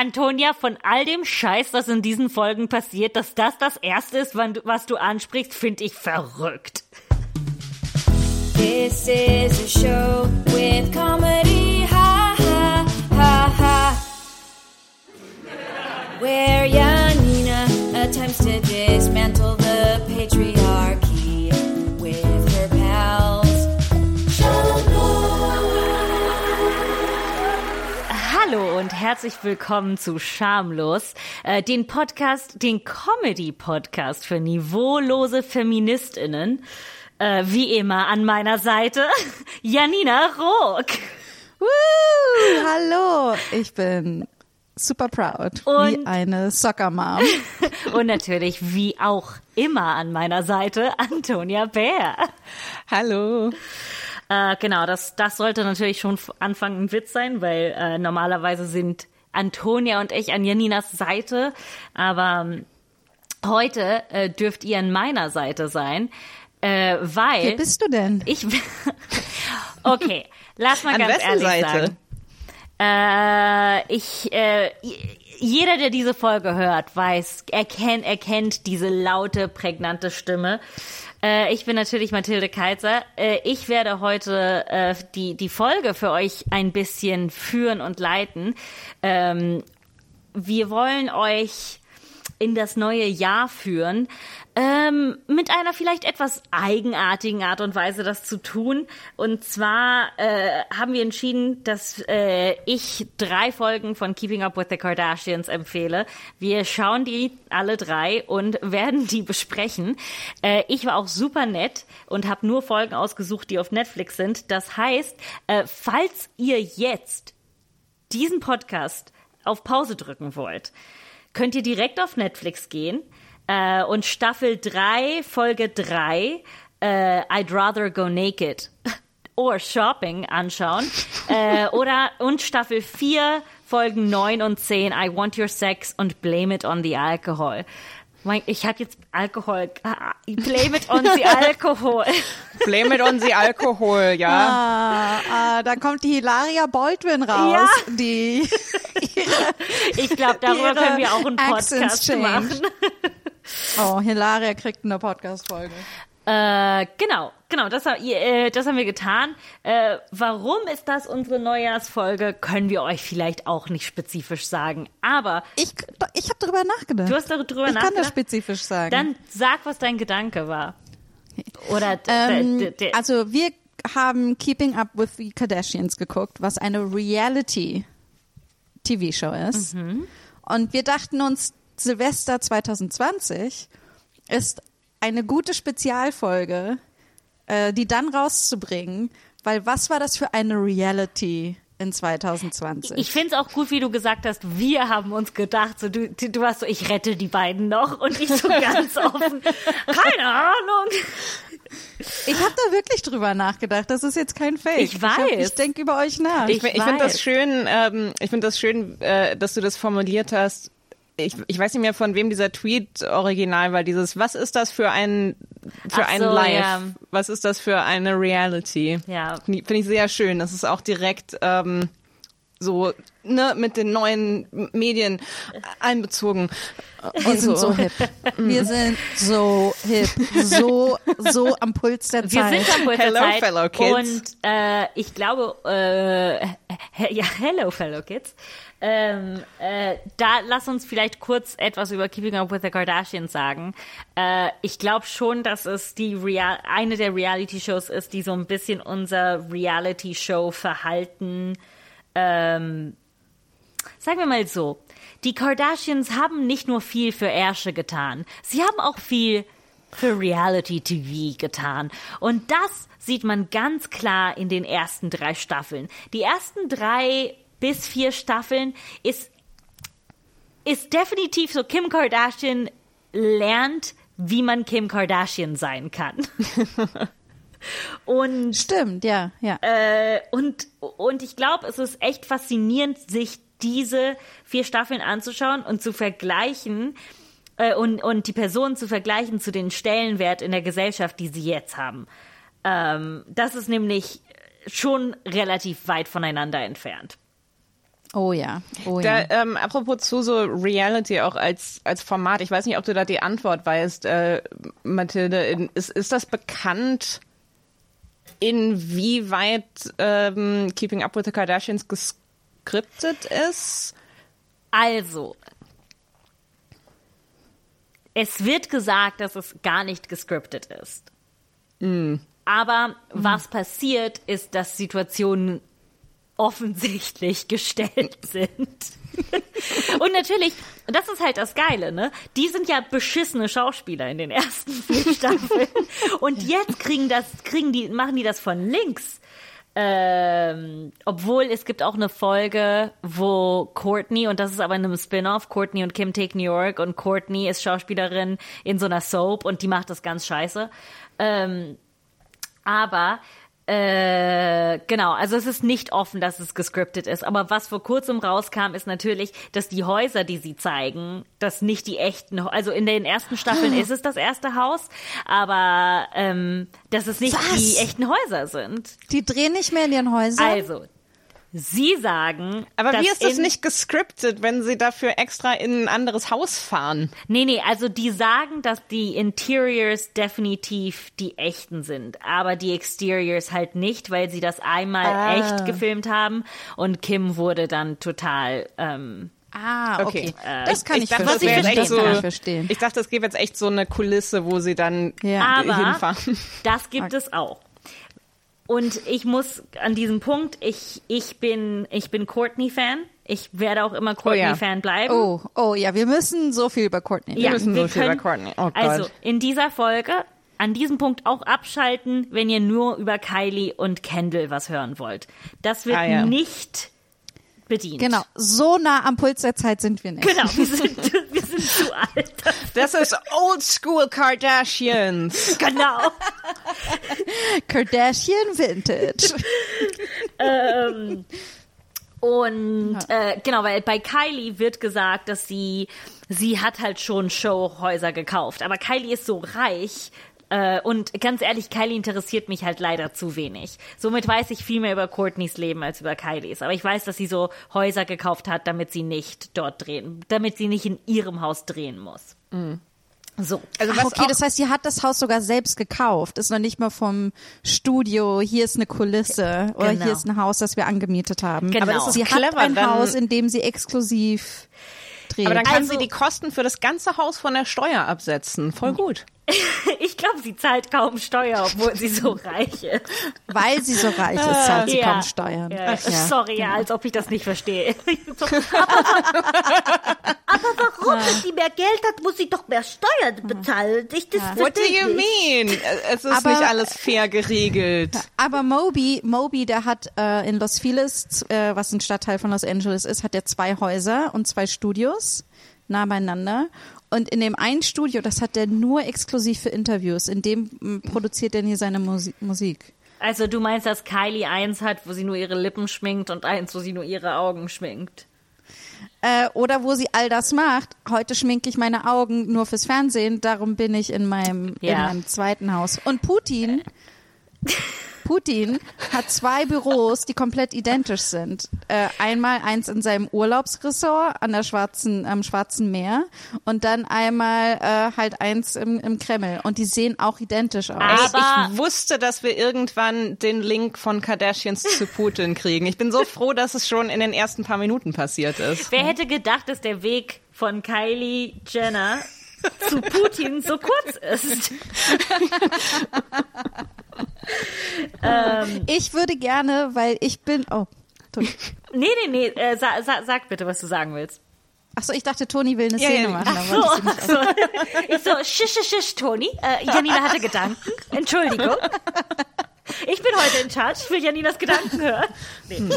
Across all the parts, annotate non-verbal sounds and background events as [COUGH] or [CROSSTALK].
Antonia, von all dem Scheiß, was in diesen Folgen passiert, dass das das Erste ist, was du ansprichst, finde ich verrückt. This is a show with comedy, ha ha ha ha. Where Janina herzlich willkommen zu Schamlos, äh, den Podcast, den Comedy-Podcast für niveaulose FeministInnen. Äh, wie immer an meiner Seite [LAUGHS] Janina Rook. Woo, hallo, ich bin super proud, und, wie eine Soccer Mom. [LAUGHS] und natürlich wie auch immer an meiner Seite Antonia Bär. Hallo. Äh, genau, das, das sollte natürlich schon Anfang ein Witz sein, weil äh, normalerweise sind Antonia und ich an Janinas Seite, aber ähm, heute äh, dürft ihr an meiner Seite sein, äh, weil. Wer bist du denn? Ich. [LAUGHS] okay, lass mal an ganz ehrlich Seite? sagen. Äh, ich, äh, jeder, der diese Folge hört, weiß, erkennt, erkennt diese laute, prägnante Stimme. Äh, ich bin natürlich Mathilde Kaiser. Äh, ich werde heute äh, die, die Folge für euch ein bisschen führen und leiten. Ähm, wir wollen euch in das neue Jahr führen ähm, mit einer vielleicht etwas eigenartigen Art und Weise das zu tun. Und zwar äh, haben wir entschieden, dass äh, ich drei Folgen von Keeping Up with the Kardashians empfehle. Wir schauen die alle drei und [LAUGHS] werden die besprechen. Äh, ich war auch super nett und habe nur Folgen ausgesucht, die auf Netflix sind. Das heißt, äh, falls ihr jetzt diesen Podcast auf Pause drücken wollt, könnt ihr direkt auf Netflix gehen äh, und Staffel 3, Folge 3, äh, I'd Rather Go Naked [LAUGHS] or Shopping anschauen. äh, oder und Staffel 4, Folgen 9 und 10, I Want Your Sex und Blame It on the Alcohol. Ich habe jetzt Alkohol. Blame it on the Alkohol. [LAUGHS] Blame it on the Alkohol, ja. Ah, ah, da kommt die Hilaria Baldwin raus, ja. die. [LAUGHS] ich glaube, darüber können wir auch einen Podcast machen. Oh, Hilaria kriegt eine Podcast-Folge. Äh, genau, genau, das, äh, das haben wir getan. Äh, warum ist das unsere Neujahrsfolge, können wir euch vielleicht auch nicht spezifisch sagen. Aber ich, ich habe darüber nachgedacht. Du hast darüber ich nachgedacht. Ich kann das spezifisch sagen. Dann sag, was dein Gedanke war. Oder ähm, also wir haben Keeping Up with the Kardashians geguckt, was eine Reality TV-Show ist. Mhm. Und wir dachten uns, Silvester 2020 ist eine gute Spezialfolge, äh, die dann rauszubringen, weil was war das für eine Reality in 2020? Ich finde es auch gut, wie du gesagt hast, wir haben uns gedacht, so du, du warst so, ich rette die beiden noch und ich so ganz [LAUGHS] offen, keine Ahnung. Ich habe da wirklich drüber nachgedacht. Das ist jetzt kein Fake. Ich weiß. Ich, ich denke über euch nach. Ich, ich finde das schön. Ähm, ich finde das schön, äh, dass du das formuliert hast ich, ich weiß nicht mehr von wem dieser Tweet original war, dieses, was ist das für ein, für ein so, Live? Ja. Was ist das für eine Reality? Ja. Finde ich sehr schön. Das ist auch direkt, ähm, so ne, mit den neuen Medien einbezogen. Wir sind so. so hip. Wir sind so hip. So, so am Puls der Zeit. Wir sind am Puls hello, der Zeit. Fellow kids. Und äh, ich glaube, äh, ja, hello, fellow kids. Ähm, äh, da lass uns vielleicht kurz etwas über Keeping Up with the Kardashians sagen. Äh, ich glaube schon, dass es die Real eine der Reality-Shows ist, die so ein bisschen unser Reality-Show-Verhalten, ähm, sagen wir mal so, die Kardashians haben nicht nur viel für Ärsche getan, sie haben auch viel für Reality TV getan. Und das sieht man ganz klar in den ersten drei Staffeln. Die ersten drei bis vier Staffeln ist, ist definitiv so, Kim Kardashian lernt, wie man Kim Kardashian sein kann. [LAUGHS] und stimmt, ja, ja. Äh, und und ich glaube, es ist echt faszinierend, sich diese vier Staffeln anzuschauen und zu vergleichen äh, und und die Personen zu vergleichen zu den Stellenwert in der Gesellschaft, die sie jetzt haben. Ähm, das ist nämlich schon relativ weit voneinander entfernt. Oh ja, oh Da, ja. ähm, apropos zu so Reality auch als, als Format, ich weiß nicht, ob du da die Antwort weißt, äh, Mathilde. In, ist, ist das bekannt, inwieweit ähm, Keeping Up with the Kardashians geskriptet ist? Also, es wird gesagt, dass es gar nicht gescriptet ist. Aber was passiert, ist, dass Situationen offensichtlich gestellt [LAUGHS] sind. Und natürlich, das ist halt das Geile, ne? Die sind ja beschissene Schauspieler in den ersten [LAUGHS] vier Staffeln. Und jetzt kriegen das, kriegen die, machen die das von links. Ähm, obwohl es gibt auch eine Folge, wo Courtney, und das ist aber in einem Spin-off, Courtney und Kim Take New York und Courtney ist Schauspielerin in so einer Soap und die macht das ganz scheiße. Ähm, aber äh, genau, also es ist nicht offen, dass es gescriptet ist. Aber was vor kurzem rauskam, ist natürlich, dass die Häuser, die sie zeigen, das nicht die echten, also in den ersten Staffeln ist es das erste Haus, aber ähm, dass es nicht Was? die echten Häuser sind. Die drehen nicht mehr in ihren Häusern. Also, sie sagen, Aber dass wie ist das nicht gescriptet, wenn sie dafür extra in ein anderes Haus fahren? Nee, nee, also die sagen, dass die Interiors definitiv die echten sind, aber die Exteriors halt nicht, weil sie das einmal Ah. echt gefilmt haben und Kim wurde dann total ähm, ah, okay. Okay. das kann Ich ich, dachte, das verstehen. so- kann ich verstehen. Ich dachte, es gäbe jetzt echt so eine Kulisse, wo sie dann Ja. Aber hinfahren. das gibt es auch. Und ich muss an diesem Punkt, ich, ich bin, ich bin Courtney-Fan. Ich werde auch immer Courtney-Fan bleiben. Oh, oh ja, wir müssen so viel über Courtney ja, müssen wir so viel über können, Courtney. Oh Gott. also in dieser Folge an diesem Punkt auch abschalten, wenn ihr nur über Kylie und Kendall was hören wollt. Das wird Ah, ja. nicht bedient. Genau, so nah am Puls der Zeit sind wir nicht. Genau, wir sind, wir [LAUGHS] sind zu alt. Das ist Old School Kardashians. Genau. Kardashian Vintage. Und äh, genau, weil bei Kylie wird gesagt, dass sie, sie hat halt schon Showhäuser gekauft. Aber Kylie ist so reich. Äh, und ganz ehrlich, Kylie interessiert mich halt leider zu wenig. Somit weiß ich viel mehr über Courtneys Leben als über Kylies. Aber ich weiß, dass sie so Häuser gekauft hat, damit sie nicht dort drehen, damit sie nicht in ihrem Haus drehen muss. So. Also Ach, okay, auch, das heißt, sie hat das Haus sogar selbst gekauft. Ist noch nicht mal vom Studio, hier ist eine Kulisse oder Genau. hier ist ein Haus, das wir angemietet haben. Genau. Aber das ist sie clever, hat ein dann- Haus, in dem sie exklusiv dreht. aber dann kann Also- sie die Kosten für das ganze Haus von der Steuer absetzen. Voll gut. [LAUGHS] Ich glaube, sie zahlt kaum Steuer, obwohl sie so [LAUGHS] reich ist. Weil sie so reich ist, zahlt sie Ja. kaum Steuern. Ja, Ach ja. Sorry, ja, als ob ich das nicht verstehe. [LAUGHS] So, aber, aber warum, wenn sie mehr Geld hat, muss sie doch mehr Steuern bezahlen? Ich, das What do you mean? Es ist Aber- nicht alles fair geregelt. Aber Moby, Moby, der hat äh, in Los Feliz, äh, was ein Stadtteil von Los Angeles ist, hat er zwei Häuser und zwei Studios nah beieinander. Und in dem einen Studio, das hat er nur exklusiv für Interviews. In dem m, produziert er nie seine Musi Musik. Also du meinst, dass Kylie eins hat, wo sie nur ihre Lippen schminkt und eins, wo sie nur ihre Augen schminkt? Äh, oder wo sie all das macht. Heute schminke ich meine Augen nur fürs Fernsehen, darum bin ich in meinem, in Ja. meinem zweiten Haus. Und Putin, [LAUGHS] Putin hat zwei Büros, die komplett identisch sind. Äh, einmal eins in seinem Urlaubsressort an der schwarzen, am Schwarzen Meer und dann einmal äh, halt eins im, im Kreml. Und die sehen auch identisch aus. Aber- ich wusste, dass wir irgendwann den Link von Kardashians zu Putin kriegen. Ich bin so froh, dass es schon in den ersten paar Minuten passiert ist. Wer hätte gedacht, dass der Weg von Kylie Jenner zu Putin so kurz ist? [LAUGHS] Ich würde gerne, weil ich bin. Oh. Toni. Nee, nee, nee, äh, sa sa sag bitte, was du sagen willst. Achso, ich dachte, Toni will eine Ja, Szene ja. machen. Ach so, ach [LAUGHS] so. Ich so, schisch, schisch, schisch, Toni. Äh, Janina hatte Gedanken. Entschuldigung. Ich bin heute in Charge. Ich will Janinas Gedanken hören. Nee. [LAUGHS]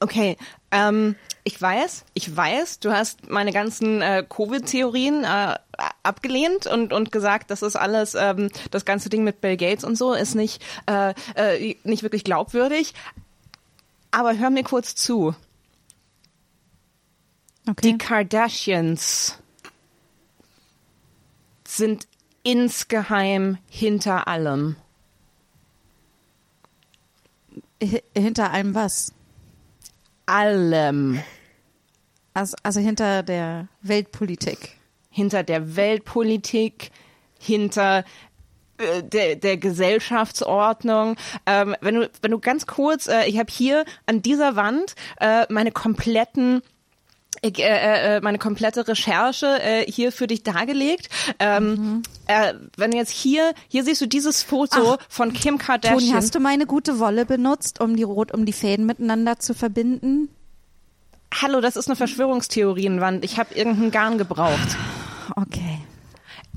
Okay, ähm, ich weiß, ich weiß, du hast meine ganzen äh, Covid-Theorien äh, abgelehnt und, und gesagt, das ist alles, ähm, das ganze Ding mit Bill Gates und so ist nicht, äh, äh, nicht wirklich glaubwürdig. Aber hör mir kurz zu. Okay. Die Kardashians sind insgeheim hinter allem. H- Hinter allem was? Allem. Also, also hinter der Weltpolitik. Hinter der Weltpolitik, hinter äh, der, der Gesellschaftsordnung. Ähm, wenn du wenn du ganz kurz, äh, ich habe hier an dieser Wand äh, meine kompletten äh, äh, meine komplette Recherche äh, hier für dich dargelegt. Ähm, mhm. äh, wenn jetzt hier, hier siehst du dieses Foto Ach, von Kim Kardashian. Toni, hast du meine gute Wolle benutzt, um die Rot, um die Fäden miteinander zu verbinden? Hallo, das ist eine Verschwörungstheorienwand. Ich habe irgendeinen Garn gebraucht. Okay.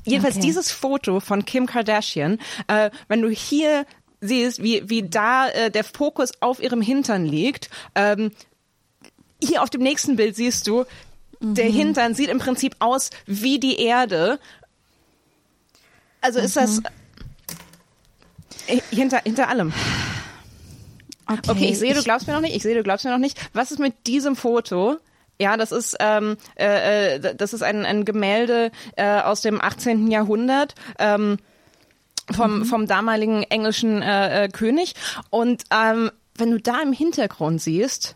Jedenfalls okay. dieses Foto von Kim Kardashian, äh, wenn du hier siehst, wie, wie da äh, der Fokus auf ihrem Hintern liegt, ähm, hier auf dem nächsten Bild siehst du, mhm. der Hintern sieht im Prinzip aus wie die Erde. Also ist das äh, hinter, hinter allem. Okay, okay ich sehe, du glaubst mir noch nicht. Ich sehe, du glaubst mir noch nicht. Was ist mit diesem Foto? Ja, das ist ähm, äh, äh das ist ein, ein Gemälde äh, aus dem 18. Jahrhundert. Ähm, vom, mhm. vom damaligen englischen äh, äh, König. Und ähm, wenn du da im Hintergrund siehst,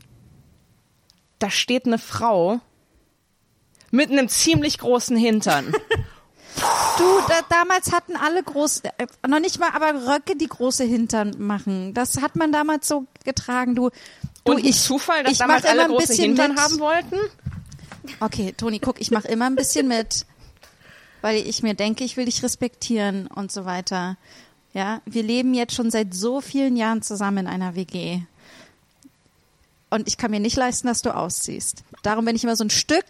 da steht eine Frau mit einem ziemlich großen Hintern. [LAUGHS] Du, da, damals hatten alle groß, äh, noch nicht mal, aber Röcke, die große Hintern machen. Das hat man damals so getragen. Du, du Und ich Zufall, dass damals alle große Hintern mit. haben wollten? Okay, Toni, guck, ich mache immer ein bisschen mit, weil ich mir denke, ich will dich respektieren und so weiter. Ja, wir leben jetzt schon seit so vielen Jahren zusammen in einer WG und ich kann mir nicht leisten, dass du ausziehst. Darum bin ich immer so ein Stück,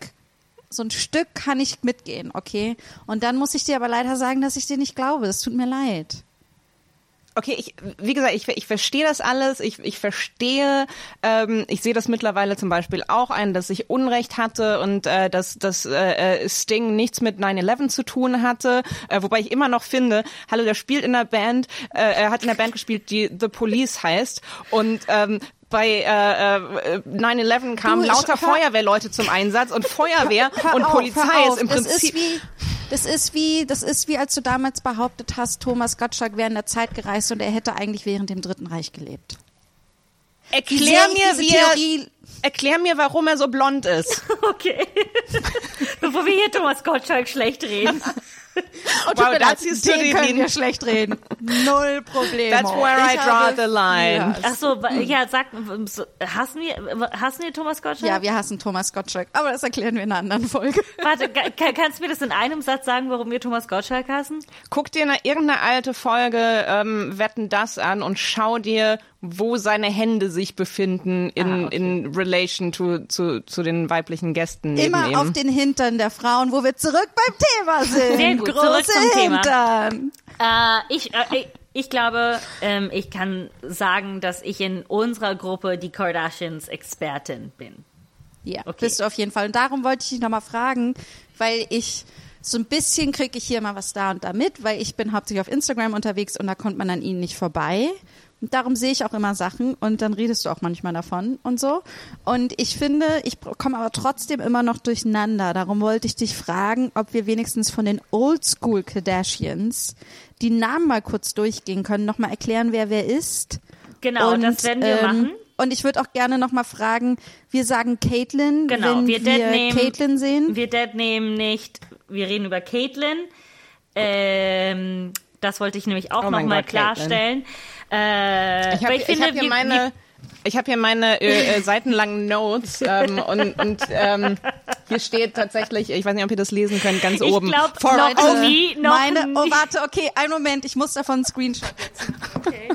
so ein Stück kann ich mitgehen, okay? Und dann muss ich dir aber leider sagen, dass ich dir nicht glaube. Das tut mir leid. Okay, ich, wie gesagt, ich, ich verstehe das alles. Ich, ich verstehe, ähm, ich sehe das mittlerweile zum Beispiel auch ein, dass ich Unrecht hatte und äh, dass, dass äh, Sting nichts mit 9-11 zu tun hatte. Äh, wobei ich immer noch finde, hallo, der spielt in einer Band, äh, er hat in einer Band gespielt, die The Police heißt. Und ähm, bei äh, äh, 9-11 kamen du, lauter Feuerwehrleute zum Einsatz und Feuerwehr hör, hör und auf, Polizei ist im das Prinzip... Ist wie, das ist wie, das ist wie, als du damals behauptet hast, Thomas Gottschalk wäre in der Zeit gereist und er hätte eigentlich während dem Dritten Reich gelebt. Erklär mir, wie er, erklär mir, warum er so blond ist. [LAUGHS] Okay. [LAUGHS] Bevor wir hier Thomas Gottschalk schlecht reden. [LAUGHS] [LAUGHS] Oh, wow, da ziehst du den können wir schlecht reden. [LAUGHS] Null Probleme. That's where I, I draw the line. Yes. Ach so, ja, sag, hassen wir, hassen wir Thomas Gottschalk? Ja, wir hassen Thomas Gottschalk, aber das erklären wir in einer anderen Folge. [LAUGHS] Warte, kannst du mir das in einem Satz sagen, warum wir Thomas Gottschalk hassen? Guck dir eine, irgendeine alte Folge ähm, Wetten das an und schau dir, wo seine Hände sich befinden in, ah, okay. in relation to, zu, zu den weiblichen Gästen neben Immer ihm. auf den Hintern der Frauen, wo wir zurück beim Thema sind. Gut, Große zurück zum Hintern. Thema. Äh, ich, äh, ich glaube, ähm, ich kann sagen, dass ich in unserer Gruppe die Kardashians Expertin bin. Ja, okay. bist du auf jeden Fall. Und darum wollte ich dich nochmal fragen, weil ich so ein bisschen kriege ich hier mal was da und da mit, weil ich bin hauptsächlich auf Instagram unterwegs und da kommt man an ihnen nicht vorbei. Und darum sehe ich auch immer Sachen und dann redest du auch manchmal davon und so. Und ich finde, ich komme aber trotzdem immer noch durcheinander. Darum wollte ich dich fragen, ob wir wenigstens von den Oldschool Kardashians die Namen mal kurz durchgehen können, nochmal erklären, wer wer ist. Genau, und, das werden wir ähm, machen. Und ich würde auch gerne nochmal fragen, wir sagen Caitlin, genau, wenn wir, wir nehmen, Caitlin sehen. Wir Dead nehmen nicht, wir reden über Caitlin. Ähm, das wollte ich nämlich auch oh nochmal klarstellen. Äh, ich habe hab hier meine... Ich habe hier meine äh, äh, seitenlangen Notes ähm, und, und ähm, hier steht tatsächlich, ich weiß nicht, ob ihr das lesen könnt, ganz ich oben. Ich glaube, noch nie, noch meine, nie. Oh, warte, okay, einen Moment, ich muss davon einen Screenshot setzen. [LAUGHS] Okay.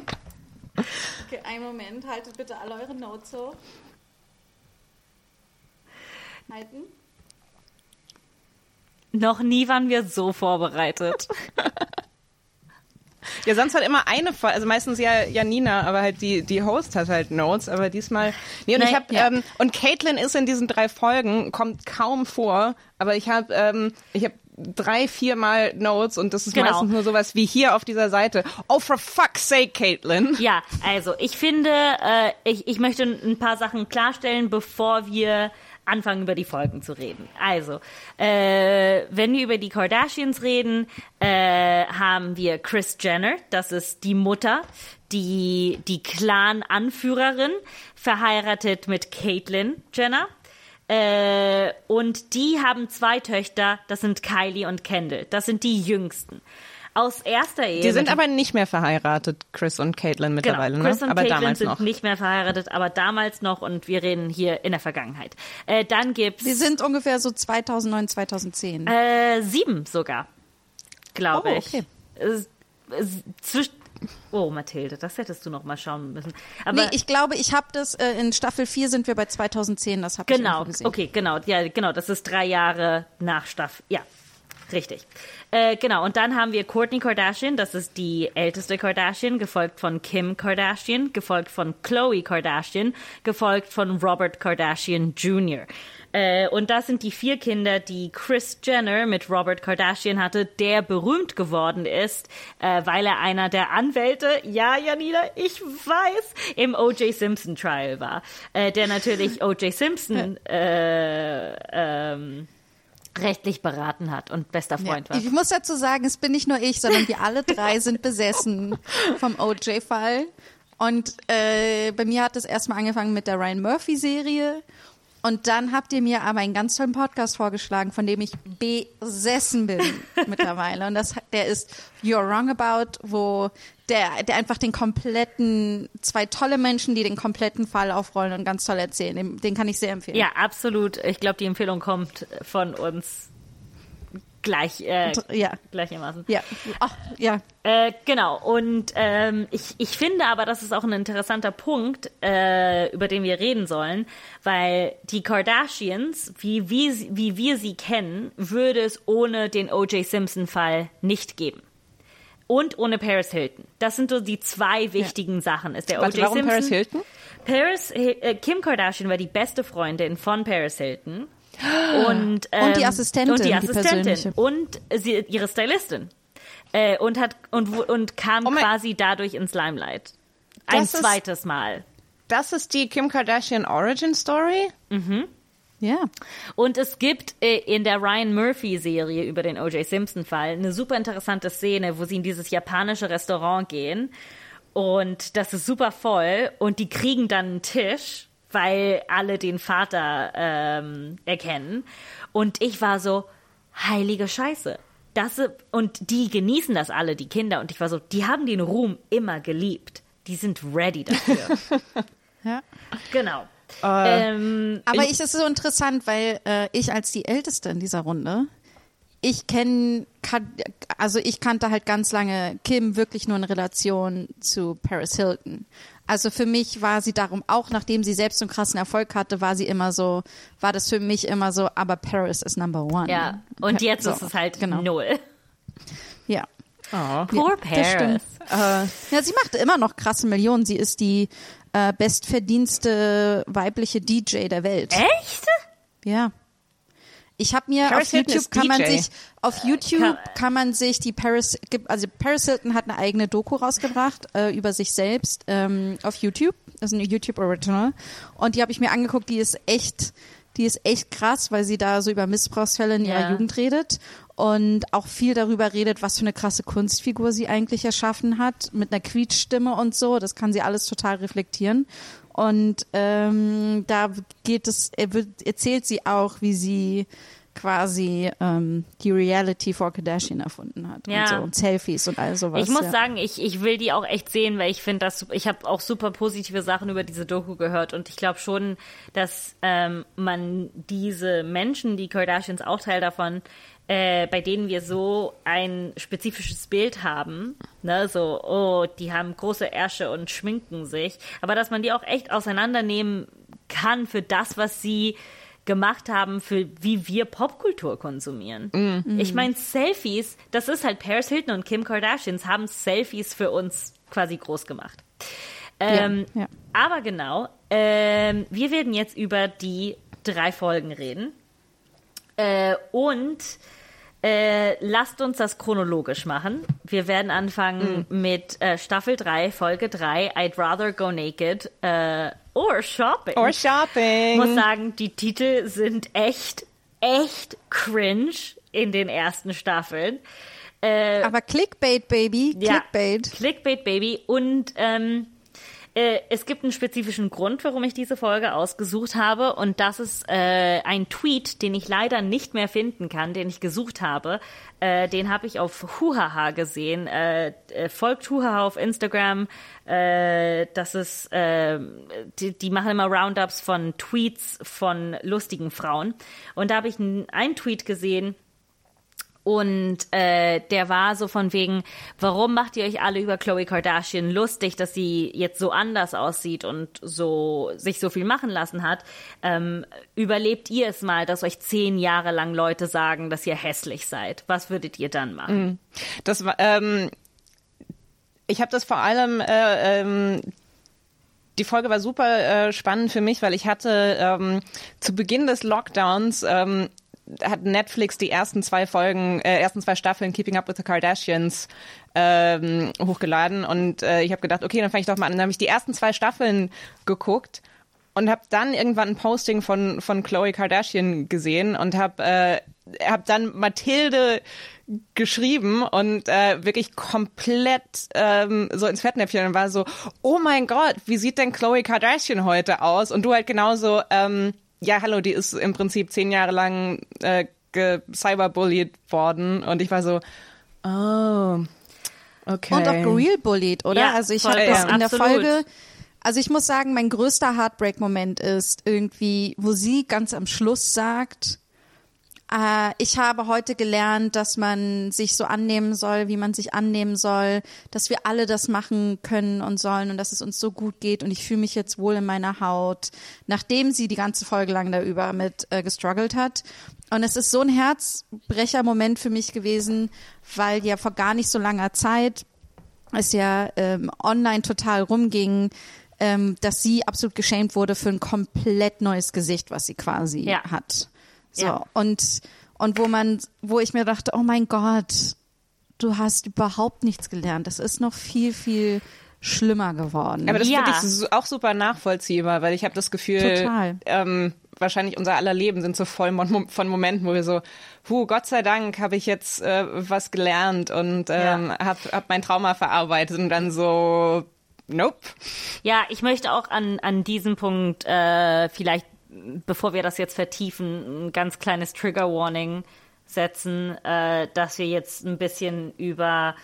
Okay, einen Moment, haltet bitte alle eure Notes so. Halten. Noch nie waren wir so vorbereitet. [LAUGHS] Ja, sonst halt immer eine Folge, also meistens ja Janina, aber halt die die Host hat halt Notes, aber diesmal nee und Nein, ich habe ja. ähm, und Caitlin ist in diesen drei Folgen kommt kaum vor, aber ich habe ähm, ich habe drei, viermal Notes und das ist genau. meistens nur sowas wie hier auf dieser Seite. Oh, for fuck's sake, Caitlin. Ja, also ich finde, äh, ich, ich möchte ein paar Sachen klarstellen, bevor wir anfangen, über die Folgen zu reden. Also, äh, wenn wir über die Kardashians reden, äh, haben wir Chris Jenner, das ist die Mutter, die, die Clan-Anführerin, verheiratet mit Caitlyn Jenner. Äh, und die haben zwei Töchter, das sind Kylie und Kendall. Das sind die jüngsten. Aus erster Ehe. Die sind aber nicht mehr verheiratet, Chris und Caitlin genau, mittlerweile, genau, Chris ne? und aber Caitlin damals sind noch. nicht mehr verheiratet, aber damals noch und wir reden hier in der Vergangenheit. Äh, dann gibt's. Sie sind ungefähr so 2009, 2010. Äh, sieben sogar, glaube oh, ich. okay. Äh, zwischen Oh, Mathilde, das hättest du noch mal schauen müssen. Aber nee, ich glaube, ich habe das äh, in Staffel 4 sind wir bei 2010, das habe genau, ich gesehen. okay, genau, ja, genau, das ist drei Jahre nach Staffel, ja, richtig. Äh, genau, und dann haben wir Kourtney Kardashian, das ist die älteste Kardashian, gefolgt von Kim Kardashian, gefolgt von Khloe Kardashian, gefolgt von Robert Kardashian Jr. Äh, und das sind die vier Kinder, die Chris Jenner mit Robert Kardashian hatte, der berühmt geworden ist, äh, weil er einer der Anwälte, ja, Janina, ich weiß, im O.J. Simpson Trial war. Äh, der natürlich O.J. Simpson äh, ähm, rechtlich beraten hat und bester Freund ja. war. Ich muss dazu sagen, es bin nicht nur ich, sondern wir alle drei sind besessen vom OJ-Fall. Und äh, bei mir hat es erstmal angefangen mit der Ryan Murphy-Serie. Und dann habt ihr mir aber einen ganz tollen Podcast vorgeschlagen, von dem ich besessen bin [LAUGHS] mittlerweile. Und das, der ist You're Wrong About, wo der, der einfach den kompletten, zwei tolle Menschen, die den kompletten Fall aufrollen und ganz toll erzählen. Den, den kann ich sehr empfehlen. Ja, absolut. Ich glaube, die Empfehlung kommt von uns gleich, äh, ja. gleichermaßen. Ja, Ach, ja. Äh, genau. Und ähm, ich, ich finde aber, das ist auch ein interessanter Punkt, äh, über den wir reden sollen, weil die Kardashians, wie, wie, wie wir sie kennen, würde es ohne den O.J. Simpson-Fall nicht geben. Und ohne Paris Hilton. Das sind so die zwei wichtigen ja. Sachen. Ist der O.J. Warum Simpson? Paris Hilton? Paris, äh, Kim Kardashian war die beste Freundin von Paris Hilton. Und, ähm, [GASPS] und die Assistentin. Und die Assistentin. Die und sie, ihre Stylistin. Äh, und hat und, und kam oh quasi dadurch ins Limelight. Ein Das ist- zweites Mal. Das ist die Kim Kardashian Origin Story? Ja. Und es gibt äh, in der Ryan Murphy-Serie über den O.J. Simpson-Fall eine super interessante Szene, wo sie in dieses japanische Restaurant gehen. Und das ist super voll. Und die kriegen dann einen Tisch, weil alle den Vater ähm, erkennen. Und ich war so, heilige Scheiße. Das, und die genießen das alle, die Kinder. Und ich war so, die haben den Ruhm immer geliebt. Die sind ready dafür. [LAUGHS] ja. genau. ähm, Aber ich, es ist so interessant, weil äh, ich als die Älteste in dieser Runde, ich kenne, also ich kannte halt ganz lange Kim wirklich nur in Relation zu Paris Hilton. Also für mich war sie darum auch, nachdem sie selbst so einen krassen Erfolg hatte, war sie immer so, war das für mich immer so, aber Paris ist number one. Ja, und jetzt So, ist es halt genau. null. Ja. Oh. Poor das stimmt. Paris. Ja, sie macht immer noch krasse Millionen. Sie ist die äh, bestverdienste weibliche DJ der Welt. Echt? Ja. Ich habe mir Paris auf Hilton YouTube kann man DJ. sich auf YouTube Kann- kann man sich die Paris gibt- also Paris Hilton hat eine eigene Doku rausgebracht äh, über sich selbst ähm, auf YouTube. Das ist eine YouTube Original und die habe ich mir angeguckt. Die ist echt die ist echt krass, weil sie da so über Missbrauchsfälle in ihrer Ja. Jugend redet und auch viel darüber redet, was für eine krasse Kunstfigur sie eigentlich erschaffen hat mit einer Quietschstimme und so. Das kann sie alles total reflektieren. Und ähm, da geht es, er erzählt sie auch, wie sie quasi ähm, die Reality for Kardashian erfunden hat Ja. und so und Selfies und all sowas. Ich muss ja. sagen, ich, ich will die auch echt sehen, weil ich finde das, ich habe auch super positive Sachen über diese Doku gehört und ich glaube schon, dass ähm, man diese Menschen, die Kardashians auch Teil davon, äh, bei denen wir so ein spezifisches Bild haben, ne, so, oh, die haben große Ärsche und schminken sich, aber dass man die auch echt auseinandernehmen kann für das, was sie gemacht haben, für wie wir Popkultur konsumieren. Ich meine, Selfies, das ist halt Paris Hilton und Kim Kardashians haben Selfies für uns quasi groß gemacht. Ähm, ja. Aber genau, ähm, wir werden jetzt über die drei Folgen reden. Äh, und Äh, lasst uns das chronologisch machen. Wir werden anfangen mm. mit äh, Staffel 3, Folge 3, I'd rather go naked äh, or shopping. Or shopping. Ich muss sagen, die Titel sind echt, echt cringe in den ersten Staffeln. Äh, Aber Clickbait, Baby. Clickbait. Ja, Clickbait, Baby. Und ähm, äh, es gibt einen spezifischen Grund, warum ich diese Folge ausgesucht habe. Und das ist äh, ein Tweet, den ich leider nicht mehr finden kann, den ich gesucht habe. Äh, den habe ich auf Huhaha gesehen. Äh, äh, folgt Huhaha auf Instagram. Das ist, die, die machen immer Roundups von Tweets von lustigen Frauen. Und da habe ich einen Tweet gesehen, und äh, der war so von wegen, warum macht ihr euch alle über Chloe Kardashian lustig, dass sie jetzt so anders aussieht und so sich so viel machen lassen hat? Ähm, überlebt ihr es mal, dass euch zehn Jahre lang Leute sagen, dass ihr hässlich seid? Was würdet ihr dann machen? Mhm. Das ähm, ich habe das vor allem äh, ähm die Folge war super äh, spannend für mich, weil ich hatte ähm, zu Beginn des Lockdowns ähm, hat Netflix die ersten zwei Folgen, äh, ersten zwei Staffeln Keeping Up with the Kardashians ähm, hochgeladen und äh, ich habe gedacht, okay, dann fange ich doch mal an. Dann habe ich die ersten zwei Staffeln geguckt und habe dann irgendwann ein Posting von von Chloe Kardashian gesehen und habe äh, hab dann Mathilde geschrieben und äh, wirklich komplett ähm, so ins Fettnäpfchen und war so, oh mein Gott, wie sieht denn Chloe Kardashian heute aus? Und du halt genauso, ähm, ja, hallo, die ist im Prinzip zehn Jahre lang äh, cyberbullied worden und ich war so, oh, okay. Und auch real bullied, oder? Ja, also ich habe das ja. in der Absolut. Folge, also ich muss sagen, mein größter Heartbreak-Moment ist irgendwie, wo sie ganz am Schluss sagt, äh, ich habe heute gelernt, dass man sich so annehmen soll, wie man sich annehmen soll, dass wir alle das machen können und sollen und dass es uns so gut geht und ich fühle mich jetzt wohl in meiner Haut, nachdem sie die ganze Folge lang darüber mit äh, gestruggelt hat. Und es ist so ein Herzbrecher-Moment für mich gewesen, weil ja vor gar nicht so langer Zeit es ja ähm, online total rumging, ähm, dass sie absolut geschämt wurde für ein komplett neues Gesicht, was sie quasi ja. hat. So, ja. und, und wo man, wo ich mir dachte, oh mein Gott, du hast überhaupt nichts gelernt. Das ist noch viel, viel schlimmer geworden. Aber das ja. finde ich auch super nachvollziehbar, weil ich habe das Gefühl, ähm, wahrscheinlich unser aller Leben sind so voll von Momenten, wo wir so, puh, Gott sei Dank habe ich jetzt äh, was gelernt und ähm, ja. habe hab mein Trauma verarbeitet und dann so, nope. Ja, ich möchte auch an, an diesem Punkt äh, vielleicht bevor wir das jetzt vertiefen, ein ganz kleines Trigger Warning setzen, äh, dass wir jetzt ein bisschen über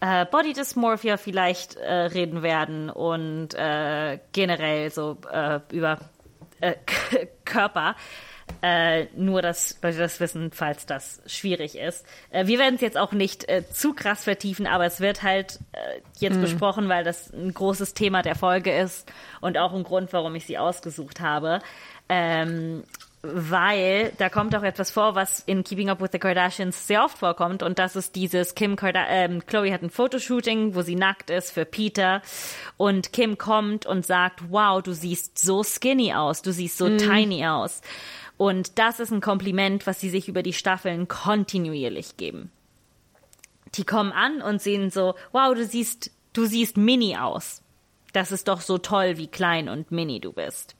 äh, Body Dysmorphia vielleicht äh, reden werden und äh, generell so äh, über äh, [LAUGHS] Körper. Nur, dass wir das wissen, falls das schwierig ist. Wir werden es jetzt auch nicht zu krass vertiefen, aber es wird halt jetzt mhm. besprochen, weil das ein großes Thema der Folge ist und auch ein Grund, warum ich sie ausgesucht habe. Ähm, weil da kommt auch etwas vor, was in Keeping Up with the Kardashians sehr oft vorkommt und das ist dieses Kim Kardashian, ähm, Chloe hat ein Fotoshooting, wo sie nackt ist für Peter und Kim kommt und sagt, wow, du siehst so skinny aus, du siehst so mm. tiny aus. Und das ist ein Kompliment, was sie sich über die Staffeln kontinuierlich geben. Die kommen an und sehen so, wow, du siehst, du siehst mini aus. Das ist doch so toll, wie klein und mini du bist.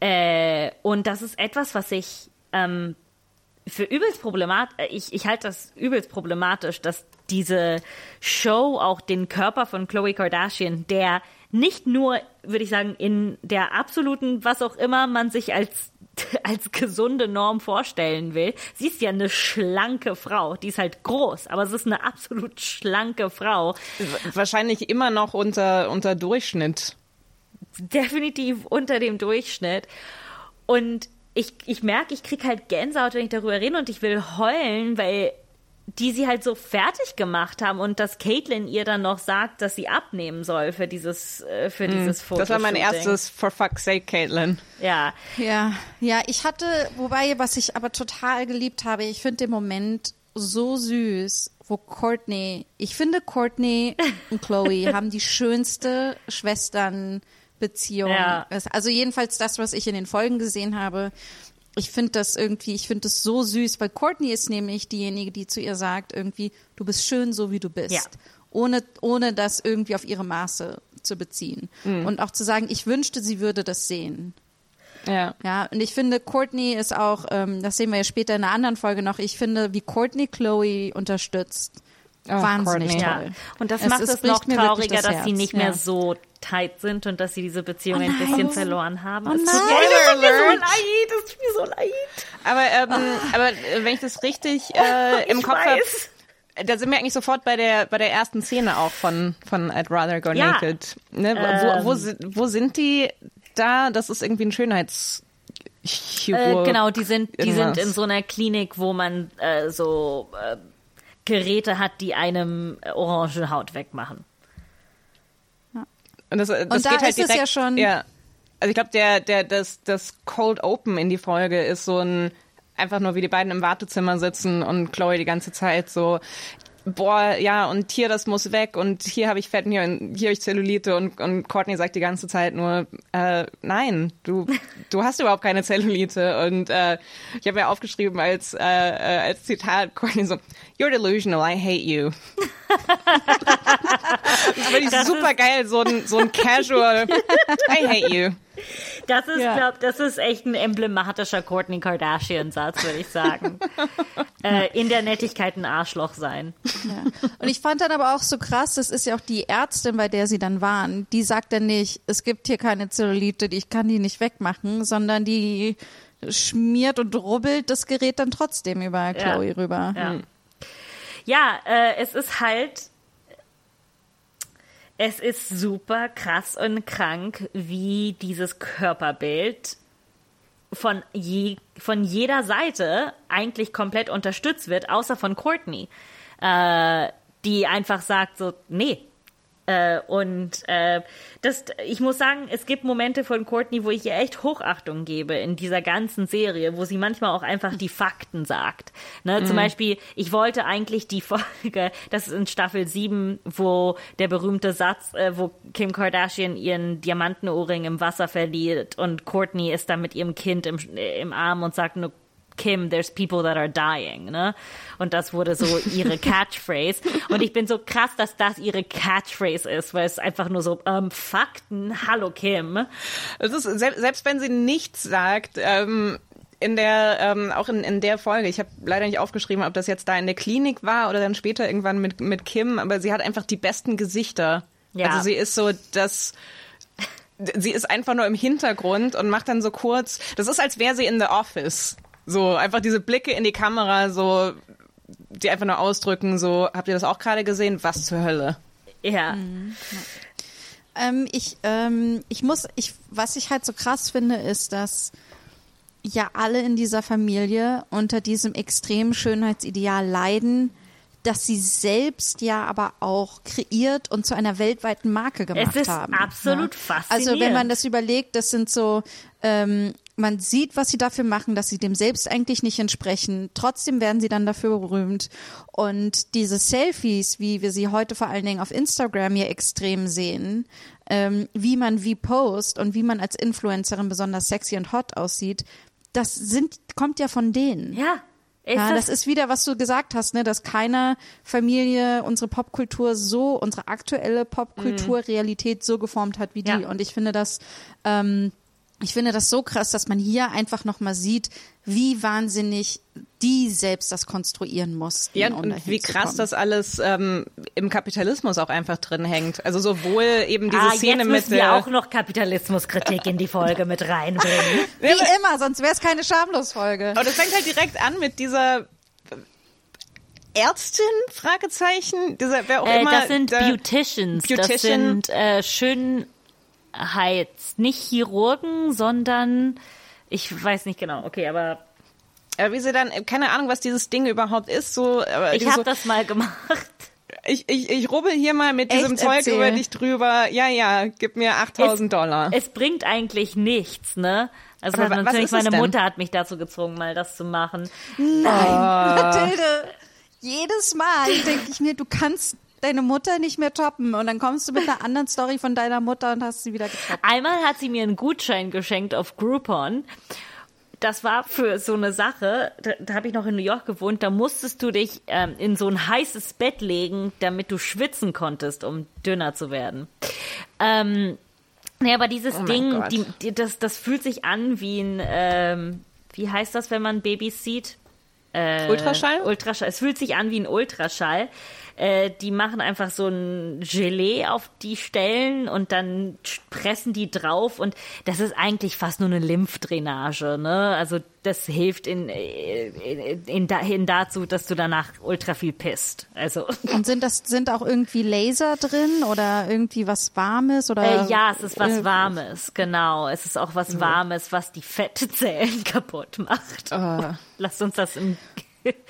Äh, und das ist etwas, was ich ähm, für übelst problematisch, äh, ich, ich halte das übelst problematisch, dass diese Show auch den Körper von Chloe Kardashian, der nicht nur, würde ich sagen, in der absoluten, was auch immer man sich als [LAUGHS] als gesunde Norm vorstellen will. Sie ist ja eine schlanke Frau. Die ist halt groß, aber es ist eine absolut schlanke Frau. Wahrscheinlich immer noch unter, unter Durchschnitt definitiv unter dem Durchschnitt. Und ich, ich merke, ich kriege halt Gänsehaut, wenn ich darüber rede und ich will heulen, weil die sie halt so fertig gemacht haben und dass Caitlin ihr dann noch sagt, dass sie abnehmen soll für dieses äh, für mm, dieses Foto. Das war mein erstes For fuck's sake, Caitlin. Ja. Ja, ja, ich hatte, wobei, was ich aber total geliebt habe, ich finde den Moment so süß, wo Courtney, ich finde Courtney und Chloe [LAUGHS] haben die schönste Schwestern Beziehung ja. ist. Also jedenfalls das, was ich in den Folgen gesehen habe. ich finde das irgendwie, ich finde das so süß, weil Courtney ist nämlich diejenige, die zu ihr sagt, irgendwie, du bist schön so wie du bist. Ja. Ohne, ohne das irgendwie auf ihre Maße zu beziehen. Mhm. Und auch zu sagen, ich wünschte, sie würde das sehen. Ja. Ja, und ich finde, Courtney ist auch, ähm, das sehen wir ja später in einer anderen Folge noch, ich finde, wie Courtney Chloe unterstützt, Oh, wahnsinnig Courtney. toll. Ja. Und das Es- macht es noch trauriger, das dass sie nicht mehr Ja. so tight sind und dass sie diese Beziehung Oh ein bisschen verloren haben. Oh nein. mir, es tut mir so leid, es tut mir so leid. Aber, ähm, aber äh, wenn ich das richtig äh, [LAUGHS] im Ich Kopf habe, da sind wir eigentlich sofort bei der bei der ersten Szene auch von von I'd Rather Go Ja. Naked. Ne? Wo, Ähm. wo, si- wo sind die da? Das ist irgendwie ein Schönheits Äh, genau, die sind, die irgendwas. sind in so einer Klinik, wo man äh, so äh, Geräte hat, die einem äh, orange Haut wegmachen. Und das, das Und da geht halt ist es direkt, ja schon- Ja. Also ich glaube, der, der, das, das Cold Open in die Folge ist so ein einfach nur, wie die beiden im Wartezimmer sitzen und Chloe die ganze Zeit so, boah, ja, und hier, das muss weg und hier habe ich Fett und hier, hier habe ich Zellulite und, und Courtney sagt die ganze Zeit nur, äh, nein, du, du hast überhaupt keine Zellulite und äh, ich habe ja aufgeschrieben als, äh, äh, als Zitat Courtney so, you're delusional, I hate you. [LAUGHS] Aber die ist super geil, so ein, so ein casual, I hate you. Das ist, Ja. glaub, das ist echt ein emblematischer Courtney Kardashian-Satz, würde ich sagen. [LAUGHS] äh, in der Nettigkeit ein Arschloch sein. Ja. Und ich fand dann aber auch so krass, das ist ja auch die Ärztin, bei der sie dann waren, die sagt dann nicht, es gibt hier keine Zellulite, die- ich kann die nicht wegmachen, sondern die schmiert und rubbelt das Gerät dann trotzdem über Chloe rüber. Ja, ja äh, es ist halt. Es ist super krass und krank, wie dieses Körperbild von, je, von jeder Seite eigentlich komplett unterstützt wird, außer von Courtney, äh, die einfach sagt so, nee. Äh, und äh, das, ich muss sagen, es gibt Momente von Courtney, wo ich ihr echt Hochachtung gebe in dieser ganzen Serie, wo sie manchmal auch einfach die Fakten sagt. Ne? Zum Beispiel, ich wollte eigentlich die Folge, das ist in Staffel 7, wo der berühmte Satz, äh, wo Kim Kardashian ihren Diamantenohrring im Wasser verliert und Courtney ist dann mit ihrem Kind im, im Arm und sagt nur, Kim, there's people that are dying, ne? Und das wurde so ihre [LAUGHS] Catchphrase. Und ich bin so krass, dass das ihre Catchphrase ist, weil es einfach nur so, ähm, Fakten, hallo Kim. Es ist, selbst, wenn sie nichts sagt, ähm, in der, ähm, auch in, in der Folge, ich habe leider nicht aufgeschrieben, ob das jetzt da in der Klinik war oder dann später irgendwann mit, mit Kim, aber sie hat einfach die besten Gesichter. Ja. Also sie ist so das. Sie ist einfach nur im Hintergrund und macht dann so kurz. Das ist, als wäre sie in The Office. So, einfach diese Blicke in die Kamera, so, die einfach nur ausdrücken, so, habt ihr das auch gerade gesehen? Was zur Hölle? Ja. Ähm, ich, ähm, ich muss, ich, was ich halt so krass finde, ist, dass ja alle in dieser Familie unter diesem extremen Schönheitsideal leiden, dass sie selbst ja aber auch kreiert und zu einer weltweiten Marke gemacht ist haben. absolut Also wenn faszinierend. man das überlegt, das sind so, ähm, man sieht, was sie dafür machen, dass sie dem selbst eigentlich nicht entsprechen. Trotzdem werden sie dann dafür berühmt. Und diese Selfies, wie wir sie heute vor allen Dingen auf Instagram ja extrem sehen, ähm, wie man wie post und wie man als Influencerin besonders sexy und hot aussieht, das sind, kommt ja von denen. Ja. Ja, das, das ist wieder, was du gesagt hast, ne, dass keine Familie unsere Popkultur so, unsere aktuelle Popkulturrealität so geformt hat wie die. Ja. Und ich finde das, ähm, ich finde das so krass, dass man hier einfach nochmal sieht, wie wahnsinnig die selbst das konstruieren mussten. Ja, um und wie krass das alles ähm, im Kapitalismus auch einfach drin hängt. Also sowohl eben diese ah, Szene jetzt mit müssen wir der auch noch Kapitalismuskritik [LAUGHS] in die Folge mit reinbringen. [LAUGHS] Wie immer, sonst wäre es keine Schamlos-Folge. Aber das fängt halt direkt an mit dieser Ärztin? Fragezeichen. Dieser wer auch Äh, immer. das sind Beauticians. Das Beautician. sind äh, Schönheits, nicht Chirurgen, sondern ich weiß nicht genau. Okay, aber äh, wie sie dann keine Ahnung, was dieses Ding überhaupt ist. So, aber ich habe so, das mal gemacht. ich, ich, ich rubbel hier mal mit Echt? diesem Zeug Erzähl. über dich drüber. Ja, ja, gib mir 8000 Dollar. Es bringt eigentlich nichts, ne? Also Aber hat natürlich meine? Mutter hat mich dazu gezwungen, mal das zu machen. Nein, Mathilde, jedes Mal denke ich mir, du kannst deine Mutter nicht mehr toppen und dann kommst du mit einer anderen Story von deiner Mutter und hast sie wieder getoppt. Einmal hat sie mir einen Gutschein geschenkt auf Groupon das war für so eine Sache, da, da habe ich noch in New York gewohnt, da musstest du dich ähm, in so ein heißes Bett legen, damit du schwitzen konntest, um dünner zu werden. Ähm, ja, aber dieses Oh Ding, die, die, das, das fühlt sich an wie ein, ähm, wie heißt das, wenn man Babys sieht? Äh, Ultraschall? Ultraschall. Es fühlt sich an wie ein Ultraschall. Äh, die machen einfach so ein Gelee auf die Stellen und dann pressen die drauf und das ist eigentlich fast nur eine Lymphdrainage, ne? Also das hilft in, in, in, in dazu, dass du danach ultra viel pisst. Also [LAUGHS] Und sind das sind auch irgendwie Laser drin oder irgendwie was Warmes oder? Äh, ja, es ist was äh, Warmes, genau. Es ist auch was Warmes, was die Fettzellen [LAUGHS] kaputt macht. Ah. Lasst uns das im.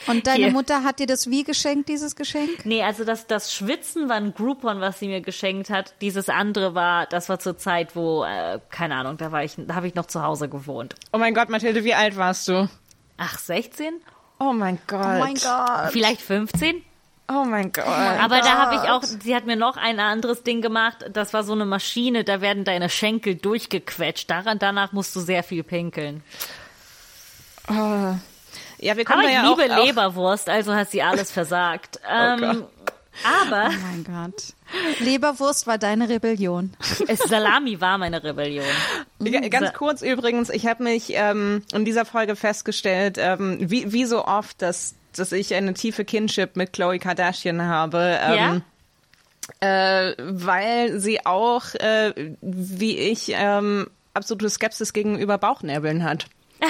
Und [LAUGHS] deine Hier. Mutter hat dir das wie geschenkt, dieses Geschenk? Nee, also das, das Schwitzen war ein Groupon, was sie mir geschenkt hat. Dieses andere war, das war zur Zeit, wo, äh, keine Ahnung, da war ich, da habe ich noch zu Hause gewohnt. Oh mein Gott, Mathilde, wie alt warst du? Ach, 16? Oh mein Gott. Gott. Vielleicht 15? Oh mein Gott. Aber da habe ich auch, sie hat mir noch ein anderes Ding gemacht. Das war so eine Maschine, da werden deine Schenkel durchgequetscht. Daran, danach musst du sehr viel pinkeln. Ja, wir kommen Aber da ich ja liebe auch, auch Leberwurst, also hat sie alles [LAUGHS] versagt. ähm, Gott. aber Oh mein Gott. Leberwurst war deine Rebellion. [LAUGHS] Salami war meine Rebellion. Ja, ganz kurz übrigens, ich habe mich ähm, in dieser Folge festgestellt, ähm, wie, wie so oft, dass, dass ich eine tiefe Kinship mit Khloe Kardashian habe. Ähm, äh, weil sie auch, äh, wie ich, ähm, absolute Skepsis gegenüber Bauchnärbeln hat. [LAUGHS]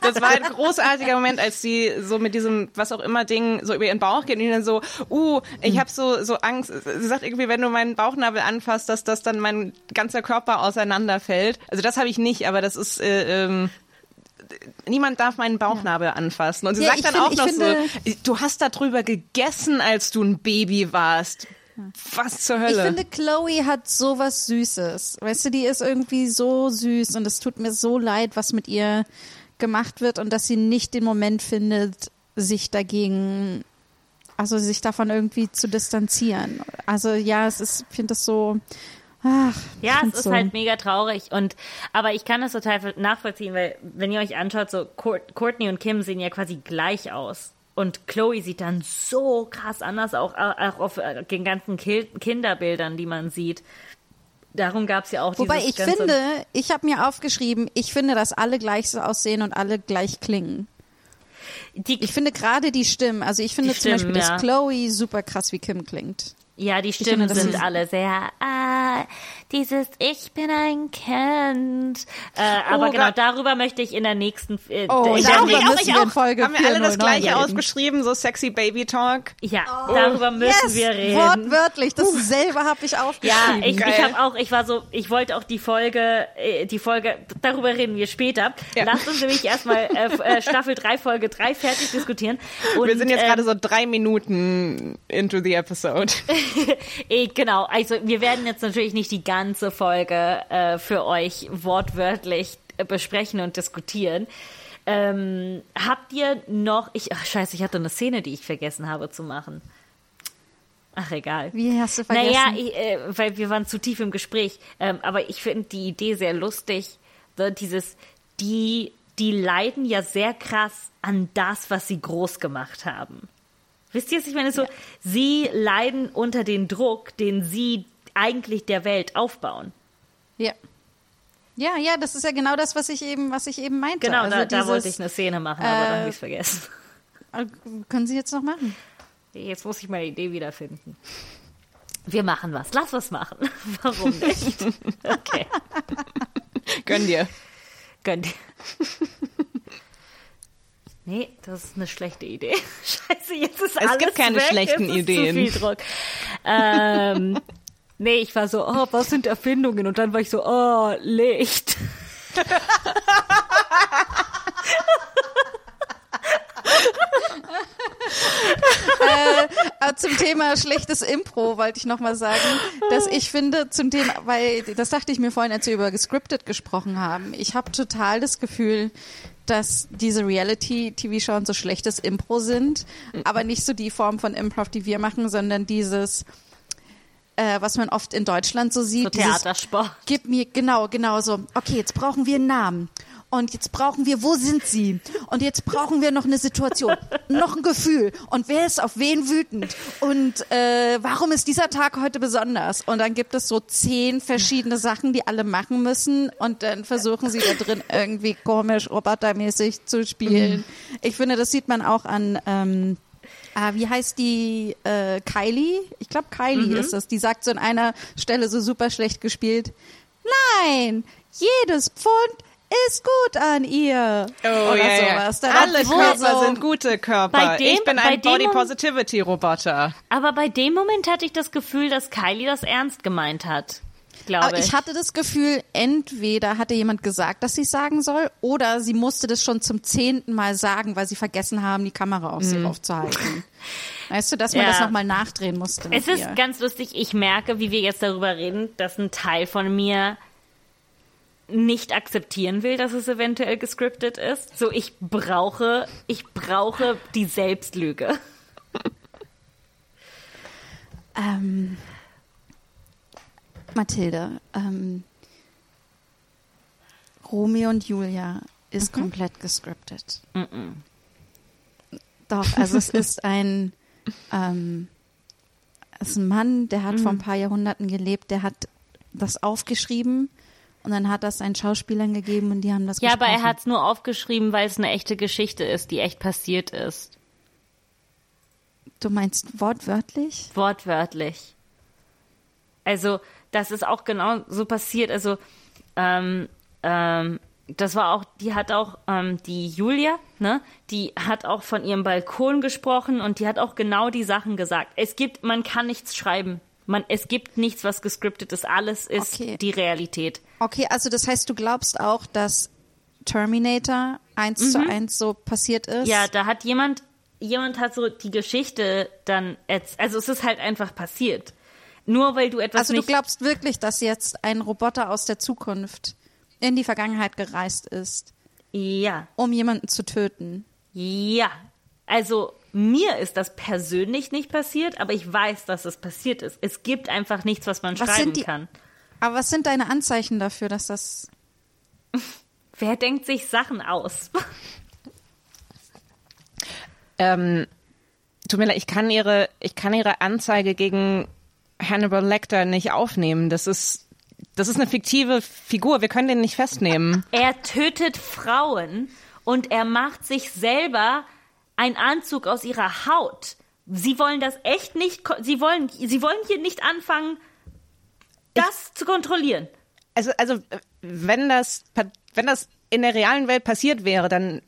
Das war ein großartiger Moment, als sie so mit diesem was auch immer Ding so über ihren Bauch geht und dann so, uh, ich habe so so Angst. Sie sagt irgendwie, wenn du meinen Bauchnabel anfasst, dass das dann mein ganzer Körper auseinanderfällt. Also das habe ich nicht, aber das ist äh, ähm, niemand darf meinen Bauchnabel anfassen. Und sie Ja, sagt dann find- auch noch so, du hast darüber gegessen, als du ein Baby warst. Was zur Ich Hölle? finde, Chloe hat sowas Süßes. Weißt du, die ist irgendwie so süß und es tut mir so leid, was mit ihr gemacht wird und dass sie nicht den Moment findet, sich dagegen, also sich davon irgendwie zu distanzieren. Also ja, es ist, ich finde das so, ach, ich Ja, es ist so. halt mega traurig und aber ich kann das total nachvollziehen, weil wenn ihr euch anschaut, so Court- Courtney und Kim sehen ja quasi gleich aus. Und Chloe sieht dann so krass anders, auch, auch auf äh, den ganzen Ki Kinderbildern, die man sieht. Darum gab es ja auch Wobei dieses ich finde, ich habe mir aufgeschrieben, ich finde, dass alle gleich so aussehen und alle gleich klingen. die, Ich finde gerade die Stimmen, also ich finde zum Stimmen, Beispiel, ja. dass Chloe super krass wie Kim klingt. Ja, die finde, Stimmen das sind alle sehr, ah, dieses Ich bin ein Kind. Äh, aber Oh genau, Gott. darüber möchte ich in der nächsten, äh, Oh, in der darüber nächsten, müssen wir in Folge Haben wir alle das 409 gleiche reden. ausgeschrieben, so sexy Baby Talk? ja, darüber müssen yes, wir reden. wortwörtlich, dasselbe habe ich Ja, aufgeschrieben. ich, ich Geil. habe auch, ich war so, ich wollte auch die Folge, äh, die Folge, darüber reden wir später. Ja. Lasst uns nämlich erstmal äh, äh, Staffel 3, Folge 3 fertig diskutieren. Und, Wir sind jetzt ähm, gerade so drei Minuten into the episode. [LAUGHS] Genau, also wir werden jetzt natürlich nicht die ganze Folge äh, für euch wortwörtlich äh, besprechen und diskutieren. Ähm, habt ihr noch, ich, ach scheiße, ich hatte eine Szene, die ich vergessen habe zu machen. Ach, egal. Wie hast du vergessen? Naja, ich, äh, weil wir waren zu tief im Gespräch. Ähm, aber ich finde die Idee sehr lustig. So dieses, die, die leiden ja sehr krass an das, was sie groß gemacht haben. Wisst ihr, was ich meine? So, sie leiden unter den Druck, den sie eigentlich der Welt aufbauen. ja. Ja, ja, das ist ja genau das, was ich eben, was ich eben meinte. Genau, also da, da dieses, wollte ich eine Szene machen, aber dann äh, habe ich es vergessen. [LAUGHS] äh, Können Sie jetzt noch machen? Jetzt muss ich meine Idee wiederfinden. Wir machen was. Lass was machen. [LAUGHS] Warum nicht? [LAUGHS] Okay. Gönn dir. Gönnt ihr. Nee, das ist eine schlechte Idee. Scheiße, jetzt ist Es alles gibt keine weg. schlechten es ist Ideen. Zu viel Druck. Ähm, nee, ich war so, oh, was sind Erfindungen? Und dann war ich so, oh, Licht. äh, zum Thema schlechtes Impro wollte ich noch mal sagen, dass ich finde, zum Thema, weil das dachte ich mir vorhin, als wir über gescriptet gesprochen haben, ich habe total das Gefühl, dass diese Reality-TV-Shows so schlechtes Impro sind, aber nicht so die Form von Improv, die wir machen, sondern dieses äh, was man oft in Deutschland so sieht. So Theatersport. Dieses, gib mir, genau, genau so. Okay, jetzt brauchen wir einen Namen. Und jetzt brauchen wir, wo sind sie? Und jetzt brauchen wir noch eine Situation, [LAUGHS] noch ein Gefühl. Und wer ist auf wen wütend? Und äh, warum ist dieser Tag heute besonders? Und dann gibt es so zehn verschiedene Sachen, die alle machen müssen. Und dann versuchen sie da drin irgendwie komisch, robotermäßig zu spielen. Ich finde, das sieht man auch an. Ähm, Ah, wie heißt die äh, Kylie? Ich glaube Kylie mhm. ist das. Die sagt so an einer Stelle so super schlecht gespielt. Nein, jedes Pfund ist gut an ihr. Oh, Oder ja, sowas. Ja. Alle Körper so sind gute Körper. Dem, ich bin ein Body Positivity Roboter. Aber bei dem Moment hatte ich das Gefühl, dass Kylie das ernst gemeint hat. Glaube ich. ich hatte das Gefühl, entweder hatte jemand gesagt, dass sie es sagen soll, oder sie musste das schon zum zehnten Mal sagen, weil sie vergessen haben, die Kamera auf mhm. sie aufzuhalten. [LAUGHS] Weißt du, dass man ja. das nochmal nachdrehen musste? Es ist ihr. ganz lustig. Ich merke, wie wir jetzt darüber reden, dass ein Teil von mir nicht akzeptieren will, dass es eventuell gescriptet ist. So, ich brauche, ich brauche die Selbstlüge. Ähm, Mathilde, ähm, Romeo und Julia ist mhm. komplett gescriptet. Mhm. Doch, also es ist ein, ähm, es ist ein Mann, der hat mhm. vor ein paar Jahrhunderten gelebt, der hat das aufgeschrieben und dann hat das einen Schauspielern gegeben und die haben das Ja, gesprochen. aber er hat es nur aufgeschrieben, weil es eine echte Geschichte ist, die echt passiert ist. Du meinst wortwörtlich? Wortwörtlich. Also, das ist auch genau so passiert. Also, ähm, ähm, das war auch, die hat auch, ähm, die Julia, ne, die hat auch von ihrem Balkon gesprochen und die hat auch genau die Sachen gesagt. Es gibt, man kann nichts schreiben. Man, es gibt nichts, was gescriptet ist. Alles ist okay. die Realität. Okay, also das heißt, du glaubst auch, dass Terminator eins mhm. zu eins so passiert ist? Ja, da hat jemand, jemand hat so die Geschichte dann, also es ist halt einfach passiert. Nur weil du etwas Also du glaubst wirklich, dass jetzt ein Roboter aus der Zukunft in die Vergangenheit gereist ist? Ja. Um jemanden zu töten? Ja. Also mir ist das persönlich nicht passiert, aber ich weiß, dass es passiert ist. Es gibt einfach nichts, was man was schreiben die, kann. Aber was sind deine Anzeichen dafür, dass das. [LAUGHS] Wer denkt sich Sachen aus? ähm, tut mir leid, ich kann ihre, ich kann ihre Anzeige gegen Hannibal Lecter nicht aufnehmen. Das ist, das ist eine fiktive Figur. Wir können den nicht festnehmen. Er tötet Frauen und er macht sich selber einen Anzug aus ihrer Haut. Sie wollen das echt nicht, sie wollen, sie wollen hier nicht anfangen, das ich, zu kontrollieren. Also, also, wenn das, wenn das in der realen Welt passiert wäre, dann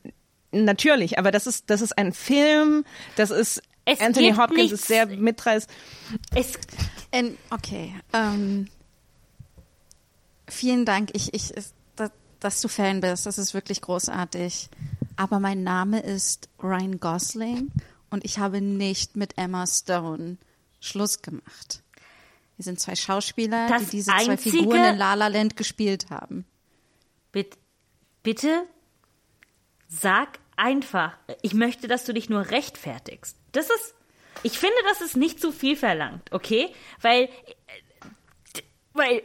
natürlich, aber das ist, das ist ein Film, das ist, es Anthony Hopkins nichts. ist sehr mitreiß. Es, in, okay, ähm, vielen Dank, ich, ich, dass, dass du Fan bist, das ist wirklich großartig aber mein Name ist Ryan Gosling und ich habe nicht mit Emma Stone Schluss gemacht. Wir sind zwei Schauspieler, das die diese zwei Figuren in La La Land gespielt haben. Bitte, bitte sag einfach, ich möchte, dass du dich nur rechtfertigst. Das ist, ich finde, das ist nicht zu viel verlangt, okay? Weil, weil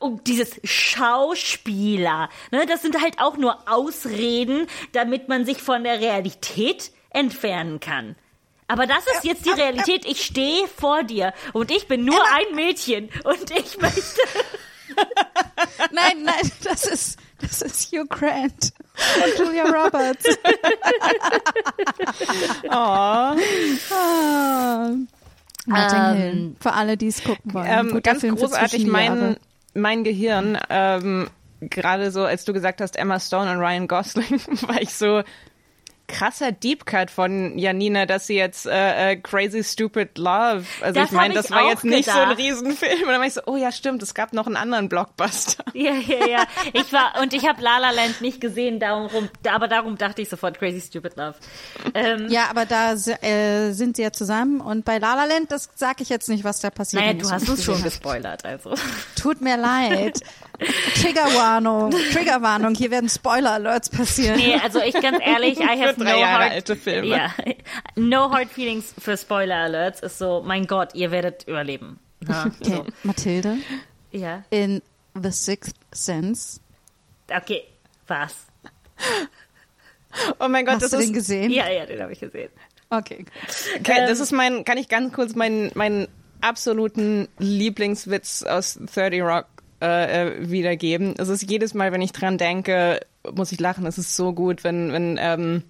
um dieses Schauspieler. Ne, das sind halt auch nur Ausreden, damit man sich von der Realität entfernen kann. Aber das ist jetzt die Realität. Ich stehe vor dir und ich bin nur ein Mädchen und ich möchte. [LAUGHS] nein, nein, das ist, das ist Hugh Grant und Julia Roberts. oh. Notting Hill. Ähm, Für alle, die es gucken wollen. Ähm, ganz Film großartig. Mein, mein Gehirn, ähm, gerade so, als du gesagt hast, Emma Stone und Ryan Gosling, [LAUGHS] war ich so, krasser Deep Cut von Janina, dass sie jetzt äh, äh, Crazy Stupid Love, also das ich meine, das war jetzt nicht gedacht. so ein Riesenfilm. Und dann war ich so, oh ja, stimmt, es gab noch einen anderen Blockbuster. [LAUGHS] Ja, ja, ja. Ich war, und ich habe La La Land nicht gesehen, darum, aber darum dachte ich sofort Crazy Stupid Love. Ähm, ja, aber da äh, sind sie ja zusammen und bei La La Land, das sage ich jetzt nicht, was da passiert. Naja, du hast uns schon gespoilert, also. Tut mir leid. [LAUGHS] Triggerwarnung, Triggerwarnung, hier werden Spoiler-Alerts passieren. Nee, also ich ganz ehrlich, I have no Jahre hard, alte Filme. Ja, no hard feelings für Spoiler-Alerts ist so, mein Gott, ihr werdet überleben. Na, Okay, so. Mathilde, Ja. in The Sixth Sense. Okay, was? Oh mein Gott, Hast das du ist den gesehen? Ja, ja, den habe ich gesehen. Okay. Kann, das ist mein, kann ich ganz kurz meinen, meinen absoluten Lieblingswitz aus 30 Rock äh, äh, wiedergeben. Es ist jedes Mal, wenn ich dran denke, muss ich lachen. Es ist so gut, wenn, wenn ähm,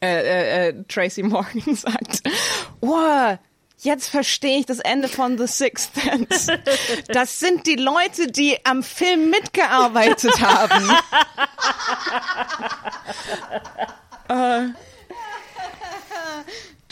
äh, äh, äh, Tracy [LAUGHS] Morgan sagt, wow, jetzt verstehe ich das Ende von The Sixth Sense. [LAUGHS] Das sind die Leute, die am Film mitgearbeitet haben. [LAUGHS]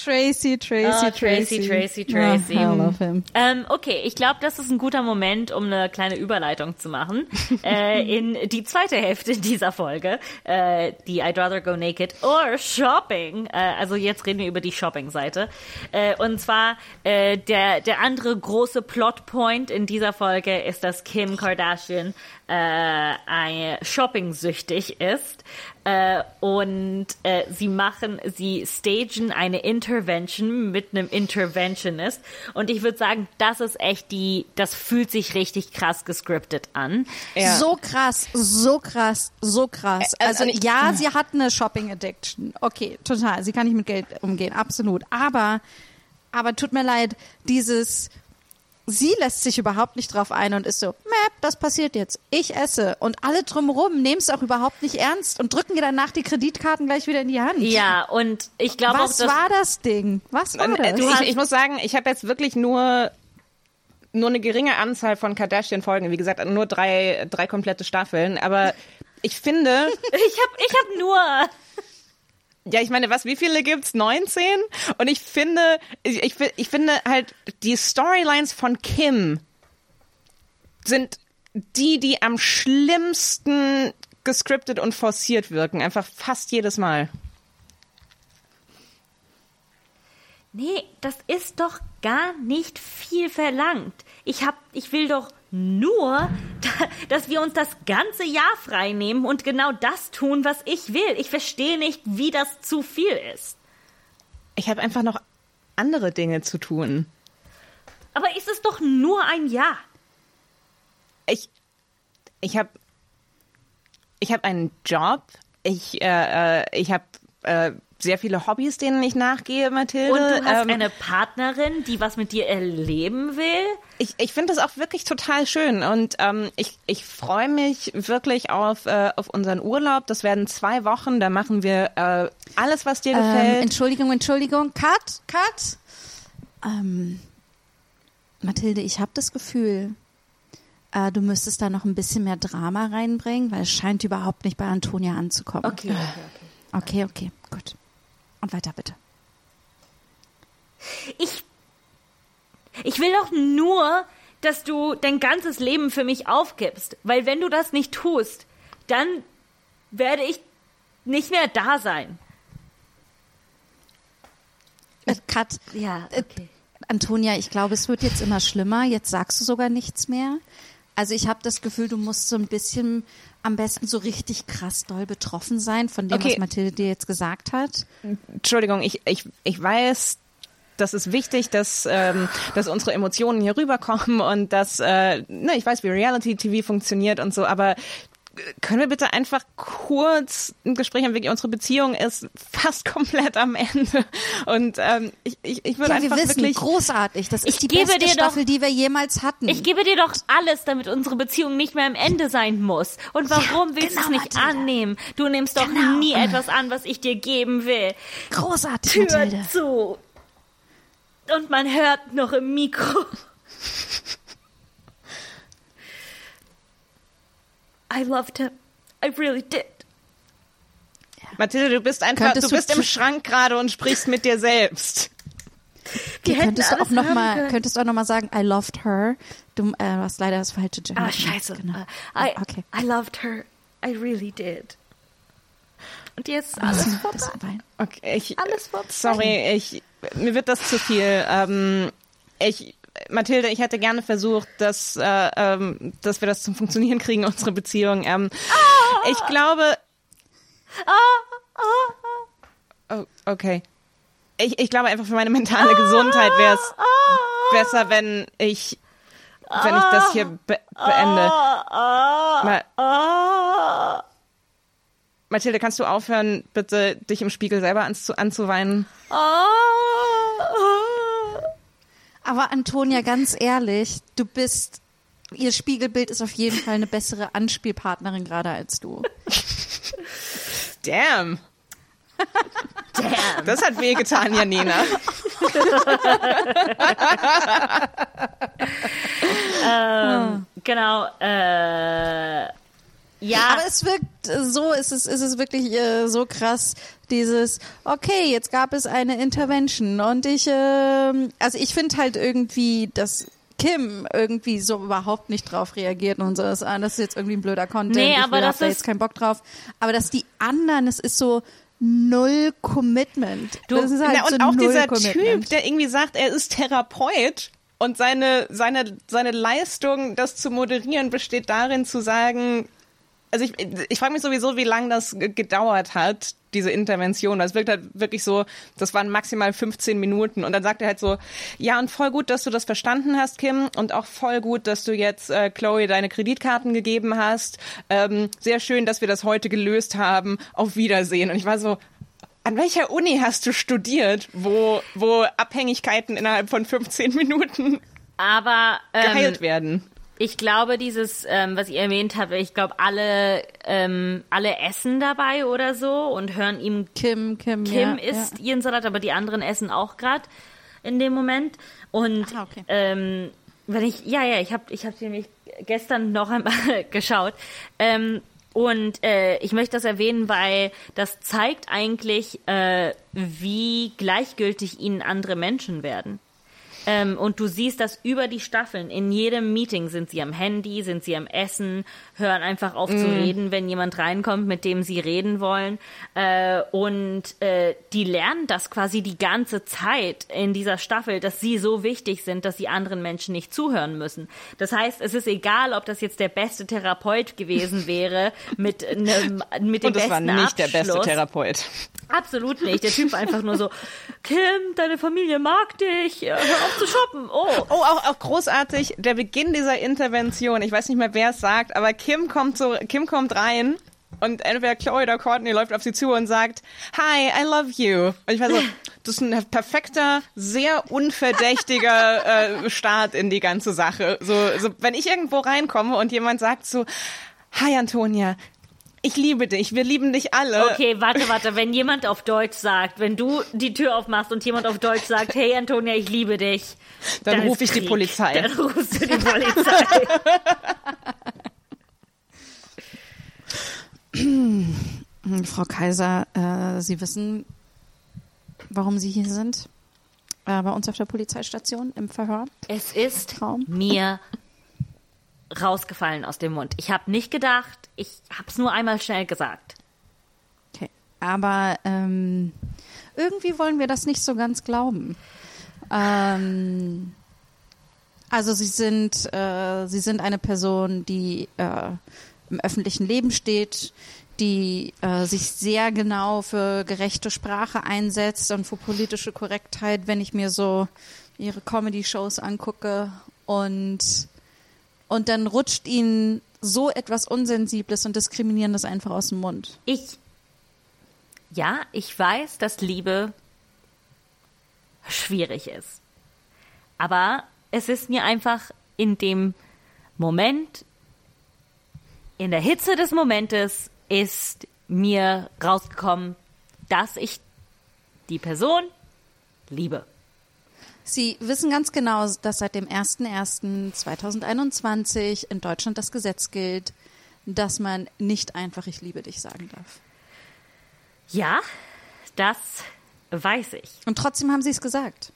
Tracy, Tracy, Ah, Tracy, Tracy, Tracy. Ah, I love him. Ähm, okay, ich glaube, das ist ein guter Moment, um eine kleine Überleitung zu machen [LAUGHS] äh, in die zweite Hälfte dieser Folge, äh, die I'd rather go naked or shopping. Äh, also jetzt reden wir über die Shopping-Seite. Äh, und zwar äh, der der andere große Plotpoint in dieser Folge ist, dass Kim Kardashian äh, shopping-süchtig ist. Äh, und äh, sie machen, sie stagen eine Intervention mit einem Interventionist. Und ich würde sagen, das ist echt die, das fühlt sich richtig krass gescriptet an. Ja. So krass, so krass, so krass. Äh, Also also ich- ja, sie hat eine Shopping Addiction. Okay, total. Sie kann nicht mit Geld umgehen, absolut. Aber, aber tut mir leid, dieses, sie lässt sich überhaupt nicht drauf ein und ist so, Map, das passiert jetzt. Ich esse. Und alle drumherum nehmen es auch überhaupt nicht ernst und drücken ihr danach die Kreditkarten gleich wieder in die Hand. Ja, und ich glaube auch, Was war das Ding? Was war Äh, das? du, ich, ich muss sagen, ich habe jetzt wirklich nur nur eine geringe Anzahl von Kardashian-Folgen. Wie gesagt, nur drei, drei komplette Staffeln. Aber ich finde, [LAUGHS] ich habe ich hab nur ja, ich meine, was, wie viele gibt's? 19? Und ich finde, ich, ich, ich finde halt, die Storylines von Kim sind die, die am schlimmsten gescriptet und forciert wirken. Einfach fast jedes Mal. Nee, das ist doch gar nicht viel verlangt. Ich hab, ich will doch nur, da- dass wir uns das ganze Jahr frei nehmen und genau das tun, was ich will. Ich verstehe nicht, wie das zu viel ist. Ich habe einfach noch andere Dinge zu tun. Aber ist es doch nur ein Jahr. ich ich habe ich habe einen Job. Ich äh, äh, ich habe äh, sehr viele Hobbys, denen ich nachgehe, Mathilde. Und du hast Ähm, eine Partnerin, die was mit dir erleben will. ich ich finde das auch wirklich total schön und ähm, ich ich freue mich wirklich auf äh, auf unseren Urlaub. Das werden zwei Wochen. Da machen wir äh, alles, was dir Ähm, gefällt. Entschuldigung, Entschuldigung. Cut, cut. Ähm, Mathilde, ich habe das Gefühl, äh, du müsstest da noch ein bisschen mehr Drama reinbringen, weil es scheint überhaupt nicht bei Antonia anzukommen. Okay, okay, okay. Okay, okay, gut. Und weiter bitte. Ich, ich will doch nur, dass du dein ganzes Leben für mich aufgibst. Weil wenn du das nicht tust, dann werde ich nicht mehr da sein. Äh, cut. Ja, Äh, Antonia, ich glaube, es wird jetzt immer schlimmer. Jetzt sagst du sogar nichts mehr. Also ich habe das Gefühl, du musst so ein bisschen am besten so richtig krass doll betroffen sein von dem, Okay. was Mathilde dir jetzt gesagt hat. Entschuldigung, ich, ich, ich weiß, das ist wichtig, dass, ähm, dass unsere Emotionen hier rüberkommen und dass, äh, ne, ich weiß, wie Reality-TV funktioniert und so, aber können wir bitte einfach kurz ein Gespräch haben? Wirklich, unsere Beziehung ist fast [LAUGHS] komplett am Ende. Und ähm, ich, ich, ich würde Ja, wir einfach wissen, wirklich. großartig. Das ist Ich die gebe beste dir doch- Staffel, die wir jemals hatten. Ich gebe dir doch alles, damit unsere Beziehung nicht mehr am Ende sein muss. Und warum willst du es genau, nicht Mathilde. annehmen? Du nimmst doch Genau. nie etwas an, was ich dir geben will. großartig, Tür Mathilde. zu. Und man hört noch im Mikro. I loved him. I really did. Mathilde, du bist einfach, Könntest du du bist im Schrank gerade und sprichst mit dir selbst. Du hätten könntest du auch noch mal, können. könntest auch noch mal sagen, I loved her. Du äh, hast leider das falsche Gender. Ah, scheiße. Genau. I, okay. I loved her. I really did. Und jetzt ist alles Das, vorbei. Okay, ich, Alles vorbei. Sorry, ich, mir wird das zu viel. Ähm, ich, Mathilde, ich hätte gerne versucht, dass, äh, ähm, dass wir das zum Funktionieren kriegen, unsere Beziehung. Ähm, Ich glaube. Oh, okay. Ich, ich glaube einfach für meine mentale Gesundheit wäre es besser, wenn ich, wenn ich das hier be beende. Ma Mathilde, kannst du aufhören, bitte dich im Spiegel selber anzu anzuweinen? Aber Antonia, ganz ehrlich, du bist, ihr Spiegelbild ist auf jeden Fall eine bessere Anspielpartnerin gerade als du. Damn. Damn. Das hat wehgetan, Janina. ähm, genau. Äh, ja. Aber es wirkt so, ist es, ist es wirklich äh, so krass, dieses, okay, jetzt gab es eine Intervention und ich, äh, also ich finde halt irgendwie, dass Kim irgendwie so überhaupt nicht drauf reagiert und so ist, ah, das ist jetzt irgendwie ein blöder Content, nee, ich aber das da ist jetzt keinen Bock drauf. Aber dass die anderen, es ist so, null Commitment. Du, das ist halt na, und so auch dieser Commitment. Typ, der irgendwie sagt, er ist Therapeut und seine, seine, seine Leistung, das zu moderieren, besteht darin zu sagen, also ich, ich frage mich sowieso, wie lange das gedauert hat, diese Intervention. Das wirkt halt wirklich so, das waren maximal 15 Minuten. Und dann sagt er halt so, ja, und voll gut, dass du das verstanden hast, Kim. Und auch voll gut, dass du jetzt äh, Chloe deine Kreditkarten gegeben hast. Ähm, sehr schön, dass wir das heute gelöst haben. Auf Wiedersehen. Und ich war so, an welcher Uni hast du studiert, wo, wo Abhängigkeiten innerhalb von 15 Minuten aber ähm, geheilt werden? Ich glaube, dieses, ähm, was ihr erwähnt habt, ich glaube, alle, ähm, alle essen dabei oder so und hören ihm. Kim, Kim, Kim ja, isst ja. ihren Salat, aber die anderen essen auch gerade in dem Moment. Und Ah, okay. ähm, wenn ich, ja, ja, ich habe, ich habe nämlich gestern noch einmal [LAUGHS] geschaut. Ähm, und äh, ich möchte das erwähnen, weil das zeigt eigentlich, äh, wie gleichgültig ihnen andere Menschen werden. Ähm, und du siehst das über die Staffeln. In jedem Meeting sind sie am Handy, sind sie am Essen, hören einfach auf zu reden, wenn jemand reinkommt, mit dem sie reden wollen. Äh, und äh, die lernen das quasi die ganze Zeit in dieser Staffel, dass sie so wichtig sind, dass sie anderen Menschen nicht zuhören müssen. Das heißt, es ist egal, ob das jetzt der beste Therapeut gewesen wäre mit einem [LAUGHS] mit dem Und war besten nicht der beste Abschluss. Therapeut. Absolut nicht. Der Typ war einfach nur so, [LAUGHS] Kim, deine Familie mag dich, hör auf zu shoppen. Oh. Oh, auch, auch großartig, der Beginn dieser Intervention. Ich weiß nicht mehr, wer es sagt, aber Kim kommt so, Kim kommt rein und entweder Chloe oder Courtney läuft auf sie zu und sagt, Hi, I love you. Und ich war so, das ist ein perfekter, sehr unverdächtiger [LAUGHS] äh, Start in die ganze Sache. So, so, wenn ich irgendwo reinkomme und jemand sagt so, Hi Antonia, ich liebe dich, wir lieben dich alle. Okay, warte, warte. Wenn jemand auf Deutsch sagt, wenn du die Tür aufmachst und jemand auf Deutsch sagt, hey Antonia, ich liebe dich, Dann ist ruf ich die Krieg. Polizei. Dann rufst du die Polizei. [CLEARS THROAT] Frau Kaiser, äh, Sie wissen, warum Sie hier sind? Äh, bei uns auf der Polizeistation im Verhör. es ist Traum. mir [LAUGHS] rausgefallen aus dem Mund. Ich habe nicht gedacht, ich habe es nur einmal schnell gesagt. Okay. Aber ähm, irgendwie wollen wir das nicht so ganz glauben. Ähm, also Sie sind, äh, Sie sind eine Person, die äh, im öffentlichen Leben steht, die äh, sich sehr genau für gerechte Sprache einsetzt und für politische Korrektheit, wenn ich mir so ihre Comedy-Shows angucke und und dann rutscht ihnen so etwas Unsensibles und Diskriminierendes einfach aus dem Mund. Ich, ja, ich weiß, dass Liebe schwierig ist. Aber es ist mir einfach in dem Moment, in der Hitze des Momentes, ist mir rausgekommen, dass ich die Person liebe. Sie wissen ganz genau, dass seit dem 01.01.2021 in Deutschland das Gesetz gilt, dass man nicht einfach Ich liebe dich sagen darf. Ja, das weiß ich. Und trotzdem haben Sie es gesagt.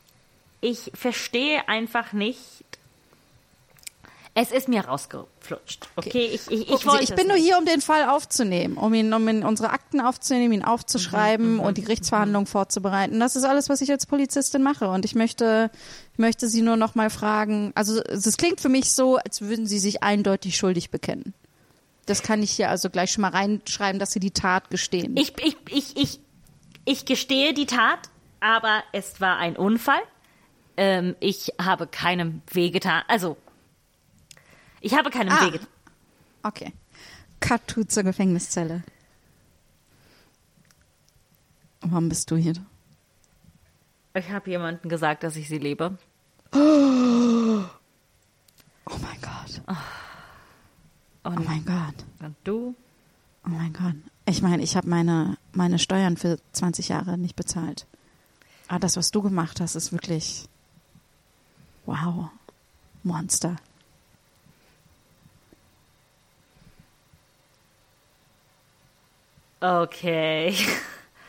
Ich verstehe einfach nicht. Es ist mir rausgeflutscht. Okay, ich, ich, ich, Sie, ich bin nur hier, um den Fall aufzunehmen, um ihn, um ihn unsere Akten aufzunehmen, ihn aufzuschreiben Mhm, und die Gerichtsverhandlung vorzubereiten. Das ist alles, was ich als Polizistin mache. Und ich möchte, ich möchte Sie nur noch mal fragen. Also es klingt für mich so, als würden Sie sich eindeutig schuldig bekennen. Das kann ich hier also gleich schon mal reinschreiben, dass Sie die Tat gestehen. Ich, ich, ich, ich, ich gestehe die Tat, aber es war ein Unfall. ähm, ich habe keinem wehgetan. Also, ich habe keinem Ah. wehgetan. Okay. Cut zur Gefängniszelle. Warum bist du hier? Ich habe jemandem gesagt, dass ich sie liebe. Oh mein Gott. Und, Oh mein Gott. und du? Oh mein Gott. Ich meine, ich habe meine, meine Steuern für 20 Jahre nicht bezahlt. Aber das, was du gemacht hast, ist wirklich. Wow. Monster. Okay.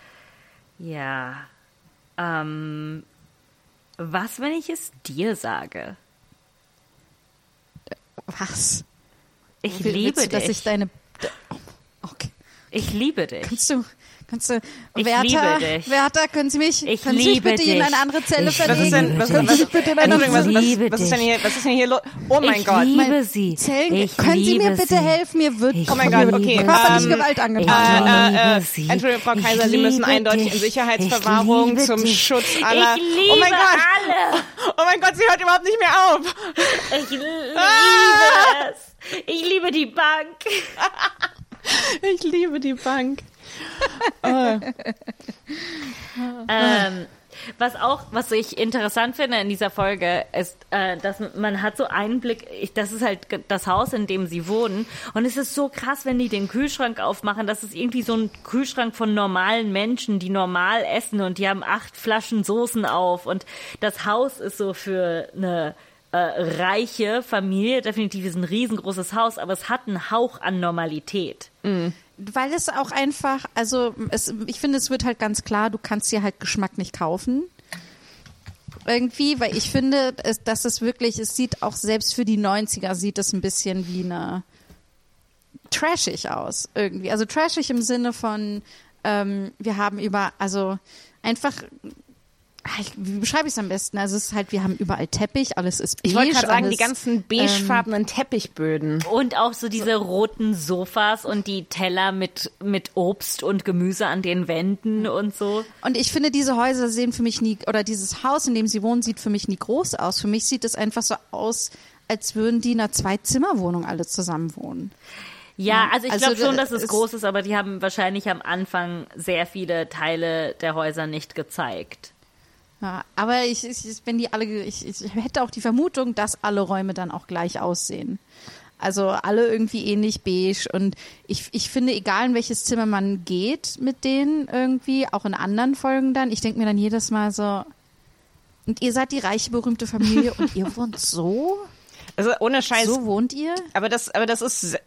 [LAUGHS] ja. Ähm, was, wenn ich es dir sage? Was? Ich Will- liebe du, dass dich. ich deine. Oh, okay. ich liebe dich. Kannst du. Kannst du. Ich Werther, liebe dich. Werther, können Sie mich. Ich können Sie mich bitte in dich. eine andere Zelle Ich verlegen? Was ist denn, was, was, bitte in eine was, ist denn hier, was ist denn hier los? Oh mein ich Gott. liebe sie. Zellen, ich können Sie liebe mir bitte sie. helfen? Mir wird Ich Oh mein Gott, okay, körperlich ähm, Gewalt Ich angetan. Äh, liebe äh, sie. Entschuldigung, Frau Ich Kaiser, Sie müssen liebe eindeutig dich. in Sicherheitsverwahrung Ich liebe zum dich. Schutz aller. Ich liebe oh mein Gott. alle. Oh mein Gott, sie hört überhaupt nicht mehr auf. Ich liebe Ah! es. Ich liebe die Bank. [LAUGHS] Ich liebe die Bank. Ähm, was auch, was ich interessant finde in dieser Folge, ist, äh, dass man hat so einen Blick, ich, das ist halt das Haus, in dem sie wohnen. Und es ist so krass, wenn die den Kühlschrank aufmachen. Das ist irgendwie so ein Kühlschrank von normalen Menschen, die normal essen und die haben acht Flaschen Soßen auf. Und das Haus ist so für eine äh, reiche Familie. Definitiv ist ein riesengroßes Haus, aber es hat einen Hauch an Normalität. Weil es auch einfach, also es, ich finde, es wird halt ganz klar, du kannst dir halt Geschmack nicht kaufen. Irgendwie, weil ich finde, es, dass es wirklich, es sieht auch selbst für die 90er, sieht es ein bisschen wie eine trashig aus irgendwie. Also trashig im Sinne von, ähm, wir haben über, also einfach, ich, wie beschreibe ich es am besten? Also es ist halt, wir haben überall Teppich, alles ist beige. Ich wollte gerade sagen, alles, die ganzen beigefarbenen Teppichböden. Und auch so diese roten Sofas und die Teller mit, mit Obst und Gemüse an den Wänden und so. Und ich finde, diese Häuser sehen für mich nie, oder dieses Haus, in dem sie wohnen, sieht für mich nie groß aus. Für mich sieht es einfach so aus, als würden die in einer Zwei-Zimmer-Wohnung alle zusammen wohnen. Ja, also ich Also, glaube schon, dass es es- groß ist, aber die haben wahrscheinlich am Anfang sehr viele Teile der Häuser nicht gezeigt. Ja, aber ich, ich, ich- wenn die alle, ich, ich hätte auch die Vermutung, dass alle Räume dann auch gleich aussehen. Also alle irgendwie ähnlich beige und ich, ich finde, egal in welches Zimmer man geht mit denen irgendwie, auch in anderen Folgen dann, ich denke mir dann jedes Mal so, und ihr seid die reiche, berühmte Familie und ihr [LAUGHS] wohnt so? Also ohne Scheiß. So wohnt ihr? Aber das, aber das ist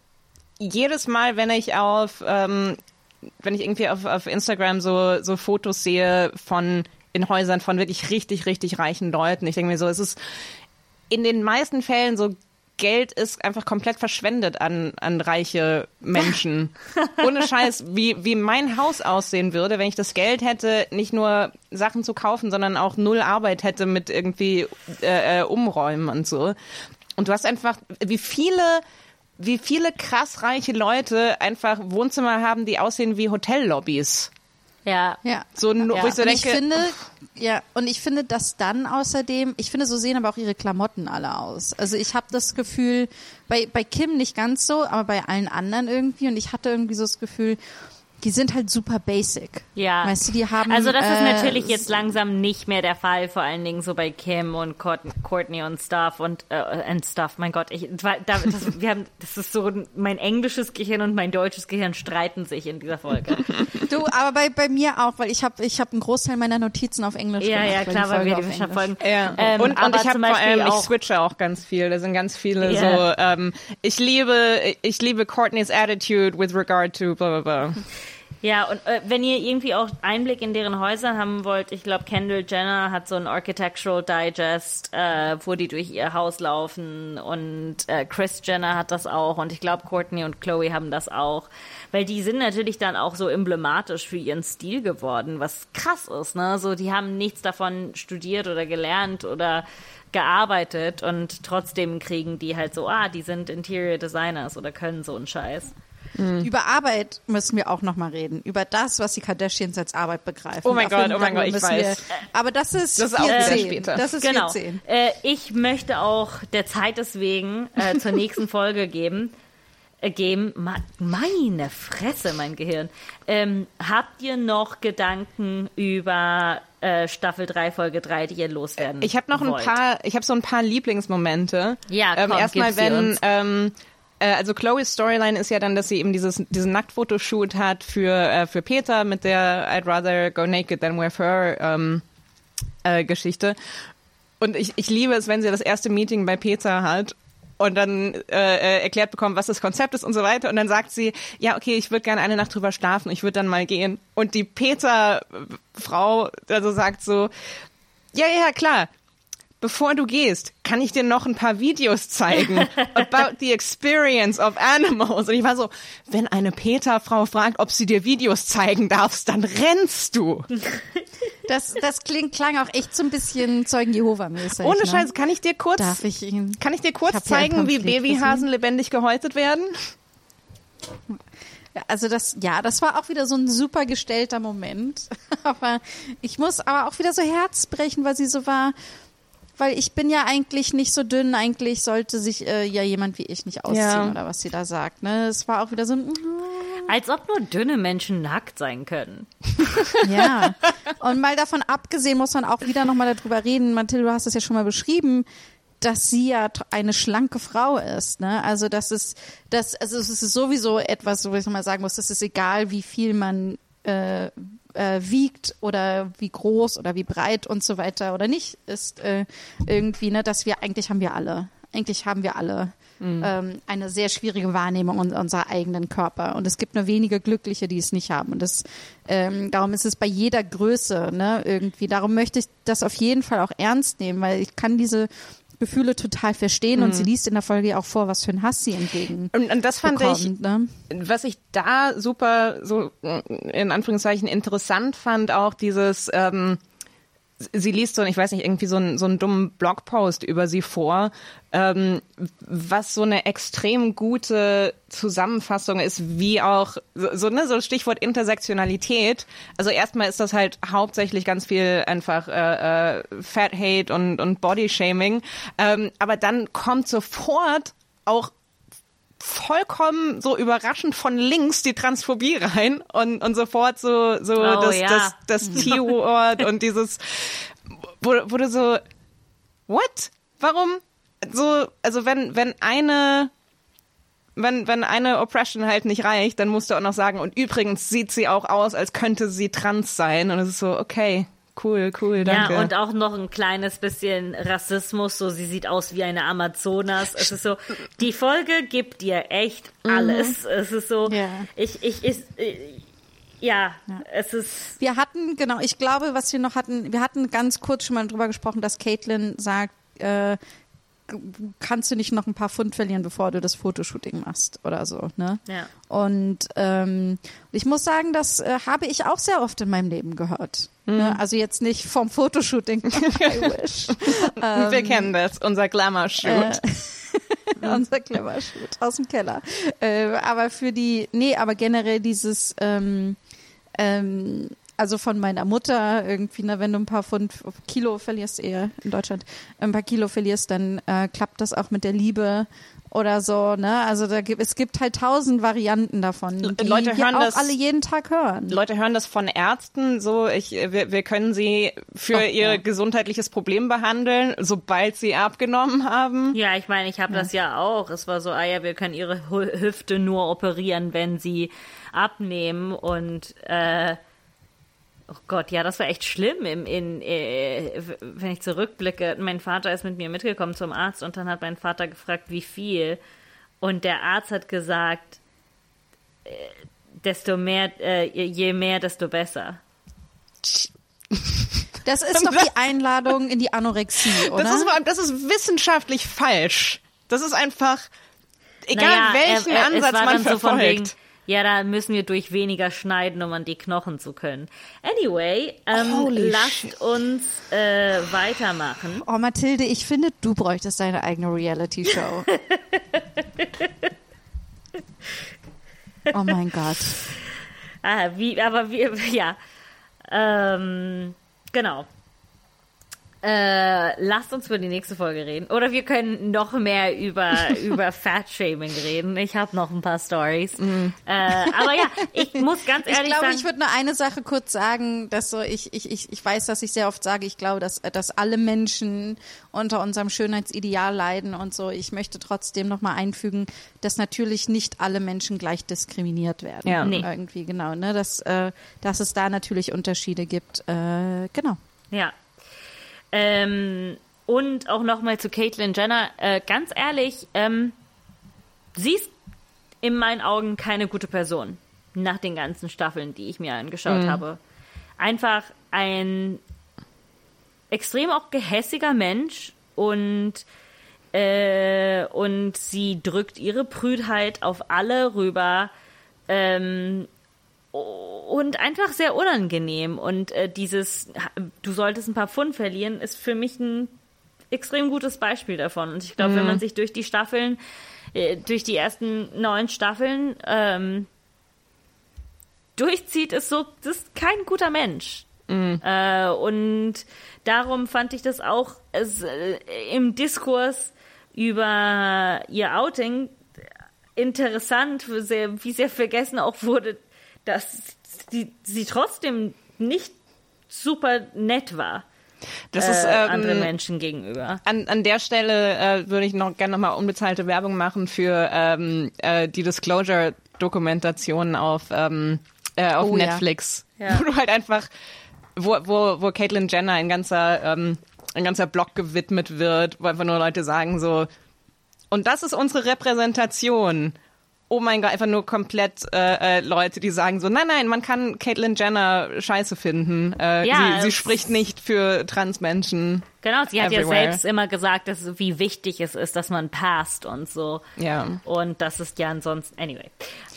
jedes Mal, wenn ich auf, ähm, wenn ich irgendwie auf, auf Instagram so, so Fotos sehe von in Häusern von wirklich richtig, richtig reichen Leuten. Ich denke mir so, es ist in den meisten Fällen so Geld ist einfach komplett verschwendet an, an reiche Menschen. [LAUGHS] Ohne Scheiß, wie, wie mein Haus aussehen würde, wenn ich das Geld hätte, nicht nur Sachen zu kaufen, sondern auch null Arbeit hätte mit irgendwie äh, äh, Umräumen und so. Und du hast einfach, wie viele, wie viele krass reiche Leute einfach Wohnzimmer haben, die aussehen wie Hotellobbys. Ja. Ja. So, nur, wo ich so und ich finde, ja, und ich finde, dass dann außerdem, ich finde, so sehen aber auch ihre Klamotten alle aus. Also ich habe das Gefühl, bei, bei Kim nicht ganz so, aber bei allen anderen irgendwie. Und ich hatte irgendwie so das Gefühl, die sind halt super basic. Ja. Weißt du, die haben. Also das ist äh, natürlich jetzt langsam nicht mehr der Fall, vor allen Dingen so bei Kim und Court- Courtney und Stuff und äh, und Stuff. Mein Gott, ich, da, das, [LAUGHS] wir haben, das ist so mein englisches Gehirn und mein deutsches Gehirn streiten sich in dieser Folge. [LAUGHS] Du, aber bei, bei mir auch, weil ich habe ich hab einen Großteil meiner Notizen auf Englisch ja, gemacht. ja, klar, weil Folge wir auf die Englisch. verfolgen. Ja. Ähm, und, und ich habe vor allem, ich auch, switche auch ganz viel. Da sind ganz viele Ja. so, ähm, ich liebe, ich liebe Courtney's attitude with regard to blah blah blah. [LAUGHS] Ja, und äh, wenn ihr irgendwie auch Einblick in deren Häuser haben wollt, ich glaube, Kendall Jenner hat so ein Architectural Digest, äh, wo die durch ihr Haus laufen und äh, Chris Jenner hat das auch und ich glaube, Courtney und Chloe haben das auch. Weil die sind natürlich dann auch so emblematisch für ihren Stil geworden, was krass ist, ne? So, die haben nichts davon studiert oder gelernt oder gearbeitet und trotzdem kriegen die halt so, ah, die sind Interior Designers oder können so einen Scheiß. Mhm. Über Arbeit müssen wir auch noch mal reden. Über das, was die Kardashians als Arbeit begreifen. Oh mein Gott, oh mein Gott, ich weiß. Wir, aber das ist, das ist auch äh, später. Das ist genau. Äh, ich möchte auch der Zeit deswegen äh, [LAUGHS] zur nächsten Folge geben. Äh, geben. meine Fresse, mein Gehirn. Ähm, habt ihr noch Gedanken über äh, Staffel 3, Folge 3, die ihr loswerden Ich habe noch wollt? ein paar, ich habe so ein paar Lieblingsmomente. Ja, komm, ähm, Erstmal, wenn, ähm, äh, also Chloes Storyline ist ja dann, dass sie eben dieses, diesen Nacktfotoshoot hat für, äh, für Peter mit der I'd rather go naked than wear fur ähm, äh, Geschichte. Und ich, ich liebe es, wenn sie das erste Meeting bei Peter hat und dann äh, äh, erklärt bekommen, was das Konzept ist und so weiter. Und dann sagt sie, ja, okay, ich würde gerne eine Nacht drüber schlafen, ich würde dann mal gehen. Und die Peter-Frau also sagt so, ja, ja, klar, bevor du gehst, kann ich dir noch ein paar Videos zeigen [LAUGHS] about the experience of animals. Und ich war so, wenn eine Peter-Frau fragt, ob sie dir Videos zeigen darfst, dann rennst du. [LAUGHS] Das, das klingt, klang auch echt so ein bisschen Zeugen Jehova-mäßig. Ohne ne? Scheiß, kann ich dir kurz, Darf ich ihn? kann ich dir kurz ich zeigen, wie Babyhasen lebendig gehäutet werden? Also das, ja, das war auch wieder so ein super gestellter Moment. [LAUGHS] aber ich muss aber auch wieder so Herz brechen, weil sie so war, weil ich bin ja eigentlich nicht so dünn, eigentlich sollte sich äh, ja jemand wie ich nicht ausziehen ja. oder was sie da sagt. Ne? Es war auch wieder so ein Als ob nur dünne Menschen nackt sein können. [LAUGHS] [LAUGHS] ja. Und mal davon abgesehen muss man auch wieder nochmal darüber reden, Mathilde, du hast es ja schon mal beschrieben, dass sie ja eine schlanke Frau ist. Ne? Also das ist, das, also es ist sowieso etwas, wo ich nochmal sagen muss, es ist egal, wie viel man äh, äh, wiegt oder wie groß oder wie breit und so weiter oder nicht ist äh, irgendwie, ne, dass wir eigentlich haben wir alle, eigentlich haben wir alle mhm. ähm, eine sehr schwierige Wahrnehmung unserer eigenen Körper und es gibt nur wenige Glückliche, die es nicht haben und das ähm, darum ist es bei jeder Größe, ne, irgendwie. Darum möchte ich das auf jeden Fall auch ernst nehmen, weil ich kann diese Gefühle total verstehen mhm. und sie liest in der Folge auch vor, was für ein Hass sie entgegen und, und das fand bekommt, ich, ne? was ich da super so in Anführungszeichen interessant fand, auch dieses ähm, sie liest so, ich weiß nicht, irgendwie so einen, so einen dummen Blogpost über sie vor, ähm, was so eine extrem gute Zusammenfassung ist, wie auch so, ne, so Stichwort Intersektionalität. Also erstmal ist das halt hauptsächlich ganz viel einfach äh, äh, Fat Hate und, und Body Shaming, ähm, aber dann kommt sofort auch vollkommen so überraschend von links die Transphobie rein und, und sofort so, so oh, das, ja. das, das, das [LAUGHS] T-Wort und dieses, wurde, wurde so, what? Warum? So, also wenn, wenn eine, wenn, wenn eine Oppression halt nicht reicht, dann musst du auch noch sagen, und übrigens sieht sie auch aus, als könnte sie trans sein. Und es ist so, okay, Cool, cool, danke. Ja, und auch noch ein kleines bisschen Rassismus, so sie sieht aus wie eine Amazonas. Es ist so, die Folge gibt dir echt mhm. alles. Mhm. Es ist so, ja. ich, ich, ich, ja, ja, es ist. Wir hatten, genau, ich glaube, was wir noch hatten, wir hatten ganz kurz schon mal drüber gesprochen, dass Caitlin sagt, äh, kannst du nicht noch ein paar Pfund verlieren, bevor du das Fotoshooting machst oder so. Ne? Ja. Und ähm, ich muss sagen, das äh, habe ich auch sehr oft in meinem Leben gehört. Mhm. Ne? Also jetzt nicht vom Fotoshooting, [LAUGHS] I wish. ähm, Wir kennen das, unser Glamour-Shoot. Äh, [LAUGHS] unser Glamour-Shoot aus dem Keller. Äh, aber für die, nee, aber generell dieses ähm, ähm, also von meiner Mutter irgendwie, ne, wenn du ein paar Pfund, Kilo verlierst, eher in Deutschland, ein paar Kilo verlierst, dann äh, klappt das auch mit der Liebe oder so, ne? Also da gibt es gibt halt tausend Varianten davon, die Leute hören wir auch das, alle jeden Tag hören. Leute hören das von Ärzten, so ich wir, wir können sie für oh, ihr ja. gesundheitliches Problem behandeln, sobald sie abgenommen haben. Ja, ich meine, ich habe ja. das ja auch. Es war so, ah ja, wir können ihre Hüfte nur operieren, wenn sie abnehmen und äh, Oh Gott, ja, das war echt schlimm. Im, in, äh, wenn ich zurückblicke, mein Vater ist mit mir mitgekommen zum Arzt und dann hat mein Vater gefragt, wie viel. Und der Arzt hat gesagt, äh, desto mehr, äh, je mehr, desto besser. [LAUGHS] Das ist doch die Einladung in die Anorexie, [LAUGHS] oder? Das ist, das ist wissenschaftlich falsch. Das ist einfach, egal naja, welchen er, er, Ansatz man verfolgt. So ja, da müssen wir durch weniger schneiden, um an die Knochen zu können. Anyway, ähm, lasst uns äh, weitermachen. Oh, Mathilde, ich finde, du bräuchtest deine eigene Reality-Show. [LAUGHS] Oh mein Gott. ah, wie, aber wir, [LAUGHS] ja. Ähm, genau. Äh, lasst uns über die nächste Folge reden. Oder wir können noch mehr über, [LAUGHS] über Fat-Shaming reden. Ich habe noch ein paar Stories. Mm. Äh, aber ja, ich muss ganz [LAUGHS] ehrlich ich glaube, sagen. Ich würde nur eine Sache kurz sagen, dass so, ich, ich, ich, ich weiß, dass ich sehr oft sage, ich glaube, dass, dass alle Menschen unter unserem Schönheitsideal leiden und so. Ich möchte trotzdem nochmal einfügen, dass natürlich nicht alle Menschen gleich diskriminiert werden. Ja, nee. Irgendwie, genau, ne? Dass, äh, dass es da natürlich Unterschiede gibt. Äh, genau. Ja, ähm, und auch nochmal zu Caitlyn Jenner. Äh, ganz ehrlich, ähm, sie ist in meinen Augen keine gute Person. Nach den ganzen Staffeln, die ich mir angeschaut mhm. habe. Einfach ein extrem auch gehässiger Mensch und äh, und sie drückt ihre Prüdheit auf alle rüber. Ähm, und einfach sehr unangenehm. Und äh, dieses, du solltest ein paar Pfund verlieren, ist für mich ein extrem gutes Beispiel davon. Und ich glaube, mhm. wenn man sich durch die Staffeln, äh, durch die ersten neun Staffeln ähm, durchzieht, ist so, das ist kein guter Mensch. Mhm. Äh, und darum fand ich das auch es, äh, im Diskurs über ihr Outing interessant, wie sehr, wie sehr vergessen auch wurde, dass sie, sie trotzdem nicht super nett war. Das ist äh, ähm, anderen Menschen gegenüber. An, an der Stelle äh, würde ich noch gerne nochmal unbezahlte Werbung machen für ähm, äh, die Disclosure-Dokumentation auf, ähm, äh, auf oh, Netflix, ja. Ja. [LAUGHS] wo du halt einfach, wo, wo, wo Caitlyn Jenner ein ganzer, ähm, ein ganzer Blog gewidmet wird, wo einfach nur Leute sagen so, und das ist unsere Repräsentation oh mein Gott, einfach nur komplett äh, äh, Leute, die sagen so, nein, nein, man kann Caitlyn Jenner scheiße finden. Äh, ja, sie, sie spricht nicht für Transmenschen. Genau, sie hat everywhere. ja selbst immer gesagt, dass, wie wichtig es ist, dass man passt und so. Ja. Und das ist ja ansonsten, anyway.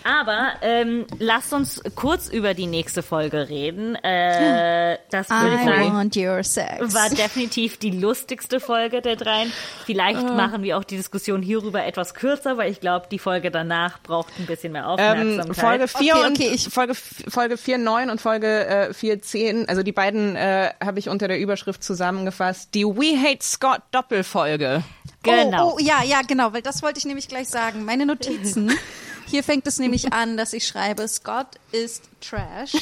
Aber ähm, lasst uns kurz über die nächste Folge reden. Äh, das würde ich sagen, want your sex. war definitiv die lustigste Folge der dreien. Vielleicht uh. machen wir auch die Diskussion hierüber etwas kürzer, weil ich glaube, die Folge danach braucht ein bisschen mehr Aufmerksamkeit. Ähm, Folge 4 okay, okay, und Folge, Folge 4, 9 und Folge äh, 4, 10, also die beiden äh, habe ich unter der Überschrift zusammengefasst die We Hate Scott Doppelfolge. Genau. Oh, oh, ja, ja, genau, weil das wollte ich nämlich gleich sagen. Meine Notizen. [LAUGHS] Hier fängt es nämlich an, dass ich schreibe, Scott ist Trash.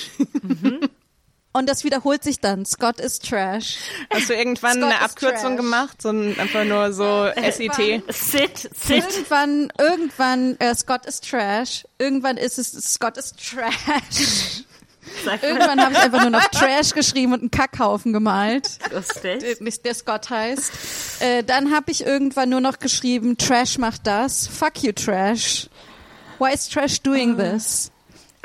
Mhm. Und das wiederholt sich dann. Scott ist Trash. Hast du irgendwann Scott eine Abkürzung gemacht? So ein, einfach nur so SIT? Sit, sit. Irgendwann, irgendwann, äh, Scott ist Trash. Irgendwann ist es Scott ist Trash. Irgendwann habe ich einfach nur noch Trash geschrieben und einen Kackhaufen gemalt. Lustig. Der Scott heißt. Äh, dann habe ich irgendwann nur noch geschrieben, Trash macht das. Fuck you, Trash. Why is Trash doing ah. this?